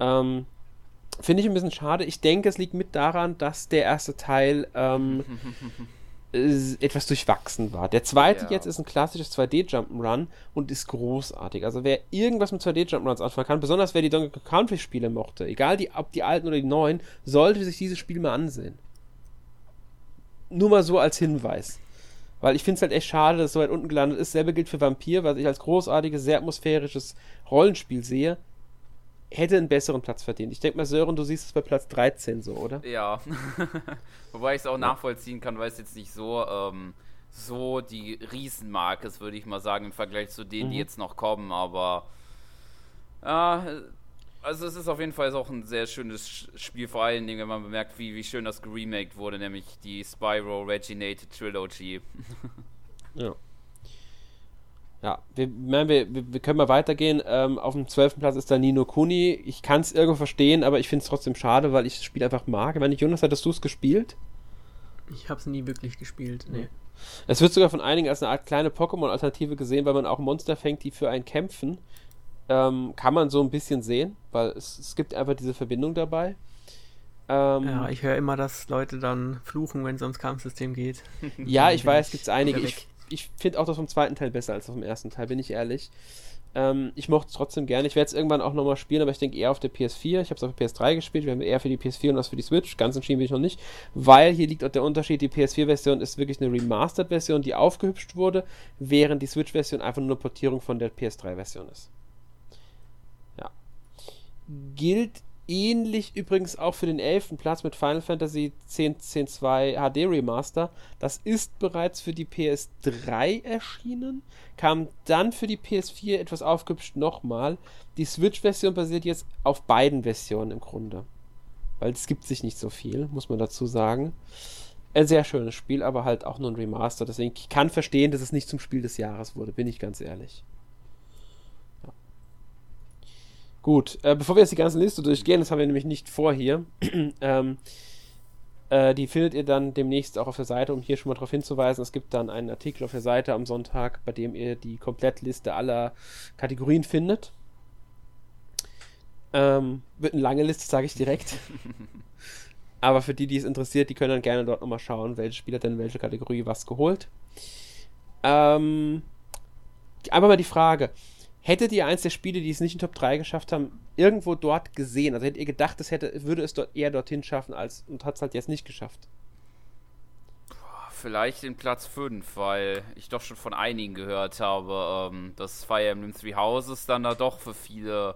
Ähm, Finde ich ein bisschen schade. Ich denke, es liegt mit daran, dass der erste Teil ähm, etwas durchwachsen war. Der zweite ja. jetzt ist ein klassisches 2D-Jump'n'Run und ist großartig. Also wer irgendwas mit 2D-Jump'n'Runs anfangen kann, besonders wer die Donkey Country-Spiele mochte, egal die, ob die alten oder die neuen, sollte sich dieses Spiel mal ansehen nur mal so als Hinweis. Weil ich finde es halt echt schade, dass es so weit unten gelandet ist. Selbe gilt für Vampir, was ich als großartiges, sehr atmosphärisches Rollenspiel sehe. Hätte einen besseren Platz verdient. Ich denke mal, Sören, du siehst es bei Platz 13 so, oder? Ja. Wobei ich es auch ja. nachvollziehen kann, weil es jetzt nicht so, ähm, so die Riesenmarke ist, würde ich mal sagen, im Vergleich zu denen, mhm. die jetzt noch kommen. Aber ja, also es ist auf jeden Fall auch ein sehr schönes Spiel, vor allen Dingen, wenn man bemerkt, wie, wie schön das geremaked wurde, nämlich die Spyro Reginated Trilogy. ja. Ja, wir, wir, wir können mal weitergehen. Ähm, auf dem 12. Platz ist da Nino Kuni. Ich kann es irgendwo verstehen, aber ich finde es trotzdem schade, weil ich das Spiel einfach mag. Wenn nicht, Jonas, hattest du es gespielt? Ich habe es nie wirklich gespielt, nee. Es wird sogar von einigen als eine Art kleine Pokémon-Alternative gesehen, weil man auch Monster fängt, die für einen kämpfen ähm, kann man so ein bisschen sehen, weil es, es gibt einfach diese Verbindung dabei. Ähm, ja, ich höre immer, dass Leute dann fluchen, wenn es ums Kampfsystem geht. ja, ich weiß, gibt es einige. Ich, ich finde auch das vom zweiten Teil besser als vom ersten Teil, bin ich ehrlich. Ähm, ich mochte es trotzdem gerne. Ich werde es irgendwann auch nochmal spielen, aber ich denke eher auf der PS4. Ich habe es auf der PS3 gespielt. Wir haben eher für die PS4 und was für die Switch. Ganz entschieden bin ich noch nicht. Weil hier liegt auch der Unterschied: die PS4-Version ist wirklich eine Remastered-Version, die aufgehübscht wurde, während die Switch-Version einfach nur eine Portierung von der PS3-Version ist. Gilt ähnlich übrigens auch für den 11. Platz mit Final Fantasy 10.2 HD Remaster. Das ist bereits für die PS3 erschienen, kam dann für die PS4 etwas aufgehübscht nochmal. Die Switch-Version basiert jetzt auf beiden Versionen im Grunde. Weil es gibt sich nicht so viel, muss man dazu sagen. Ein sehr schönes Spiel, aber halt auch nur ein Remaster. Deswegen ich kann verstehen, dass es nicht zum Spiel des Jahres wurde, bin ich ganz ehrlich. Gut, äh, bevor wir jetzt die ganze Liste durchgehen, das haben wir nämlich nicht vor hier. ähm, äh, die findet ihr dann demnächst auch auf der Seite, um hier schon mal darauf hinzuweisen. Es gibt dann einen Artikel auf der Seite am Sonntag, bei dem ihr die Komplettliste aller Kategorien findet. Ähm, wird eine lange Liste, sage ich direkt. Aber für die, die es interessiert, die können dann gerne dort nochmal schauen, welche Spieler denn welche Kategorie was geholt. Ähm, einfach mal die Frage: Hättet ihr eins der Spiele, die es nicht in Top 3 geschafft haben, irgendwo dort gesehen? Also hättet ihr gedacht, es hätte, würde es dort eher dorthin schaffen als und hat es halt jetzt nicht geschafft? Vielleicht in Platz 5, weil ich doch schon von einigen gehört habe, ähm, dass Fire Emblem Three Houses dann da doch für viele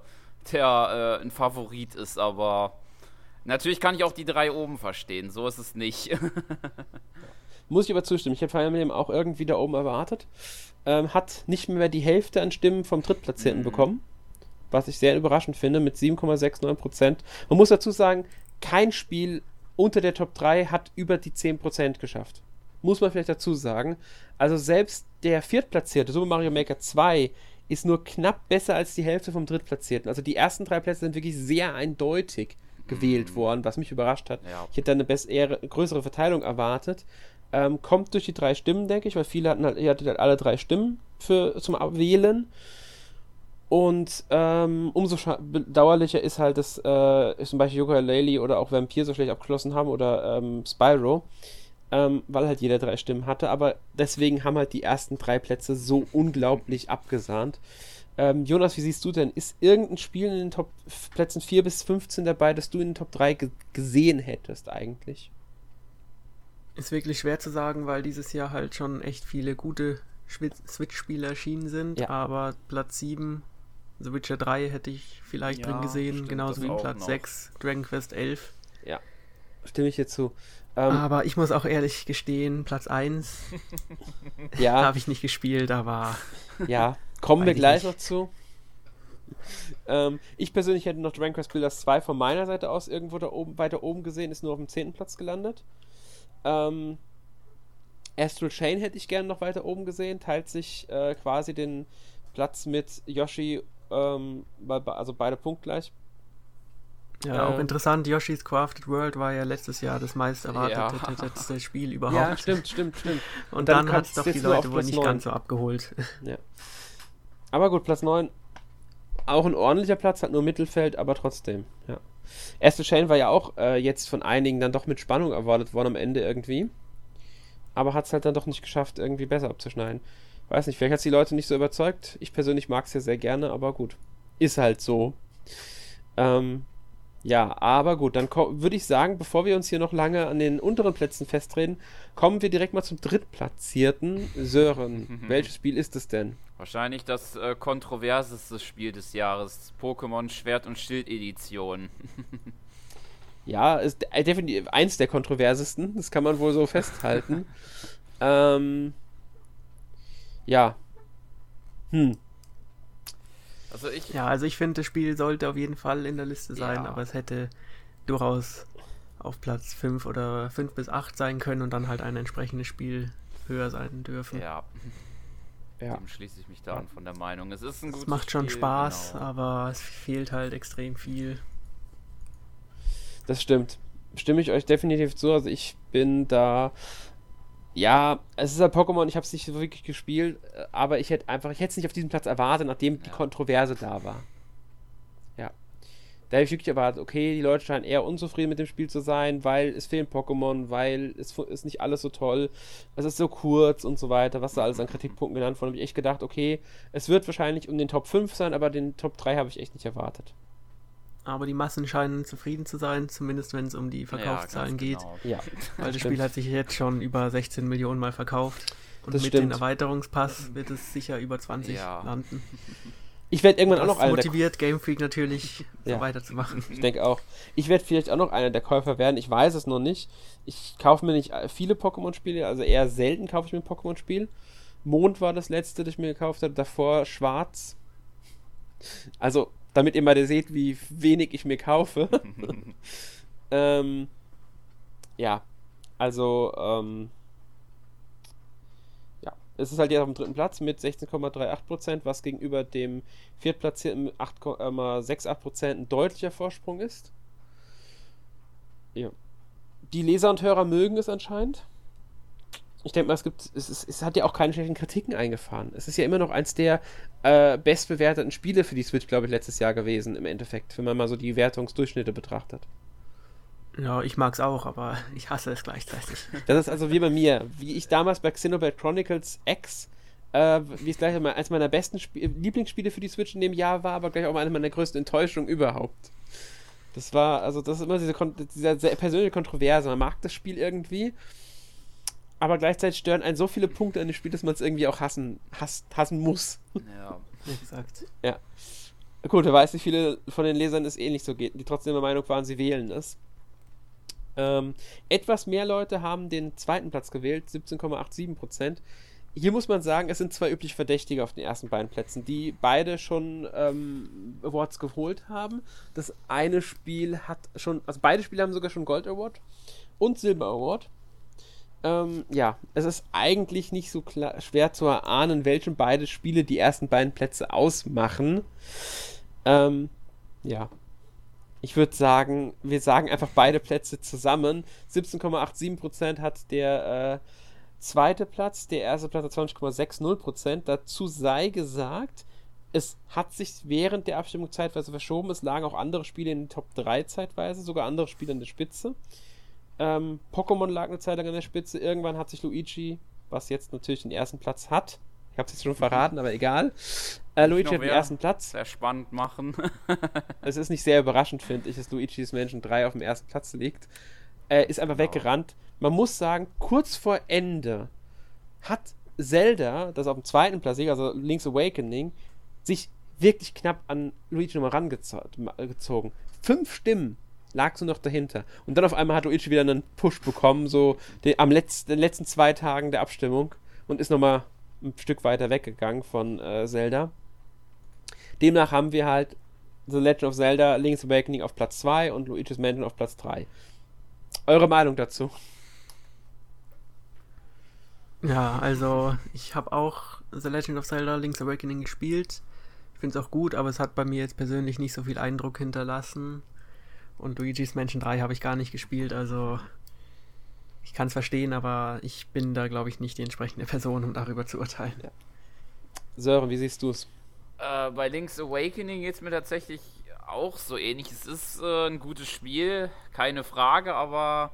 der äh, ein Favorit ist, aber natürlich kann ich auch die drei oben verstehen, so ist es nicht. Muss ich aber zustimmen, ich hätte Fire Emblem auch irgendwie da oben erwartet ähm, hat nicht mehr die Hälfte an Stimmen vom Drittplatzierten mhm. bekommen. Was ich sehr überraschend finde, mit 7,69% Man muss dazu sagen, kein Spiel unter der Top 3 hat über die 10% geschafft. Muss man vielleicht dazu sagen. Also selbst der Viertplatzierte, Super Mario Maker 2, ist nur knapp besser als die Hälfte vom Drittplatzierten. Also die ersten drei Plätze sind wirklich sehr eindeutig gewählt mhm. worden, was mich überrascht hat. Ja. Ich hätte da eine bessere, größere Verteilung erwartet. Ähm, kommt durch die drei Stimmen, denke ich, weil viele hatten halt, ihr hattet halt alle drei Stimmen für, zum Wählen. Und ähm, umso bedauerlicher ist halt, dass äh, zum Beispiel Yoko Laylee oder auch Vampir so schlecht abgeschlossen haben oder ähm, Spyro, ähm, weil halt jeder drei Stimmen hatte. Aber deswegen haben halt die ersten drei Plätze so unglaublich abgesahnt. Ähm, Jonas, wie siehst du denn? Ist irgendein Spiel in den Top Plätzen 4 bis 15 dabei, das du in den Top 3 gesehen hättest eigentlich? Ist wirklich schwer zu sagen, weil dieses Jahr halt schon echt viele gute Switch-Spiele erschienen sind, ja. aber Platz 7, The Witcher 3 hätte ich vielleicht ja, drin gesehen, stimmt, genauso wie Platz noch. 6, Dragon Quest 11. Ja, stimme ich dir zu. Ähm, aber ich muss auch ehrlich gestehen, Platz 1 ja. habe ich nicht gespielt, aber. Ja, kommen wir gleich nicht. noch zu. Ähm, ich persönlich hätte noch Dragon Quest Builders 2 von meiner Seite aus irgendwo da oben, weiter oben gesehen, ist nur auf dem 10. Platz gelandet. Ähm, Astral Chain hätte ich gerne noch weiter oben gesehen, teilt sich äh, quasi den Platz mit Yoshi, ähm, also beide punktgleich. Ja, auch interessant, Yoshi's Crafted World war ja letztes Jahr das meist erwartete ja. Spiel überhaupt. Ja, stimmt, stimmt, stimmt. Und, Und dann, dann hat es doch die Leute wohl nicht 9. ganz so abgeholt. Ja. Aber gut, Platz 9, auch ein ordentlicher Platz, hat nur Mittelfeld, aber trotzdem, ja. Astral Chain war ja auch äh, jetzt von einigen dann doch mit Spannung erwartet worden am Ende irgendwie. Aber hat es halt dann doch nicht geschafft, irgendwie besser abzuschneiden. Weiß nicht, vielleicht hat es die Leute nicht so überzeugt. Ich persönlich mag es ja sehr gerne, aber gut. Ist halt so. Ähm, ja, aber gut, dann würde ich sagen, bevor wir uns hier noch lange an den unteren Plätzen festreden, kommen wir direkt mal zum drittplatzierten. Sören, welches Spiel ist es denn? Wahrscheinlich das äh, kontroverseste Spiel des Jahres, Pokémon Schwert und Schild Edition. ja, ist definitiv eins der kontroversesten, das kann man wohl so festhalten. ähm, ja. Hm. Also ich. Ja, also ich finde, das Spiel sollte auf jeden Fall in der Liste sein, ja. aber es hätte durchaus auf Platz 5 oder 5 bis 8 sein können und dann halt ein entsprechendes Spiel höher sein dürfen. Ja. Ja. Dem schließe ich mich da an von der Meinung. Es ist ein gutes Es macht schon Spiel, Spaß, genau. aber es fehlt halt extrem viel. Das stimmt. Stimme ich euch definitiv zu. Also ich bin da ja, es ist ein Pokémon, ich habe es nicht so wirklich gespielt, äh, aber ich hätte einfach, ich hätte es nicht auf diesem Platz erwartet, nachdem ja. die Kontroverse da war. Da habe ich wirklich erwartet, okay, die Leute scheinen eher unzufrieden mit dem Spiel zu sein, weil es fehlen Pokémon, weil es ist nicht alles so toll, es ist so kurz und so weiter, was da alles an Kritikpunkten genannt wurde, habe ich echt gedacht, okay, es wird wahrscheinlich um den Top 5 sein, aber den Top 3 habe ich echt nicht erwartet. Aber die Massen scheinen zufrieden zu sein, zumindest wenn es um die Verkaufszahlen ja, geht. Genau. Ja, Weil das Spiel hat sich jetzt schon über 16 Millionen Mal verkauft. Und das mit stimmt. dem Erweiterungspass wird es sicher über 20 ja. landen. Ich werde irgendwann das auch noch einer motiviert Game Freak natürlich so ja. weiterzumachen. Ich denke auch. Ich werde vielleicht auch noch einer der Käufer werden. Ich weiß es noch nicht. Ich kaufe mir nicht viele Pokémon-Spiele, also eher selten kaufe ich mir ein Pokémon-Spiel. Mond war das letzte, das ich mir gekauft habe. Davor Schwarz. Also, damit ihr mal seht, wie wenig ich mir kaufe. ähm, ja, also, ähm, es ist halt jetzt auf dem dritten Platz mit 16,38%, was gegenüber dem viertplatzierten 8,68% ein deutlicher Vorsprung ist. Ja. Die Leser und Hörer mögen es anscheinend. Ich denke mal, es gibt, es, ist, es, hat ja auch keine schlechten Kritiken eingefahren. Es ist ja immer noch eins der äh, bestbewerteten Spiele für die Switch, glaube ich, letztes Jahr gewesen, im Endeffekt, wenn man mal so die Wertungsdurchschnitte betrachtet. Ja, ich mag es auch, aber ich hasse es gleichzeitig. Das ist also wie bei mir. Wie ich damals bei Xenoblade Chronicles X, äh, wie es gleich eines meiner besten Sp Lieblingsspiele für die Switch in dem Jahr war, aber gleich auch eine meiner größten Enttäuschungen überhaupt. Das war, also das ist immer diese, diese sehr persönliche Kontroverse. Man mag das Spiel irgendwie, aber gleichzeitig stören einen so viele Punkte an dem Spiel, dass man es irgendwie auch hassen, hass, hassen muss. Ja, exakt. Ja. Gut, da weiß ich, viele von den Lesern es ähnlich so geht, die trotzdem der Meinung waren, sie wählen es. Ähm, etwas mehr Leute haben den zweiten Platz gewählt, 17,87% Hier muss man sagen, es sind zwei üblich Verdächtige auf den ersten beiden Plätzen, die beide schon ähm, Awards geholt haben. Das eine Spiel hat schon, also beide Spiele haben sogar schon Gold Award und Silber Award. Ähm, ja, es ist eigentlich nicht so klar, schwer zu erahnen, welchen beide Spiele die ersten beiden Plätze ausmachen. Ähm, ja, ich würde sagen, wir sagen einfach beide Plätze zusammen. 17,87% hat der äh, zweite Platz, der erste Platz hat 20,60%. Dazu sei gesagt, es hat sich während der Abstimmung zeitweise verschoben. Es lagen auch andere Spiele in den Top 3 zeitweise, sogar andere Spiele an der Spitze. Ähm, Pokémon lag eine Zeit lang an der Spitze. Irgendwann hat sich Luigi, was jetzt natürlich den ersten Platz hat, ich habe es jetzt schon verraten, aber egal. Äh, Luigi hat den ersten Platz. Sehr spannend machen. es ist nicht sehr überraschend, finde ich, dass Luigi's Mansion 3 auf dem ersten Platz liegt. Äh, ist einfach genau. weggerannt. Man muss sagen, kurz vor Ende hat Zelda, das auf dem zweiten Platz liegt, also Link's Awakening, sich wirklich knapp an Luigi nochmal rangezogen. Fünf Stimmen lag so noch dahinter. Und dann auf einmal hat Luigi wieder einen Push bekommen, so den, am Letz-, den letzten zwei Tagen der Abstimmung und ist nochmal ein Stück weiter weggegangen von äh, Zelda. Demnach haben wir halt The Legend of Zelda Link's Awakening auf Platz 2 und Luigi's Mansion auf Platz 3. Eure Meinung dazu? Ja, also ich habe auch The Legend of Zelda Link's Awakening gespielt. Ich finde es auch gut, aber es hat bei mir jetzt persönlich nicht so viel Eindruck hinterlassen. Und Luigi's Mansion 3 habe ich gar nicht gespielt, also ich kann es verstehen, aber ich bin da, glaube ich, nicht die entsprechende Person, um darüber zu urteilen. Ja. Sören, wie siehst du es? Äh, bei Link's Awakening geht es mir tatsächlich auch so ähnlich. Es ist äh, ein gutes Spiel, keine Frage, aber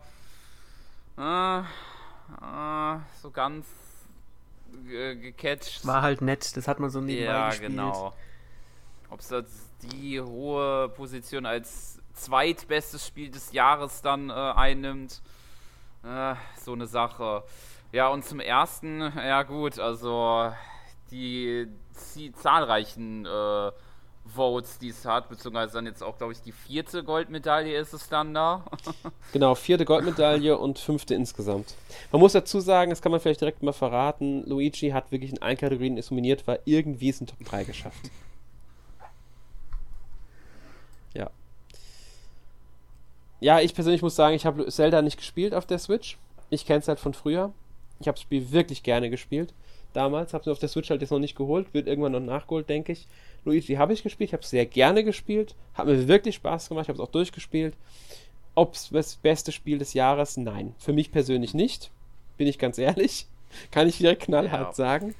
äh, äh so ganz gecatcht. War halt nett, das hat man so nebenbei ja, gespielt. Ja, genau. Ob es die hohe Position als zweitbestes Spiel des Jahres dann äh, einnimmt, äh, so eine Sache. Ja, und zum ersten, ja gut, also die, die zahlreichen äh, Votes, die es hat, beziehungsweise dann jetzt auch, glaube ich, die vierte Goldmedaille ist es dann da. genau, vierte Goldmedaille und fünfte insgesamt. Man muss dazu sagen, das kann man vielleicht direkt mal verraten, Luigi hat wirklich in allen Kategorien es nominiert war, irgendwie es in Top 3 geschafft. Ja. Ja, ich persönlich muss sagen, ich habe Zelda nicht gespielt auf der Switch. Ich kenne es halt von früher. Ich habe das Spiel wirklich gerne gespielt. Damals habe es auf der Switch halt jetzt noch nicht geholt, wird irgendwann noch nachgeholt, denke ich. Luigi habe ich gespielt, ich habe es sehr gerne gespielt, hat mir wirklich Spaß gemacht, ich habe es auch durchgespielt. Ob es das beste Spiel des Jahres? Nein, für mich persönlich nicht, bin ich ganz ehrlich. Kann ich direkt knallhart ja. sagen.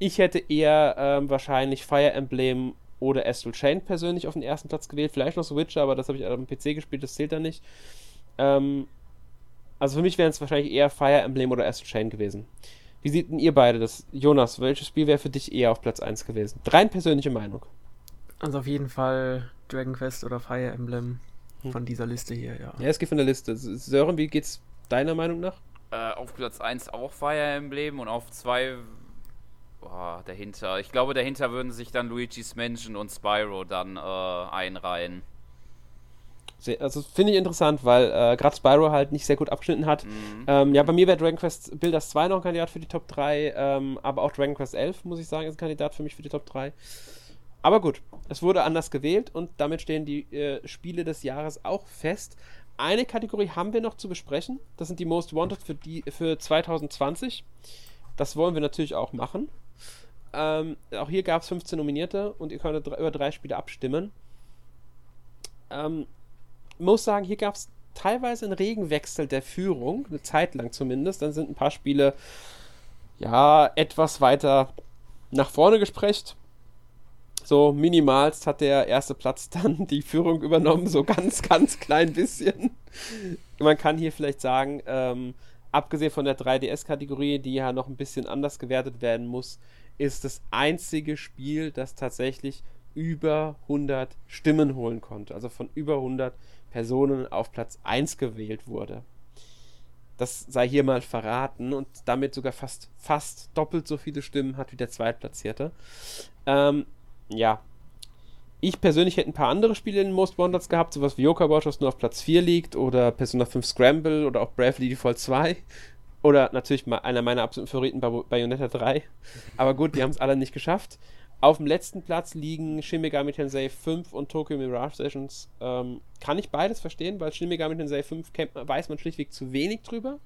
Ich hätte eher ähm, wahrscheinlich Fire Emblem oder Astral Chain persönlich auf den ersten Platz gewählt. Vielleicht noch Switch, aber das habe ich auf dem PC gespielt, das zählt da nicht. Ähm, also für mich wären es wahrscheinlich eher Fire Emblem oder Astral Chain gewesen. Wie seht denn ihr beide das? Jonas, welches Spiel wäre für dich eher auf Platz 1 gewesen? Rein persönliche Meinung. Also auf jeden Fall Dragon Quest oder Fire Emblem hm. von dieser Liste hier, ja. Ja, es geht von der Liste. Sören, wie geht's deiner Meinung nach? Äh, auf Platz 1 auch Fire Emblem und auf 2 boah, dahinter. Ich glaube, dahinter würden sich dann Luigi's Mansion und Spyro dann äh, einreihen. Also finde ich interessant, weil äh, gerade Spyro halt nicht sehr gut abgeschnitten hat. Mhm. Ähm, ja, bei mir wäre Dragon Quest Builders 2 noch ein Kandidat für die Top 3, ähm, aber auch Dragon Quest 11, muss ich sagen, ist ein Kandidat für mich für die Top 3. Aber gut, es wurde anders gewählt und damit stehen die äh, Spiele des Jahres auch fest. Eine Kategorie haben wir noch zu besprechen. Das sind die Most Wanted für, die, für 2020. Das wollen wir natürlich auch machen. Ähm, auch hier gab es 15 Nominierte und ihr könnt über drei Spiele abstimmen. Ähm, muss sagen, hier gab es teilweise einen Regenwechsel der Führung, eine Zeit lang zumindest. Dann sind ein paar Spiele ja etwas weiter nach vorne gesprecht. So minimalst hat der erste Platz dann die Führung übernommen, so ganz, ganz klein bisschen. Man kann hier vielleicht sagen, ähm, abgesehen von der 3DS-Kategorie, die ja noch ein bisschen anders gewertet werden muss, ist das einzige Spiel, das tatsächlich über 100 Stimmen holen konnte. Also von über 100 Personen auf Platz 1 gewählt wurde. Das sei hier mal verraten und damit sogar fast, fast doppelt so viele Stimmen hat wie der Zweitplatzierte. Ähm, ja. Ich persönlich hätte ein paar andere Spiele in Most Wanted gehabt, sowas wie Yoka Watch, was nur auf Platz 4 liegt, oder Persona 5 Scramble oder auch Bravely Default 2. Oder natürlich einer meiner absoluten Favoriten, Bayonetta 3. Aber gut, die haben es alle nicht geschafft. Auf dem letzten Platz liegen Shin Megami Tensei 5 und Tokyo Mirage Sessions. Ähm, kann ich beides verstehen, weil Shin Megami Tensei 5 weiß man schlichtweg zu wenig drüber.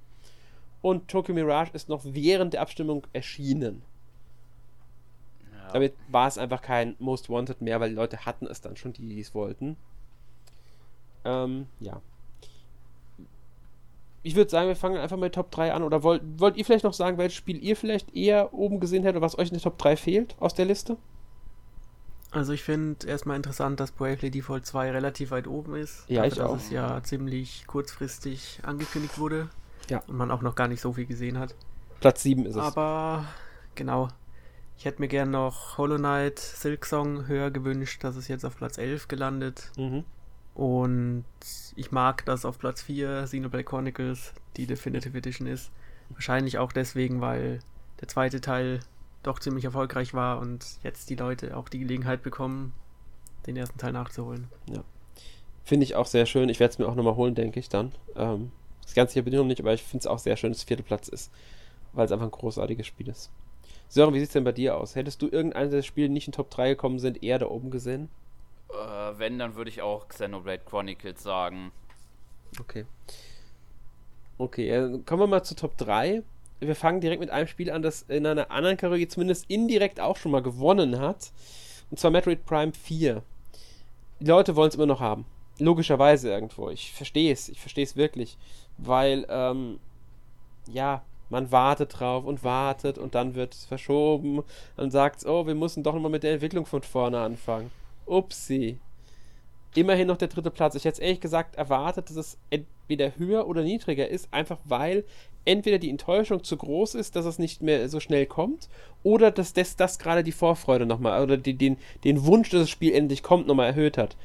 Und Tokyo Mirage ist noch während der Abstimmung erschienen. Ja. Damit war es einfach kein Most Wanted mehr, weil die Leute hatten es dann schon, die es wollten. Ähm, ja. Ich würde sagen, wir fangen einfach mal Top 3 an. Oder wollt, wollt ihr vielleicht noch sagen, welches Spiel ihr vielleicht eher oben gesehen hättet, was euch in der Top 3 fehlt aus der Liste? Also ich finde erstmal interessant, dass Bravely Default 2 relativ weit oben ist. Ja, dafür, ich dass auch. es ja ziemlich kurzfristig angekündigt wurde. Ja. Und man auch noch gar nicht so viel gesehen hat. Platz 7 ist es. Aber genau. Ich hätte mir gern noch Hollow Knight Silk Song höher gewünscht. Das ist jetzt auf Platz 11 gelandet. Mhm. Und ich mag, dass auf Platz 4 Xenoblade Chronicles die Definitive Edition ist. Wahrscheinlich auch deswegen, weil der zweite Teil doch ziemlich erfolgreich war und jetzt die Leute auch die Gelegenheit bekommen, den ersten Teil nachzuholen. Ja. Finde ich auch sehr schön. Ich werde es mir auch nochmal holen, denke ich dann. Ähm, das ganze hier bin ich noch nicht, aber ich finde es auch sehr schön, dass es vierte Platz ist, weil es einfach ein großartiges Spiel ist. Sören, wie sieht es denn bei dir aus? Hättest du irgendeines der Spiele, die nicht in Top 3 gekommen sind, eher da oben gesehen? Äh, wenn, dann würde ich auch Xenoblade Chronicles sagen. Okay. Okay, äh, kommen wir mal zu Top 3 wir fangen direkt mit einem Spiel an, das in einer anderen Kategorie zumindest indirekt auch schon mal gewonnen hat. Und zwar Metroid Prime 4. Die Leute wollen es immer noch haben. Logischerweise irgendwo. Ich verstehe es. Ich verstehe es wirklich. Weil, ähm, ja, man wartet drauf und wartet und dann wird es verschoben. Dann sagt oh, wir müssen doch nochmal mit der Entwicklung von vorne anfangen. Upsi. Immerhin noch der dritte Platz. Ich hätte ehrlich gesagt erwartet, dass es entweder höher oder niedriger ist, einfach weil entweder die Enttäuschung zu groß ist, dass es nicht mehr so schnell kommt, oder dass das, das gerade die Vorfreude nochmal, oder die, den, den Wunsch, dass das Spiel endlich kommt, nochmal erhöht hat.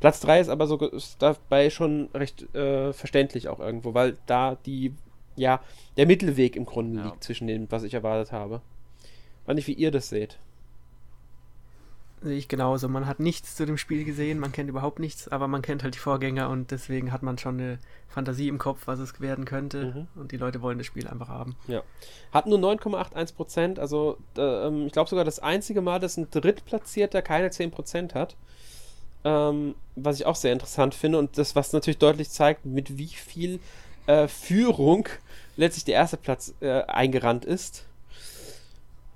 Platz 3 ist aber so ist dabei schon recht äh, verständlich auch irgendwo, weil da die, ja, der Mittelweg im Grunde ja. liegt zwischen dem, was ich erwartet habe. Weiß nicht, wie ihr das seht. Sehe ich genauso. Man hat nichts zu dem Spiel gesehen, man kennt überhaupt nichts, aber man kennt halt die Vorgänger und deswegen hat man schon eine Fantasie im Kopf, was es werden könnte. Mhm. Und die Leute wollen das Spiel einfach haben. Ja. Hat nur 9,81 Prozent, also äh, ich glaube sogar das einzige Mal, dass ein Drittplatzierter keine 10 Prozent hat. Ähm, was ich auch sehr interessant finde und das, was natürlich deutlich zeigt, mit wie viel äh, Führung letztlich der erste Platz äh, eingerannt ist.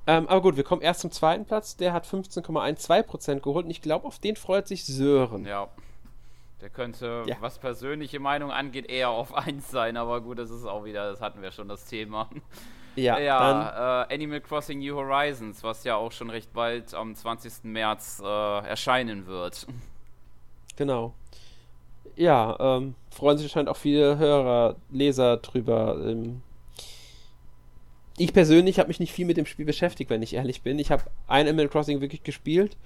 Ähm, aber gut, wir kommen erst zum zweiten Platz. Der hat 15,12% geholt und ich glaube, auf den freut sich Sören. Ja. Der könnte, ja. was persönliche Meinung angeht, eher auf 1 sein, aber gut, das ist auch wieder, das hatten wir schon das Thema. Ja, ja äh, Animal Crossing New Horizons, was ja auch schon recht bald am 20. März äh, erscheinen wird. Genau. Ja, ähm, freuen sich anscheinend auch viele Hörer, Leser drüber. Ähm, ich persönlich habe mich nicht viel mit dem Spiel beschäftigt, wenn ich ehrlich bin. Ich habe ein Animal Crossing wirklich gespielt.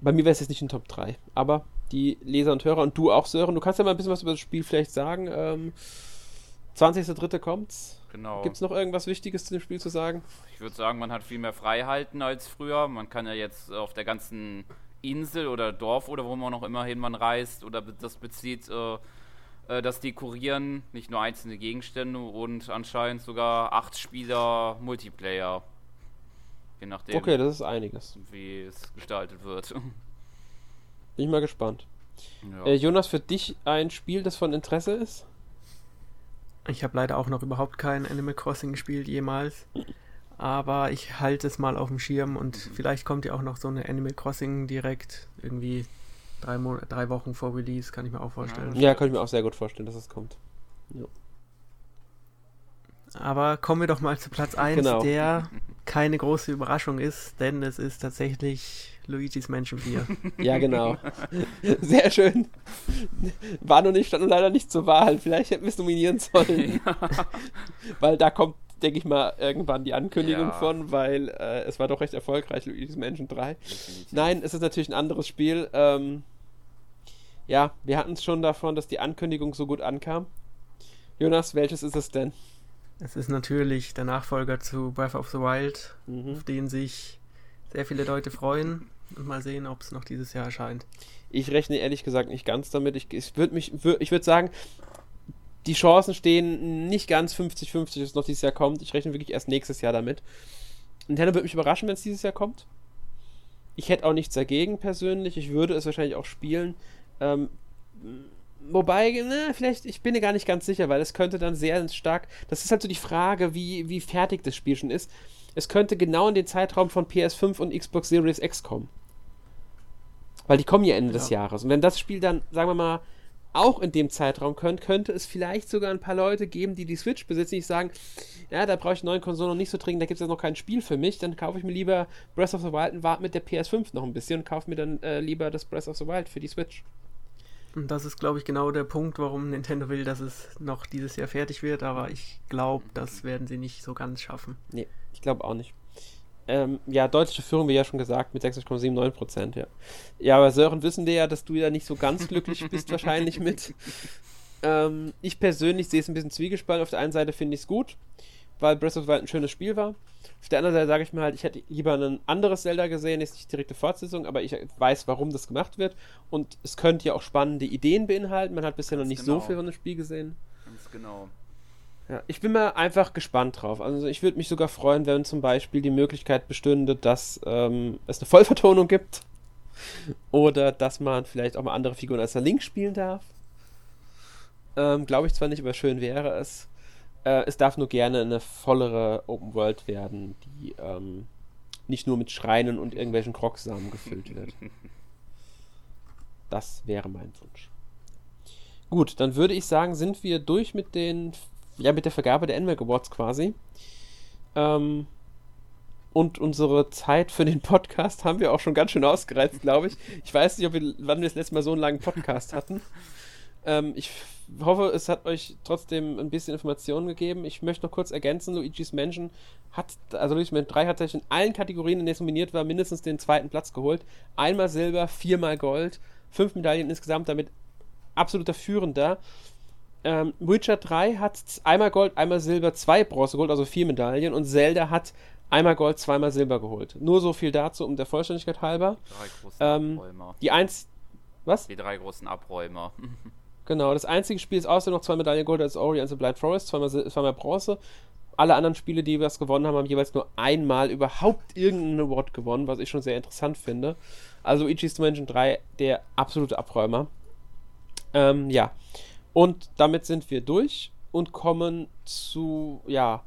Bei mir wäre es jetzt nicht in Top 3. Aber die Leser und Hörer und du auch, Sören, du kannst ja mal ein bisschen was über das Spiel vielleicht sagen. Ähm, 20.03. kommt's. Genau. Gibt es noch irgendwas Wichtiges zu dem Spiel zu sagen? Ich würde sagen, man hat viel mehr Freiheiten als früher. Man kann ja jetzt auf der ganzen Insel oder Dorf oder wo man noch immerhin man reist oder das bezieht, äh, äh, das dekorieren, nicht nur einzelne Gegenstände und anscheinend sogar acht Spieler Multiplayer. Je nachdem. Okay, das ist einiges. Wie es gestaltet wird. Bin ich mal gespannt. Ja. Äh, Jonas, für dich ein Spiel, das von Interesse ist? Ich habe leider auch noch überhaupt kein Animal Crossing gespielt jemals. Aber ich halte es mal auf dem Schirm und vielleicht kommt ja auch noch so eine Animal Crossing direkt irgendwie drei, Mon drei Wochen vor Release, kann ich mir auch vorstellen. Ja, kann ich mir auch sehr gut vorstellen, dass es kommt. Ja. Aber kommen wir doch mal zu Platz 1, genau. der keine große Überraschung ist, denn es ist tatsächlich Luigi's Mansion 4. Ja, genau. Sehr schön. War noch nicht, stand leider nicht zur Wahl. Vielleicht hätten wir es nominieren sollen. Ja. Weil da kommt, denke ich mal, irgendwann die Ankündigung ja. von, weil äh, es war doch recht erfolgreich, Luigi's Mansion 3. Definitiv. Nein, es ist natürlich ein anderes Spiel. Ähm, ja, wir hatten es schon davon, dass die Ankündigung so gut ankam. Jonas, welches ist es denn? Es ist natürlich der Nachfolger zu Breath of the Wild, mhm. auf den sich sehr viele Leute freuen. Und mal sehen, ob es noch dieses Jahr erscheint. Ich rechne ehrlich gesagt nicht ganz damit. Ich, ich würde würd, ich würde sagen, die Chancen stehen nicht ganz 50-50, dass es noch dieses Jahr kommt. Ich rechne wirklich erst nächstes Jahr damit. Nintendo würde mich überraschen, wenn es dieses Jahr kommt. Ich hätte auch nichts dagegen persönlich. Ich würde es wahrscheinlich auch spielen. Ähm, wobei, na, vielleicht, ich bin mir gar nicht ganz sicher, weil es könnte dann sehr stark. Das ist halt so die Frage, wie, wie fertig das Spiel schon ist. Es könnte genau in den Zeitraum von PS5 und Xbox Series X kommen. Weil die kommen ja Ende ja. des Jahres. Und wenn das Spiel dann, sagen wir mal, auch in dem Zeitraum könnt, könnte es vielleicht sogar ein paar Leute geben, die die Switch besitzen, die sagen, ja, da brauche ich neuen Konsolen noch nicht so dringend, da gibt es jetzt noch kein Spiel für mich, dann kaufe ich mir lieber Breath of the Wild und warte mit der PS5 noch ein bisschen und kaufe mir dann äh, lieber das Breath of the Wild für die Switch. Und das ist, glaube ich, genau der Punkt, warum Nintendo will, dass es noch dieses Jahr fertig wird, aber ich glaube, das werden sie nicht so ganz schaffen. Nee, ich glaube auch nicht. Ähm, ja, deutliche Führung, wie ja schon gesagt, mit 60,79% ja. Ja, aber Sören wissen wir ja, dass du ja nicht so ganz glücklich bist, wahrscheinlich mit. Ähm, ich persönlich sehe es ein bisschen zwiegespalten. Auf der einen Seite finde ich es gut, weil Breath of the Wild ein schönes Spiel war. Auf der anderen Seite sage ich mir halt, ich hätte lieber ein anderes Zelda gesehen, jetzt nicht direkte Fortsetzung, aber ich weiß, warum das gemacht wird. Und es könnte ja auch spannende Ideen beinhalten. Man hat bisher noch nicht genau. so viel von dem Spiel gesehen. Ganz genau. Ja, ich bin mal einfach gespannt drauf. Also ich würde mich sogar freuen, wenn zum Beispiel die Möglichkeit bestünde, dass ähm, es eine Vollvertonung gibt. Oder dass man vielleicht auch mal andere Figuren als der Link spielen darf. Ähm, Glaube ich zwar nicht, aber schön wäre es. Äh, es darf nur gerne eine vollere Open World werden, die ähm, nicht nur mit Schreinen und irgendwelchen Krogsamen gefüllt wird. Das wäre mein Wunsch. Gut, dann würde ich sagen, sind wir durch mit den, ja, mit der Vergabe der NMAC Awards quasi. Ähm, und unsere Zeit für den Podcast haben wir auch schon ganz schön ausgereizt, glaube ich. Ich weiß nicht, ob wir, wann wir das letzte Mal so einen langen Podcast hatten. Ähm, ich hoffe, es hat euch trotzdem ein bisschen Informationen gegeben. Ich möchte noch kurz ergänzen, Luigi's Mansion hat, also Luigi's Mansion 3 hat sich in allen Kategorien, in denen es nominiert war, mindestens den zweiten Platz geholt. Einmal Silber, viermal Gold, fünf Medaillen insgesamt, damit absoluter Führender. Ähm, Witcher 3 hat einmal Gold, einmal Silber, zwei Bronze geholt, also vier Medaillen. Und Zelda hat einmal Gold, zweimal Silber geholt. Nur so viel dazu, um der Vollständigkeit halber. Drei große ähm, Abräumer. Die eins. Was? Die drei großen Abräumer. Genau, das einzige Spiel ist außerdem noch zwei Medaillen Gold als Ori and the Blind Forest, zweimal, zweimal Bronze. Alle anderen Spiele, die was gewonnen haben, haben jeweils nur einmal überhaupt irgendeinen Award gewonnen, was ich schon sehr interessant finde. Also Luigi's Mansion 3, der absolute Abräumer. Ähm, ja. Und damit sind wir durch und kommen zu, ja,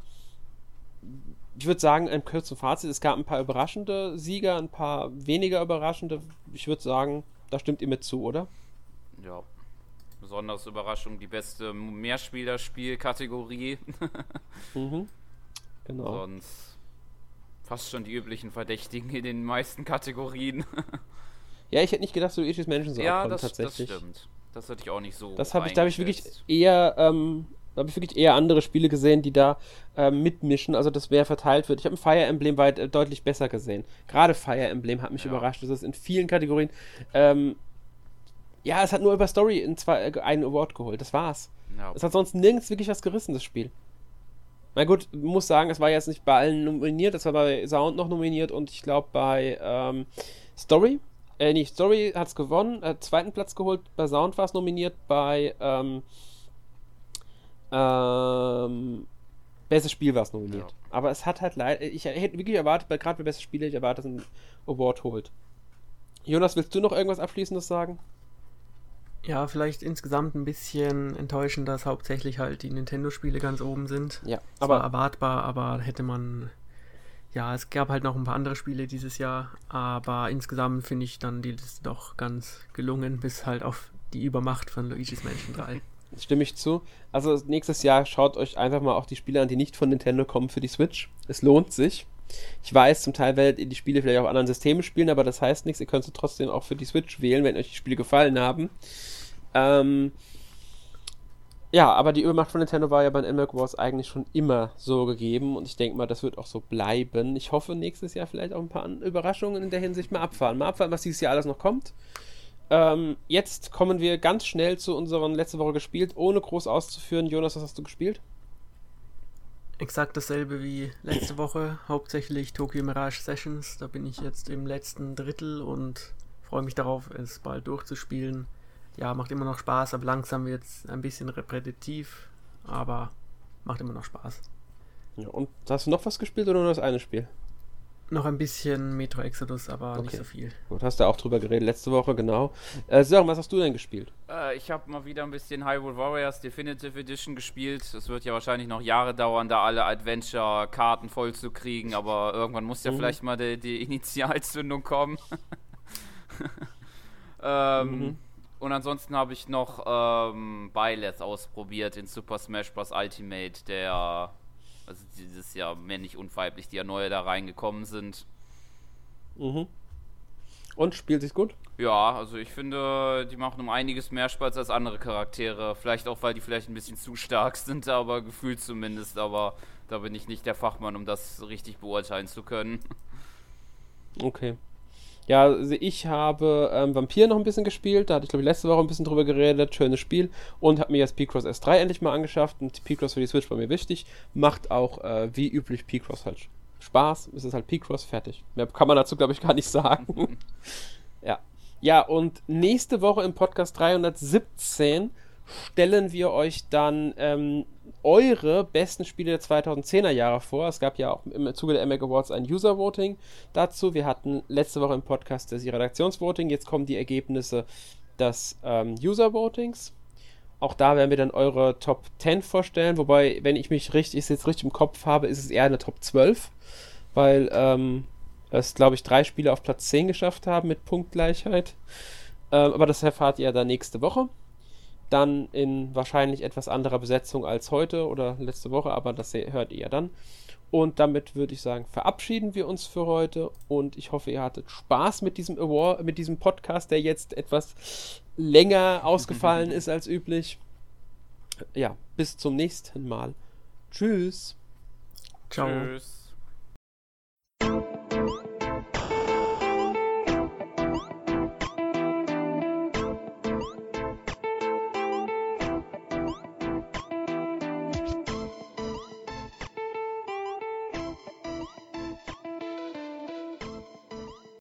ich würde sagen, einem kurzen Fazit. Es gab ein paar überraschende Sieger, ein paar weniger überraschende. Ich würde sagen, da stimmt ihr mit zu, oder? Ja, besonders Überraschung die beste Mehrspielerspielkategorie. mhm. Genau. Sonst fast schon die üblichen Verdächtigen in den meisten Kategorien. ja, ich hätte nicht gedacht, so Luigi's Mansion so ja, das, tatsächlich. das stimmt. Das hatte ich auch nicht so. Das habe ich, da habe ich wirklich eher, ähm, da habe ich wirklich eher andere Spiele gesehen, die da ähm, mitmischen, also das wer verteilt wird. Ich habe ein Fire Emblem weit äh, deutlich besser gesehen. Gerade Fire Emblem hat mich ja. überrascht, dass es in vielen Kategorien ähm, ja, es hat nur über Story in zwei, äh, einen Award geholt. Das war's. Ja. Es hat sonst nirgends wirklich was gerissen, das Spiel. Na gut, muss sagen, es war jetzt nicht bei allen nominiert, es war bei Sound noch nominiert und ich glaube bei ähm, Story. Äh, nicht Story hat es gewonnen, hat zweiten Platz geholt, bei Sound war es nominiert, bei ähm, ähm, Bestes Spiel war es nominiert. Ja. Aber es hat halt leider, ich hätte wirklich erwartet, gerade bei Bestes Spiel hätte ich erwartet, dass ein Award holt. Jonas, willst du noch irgendwas Abschließendes sagen? Ja, vielleicht insgesamt ein bisschen enttäuschend, dass hauptsächlich halt die Nintendo-Spiele ganz oben sind. Ja, aber erwartbar, aber hätte man. Ja, es gab halt noch ein paar andere Spiele dieses Jahr, aber insgesamt finde ich dann die Liste doch ganz gelungen, bis halt auf die Übermacht von Luigi's Mansion 3. Stimme ich zu. Also nächstes Jahr schaut euch einfach mal auch die Spiele an, die nicht von Nintendo kommen für die Switch. Es lohnt sich. Ich weiß, zum Teil werdet ihr die Spiele vielleicht auf anderen Systemen spielen, aber das heißt nichts. Ihr könnt sie trotzdem auch für die Switch wählen, wenn euch die Spiele gefallen haben. Ähm, ja, aber die Übermacht von Nintendo war ja bei Animal Wars eigentlich schon immer so gegeben und ich denke mal, das wird auch so bleiben. Ich hoffe, nächstes Jahr vielleicht auch ein paar Überraschungen in der Hinsicht mal abfahren. Mal abfahren, was dieses Jahr alles noch kommt. Ähm, jetzt kommen wir ganz schnell zu unseren letzte Woche gespielt, ohne groß auszuführen. Jonas, was hast du gespielt? Exakt dasselbe wie letzte Woche, hauptsächlich Tokyo Mirage Sessions. Da bin ich jetzt im letzten Drittel und freue mich darauf, es bald durchzuspielen. Ja, macht immer noch Spaß, aber langsam wird es ein bisschen repetitiv, aber macht immer noch Spaß. Ja, und hast du noch was gespielt oder nur das eine Spiel? Noch ein bisschen Metro Exodus, aber okay. nicht so viel. Gut, hast du auch drüber geredet letzte Woche, genau. Äh, Sören, was hast du denn gespielt? Äh, ich habe mal wieder ein bisschen Hyrule Warriors Definitive Edition gespielt. Es wird ja wahrscheinlich noch Jahre dauern, da alle Adventure-Karten voll zu kriegen, aber irgendwann muss ja mhm. vielleicht mal die, die Initialzündung kommen. ähm, mhm. Und ansonsten habe ich noch ähm, Byleth ausprobiert in Super Smash Bros. Ultimate, der also dieses Jahr männlich und weiblich, die ja neue da reingekommen sind. Mhm. Und spielt sich gut? Ja, also ich finde, die machen um einiges mehr Spaß als andere Charaktere. Vielleicht auch, weil die vielleicht ein bisschen zu stark sind, aber gefühlt zumindest. Aber da bin ich nicht der Fachmann, um das richtig beurteilen zu können. Okay. Ja, also ich habe ähm, Vampir noch ein bisschen gespielt. Da hatte ich, glaube ich, letzte Woche ein bisschen drüber geredet. Schönes Spiel. Und habe mir jetzt P-Cross S3 endlich mal angeschafft. Und P-Cross für die Switch war mir wichtig. Macht auch, äh, wie üblich, P-Cross halt Spaß. Es ist halt P-Cross fertig. Mehr kann man dazu, glaube ich, gar nicht sagen. ja. Ja, und nächste Woche im Podcast 317 stellen wir euch dann ähm, eure besten Spiele der 2010er Jahre vor. Es gab ja auch im Zuge der MAG Awards ein User Voting dazu. Wir hatten letzte Woche im Podcast das Redaktionsvoting. Jetzt kommen die Ergebnisse des ähm, User Votings. Auch da werden wir dann eure Top 10 vorstellen. Wobei, wenn ich mich richtig, jetzt richtig im Kopf habe, ist es eher eine Top 12. Weil ähm, es, glaube ich, drei Spiele auf Platz 10 geschafft haben mit Punktgleichheit. Ähm, aber das erfahrt ihr dann nächste Woche dann in wahrscheinlich etwas anderer Besetzung als heute oder letzte Woche, aber das hört ihr dann. Und damit würde ich sagen, verabschieden wir uns für heute und ich hoffe, ihr hattet Spaß mit diesem Award, mit diesem Podcast, der jetzt etwas länger ausgefallen ist als üblich. Ja, bis zum nächsten Mal. Tschüss. Ciao. Tschüss.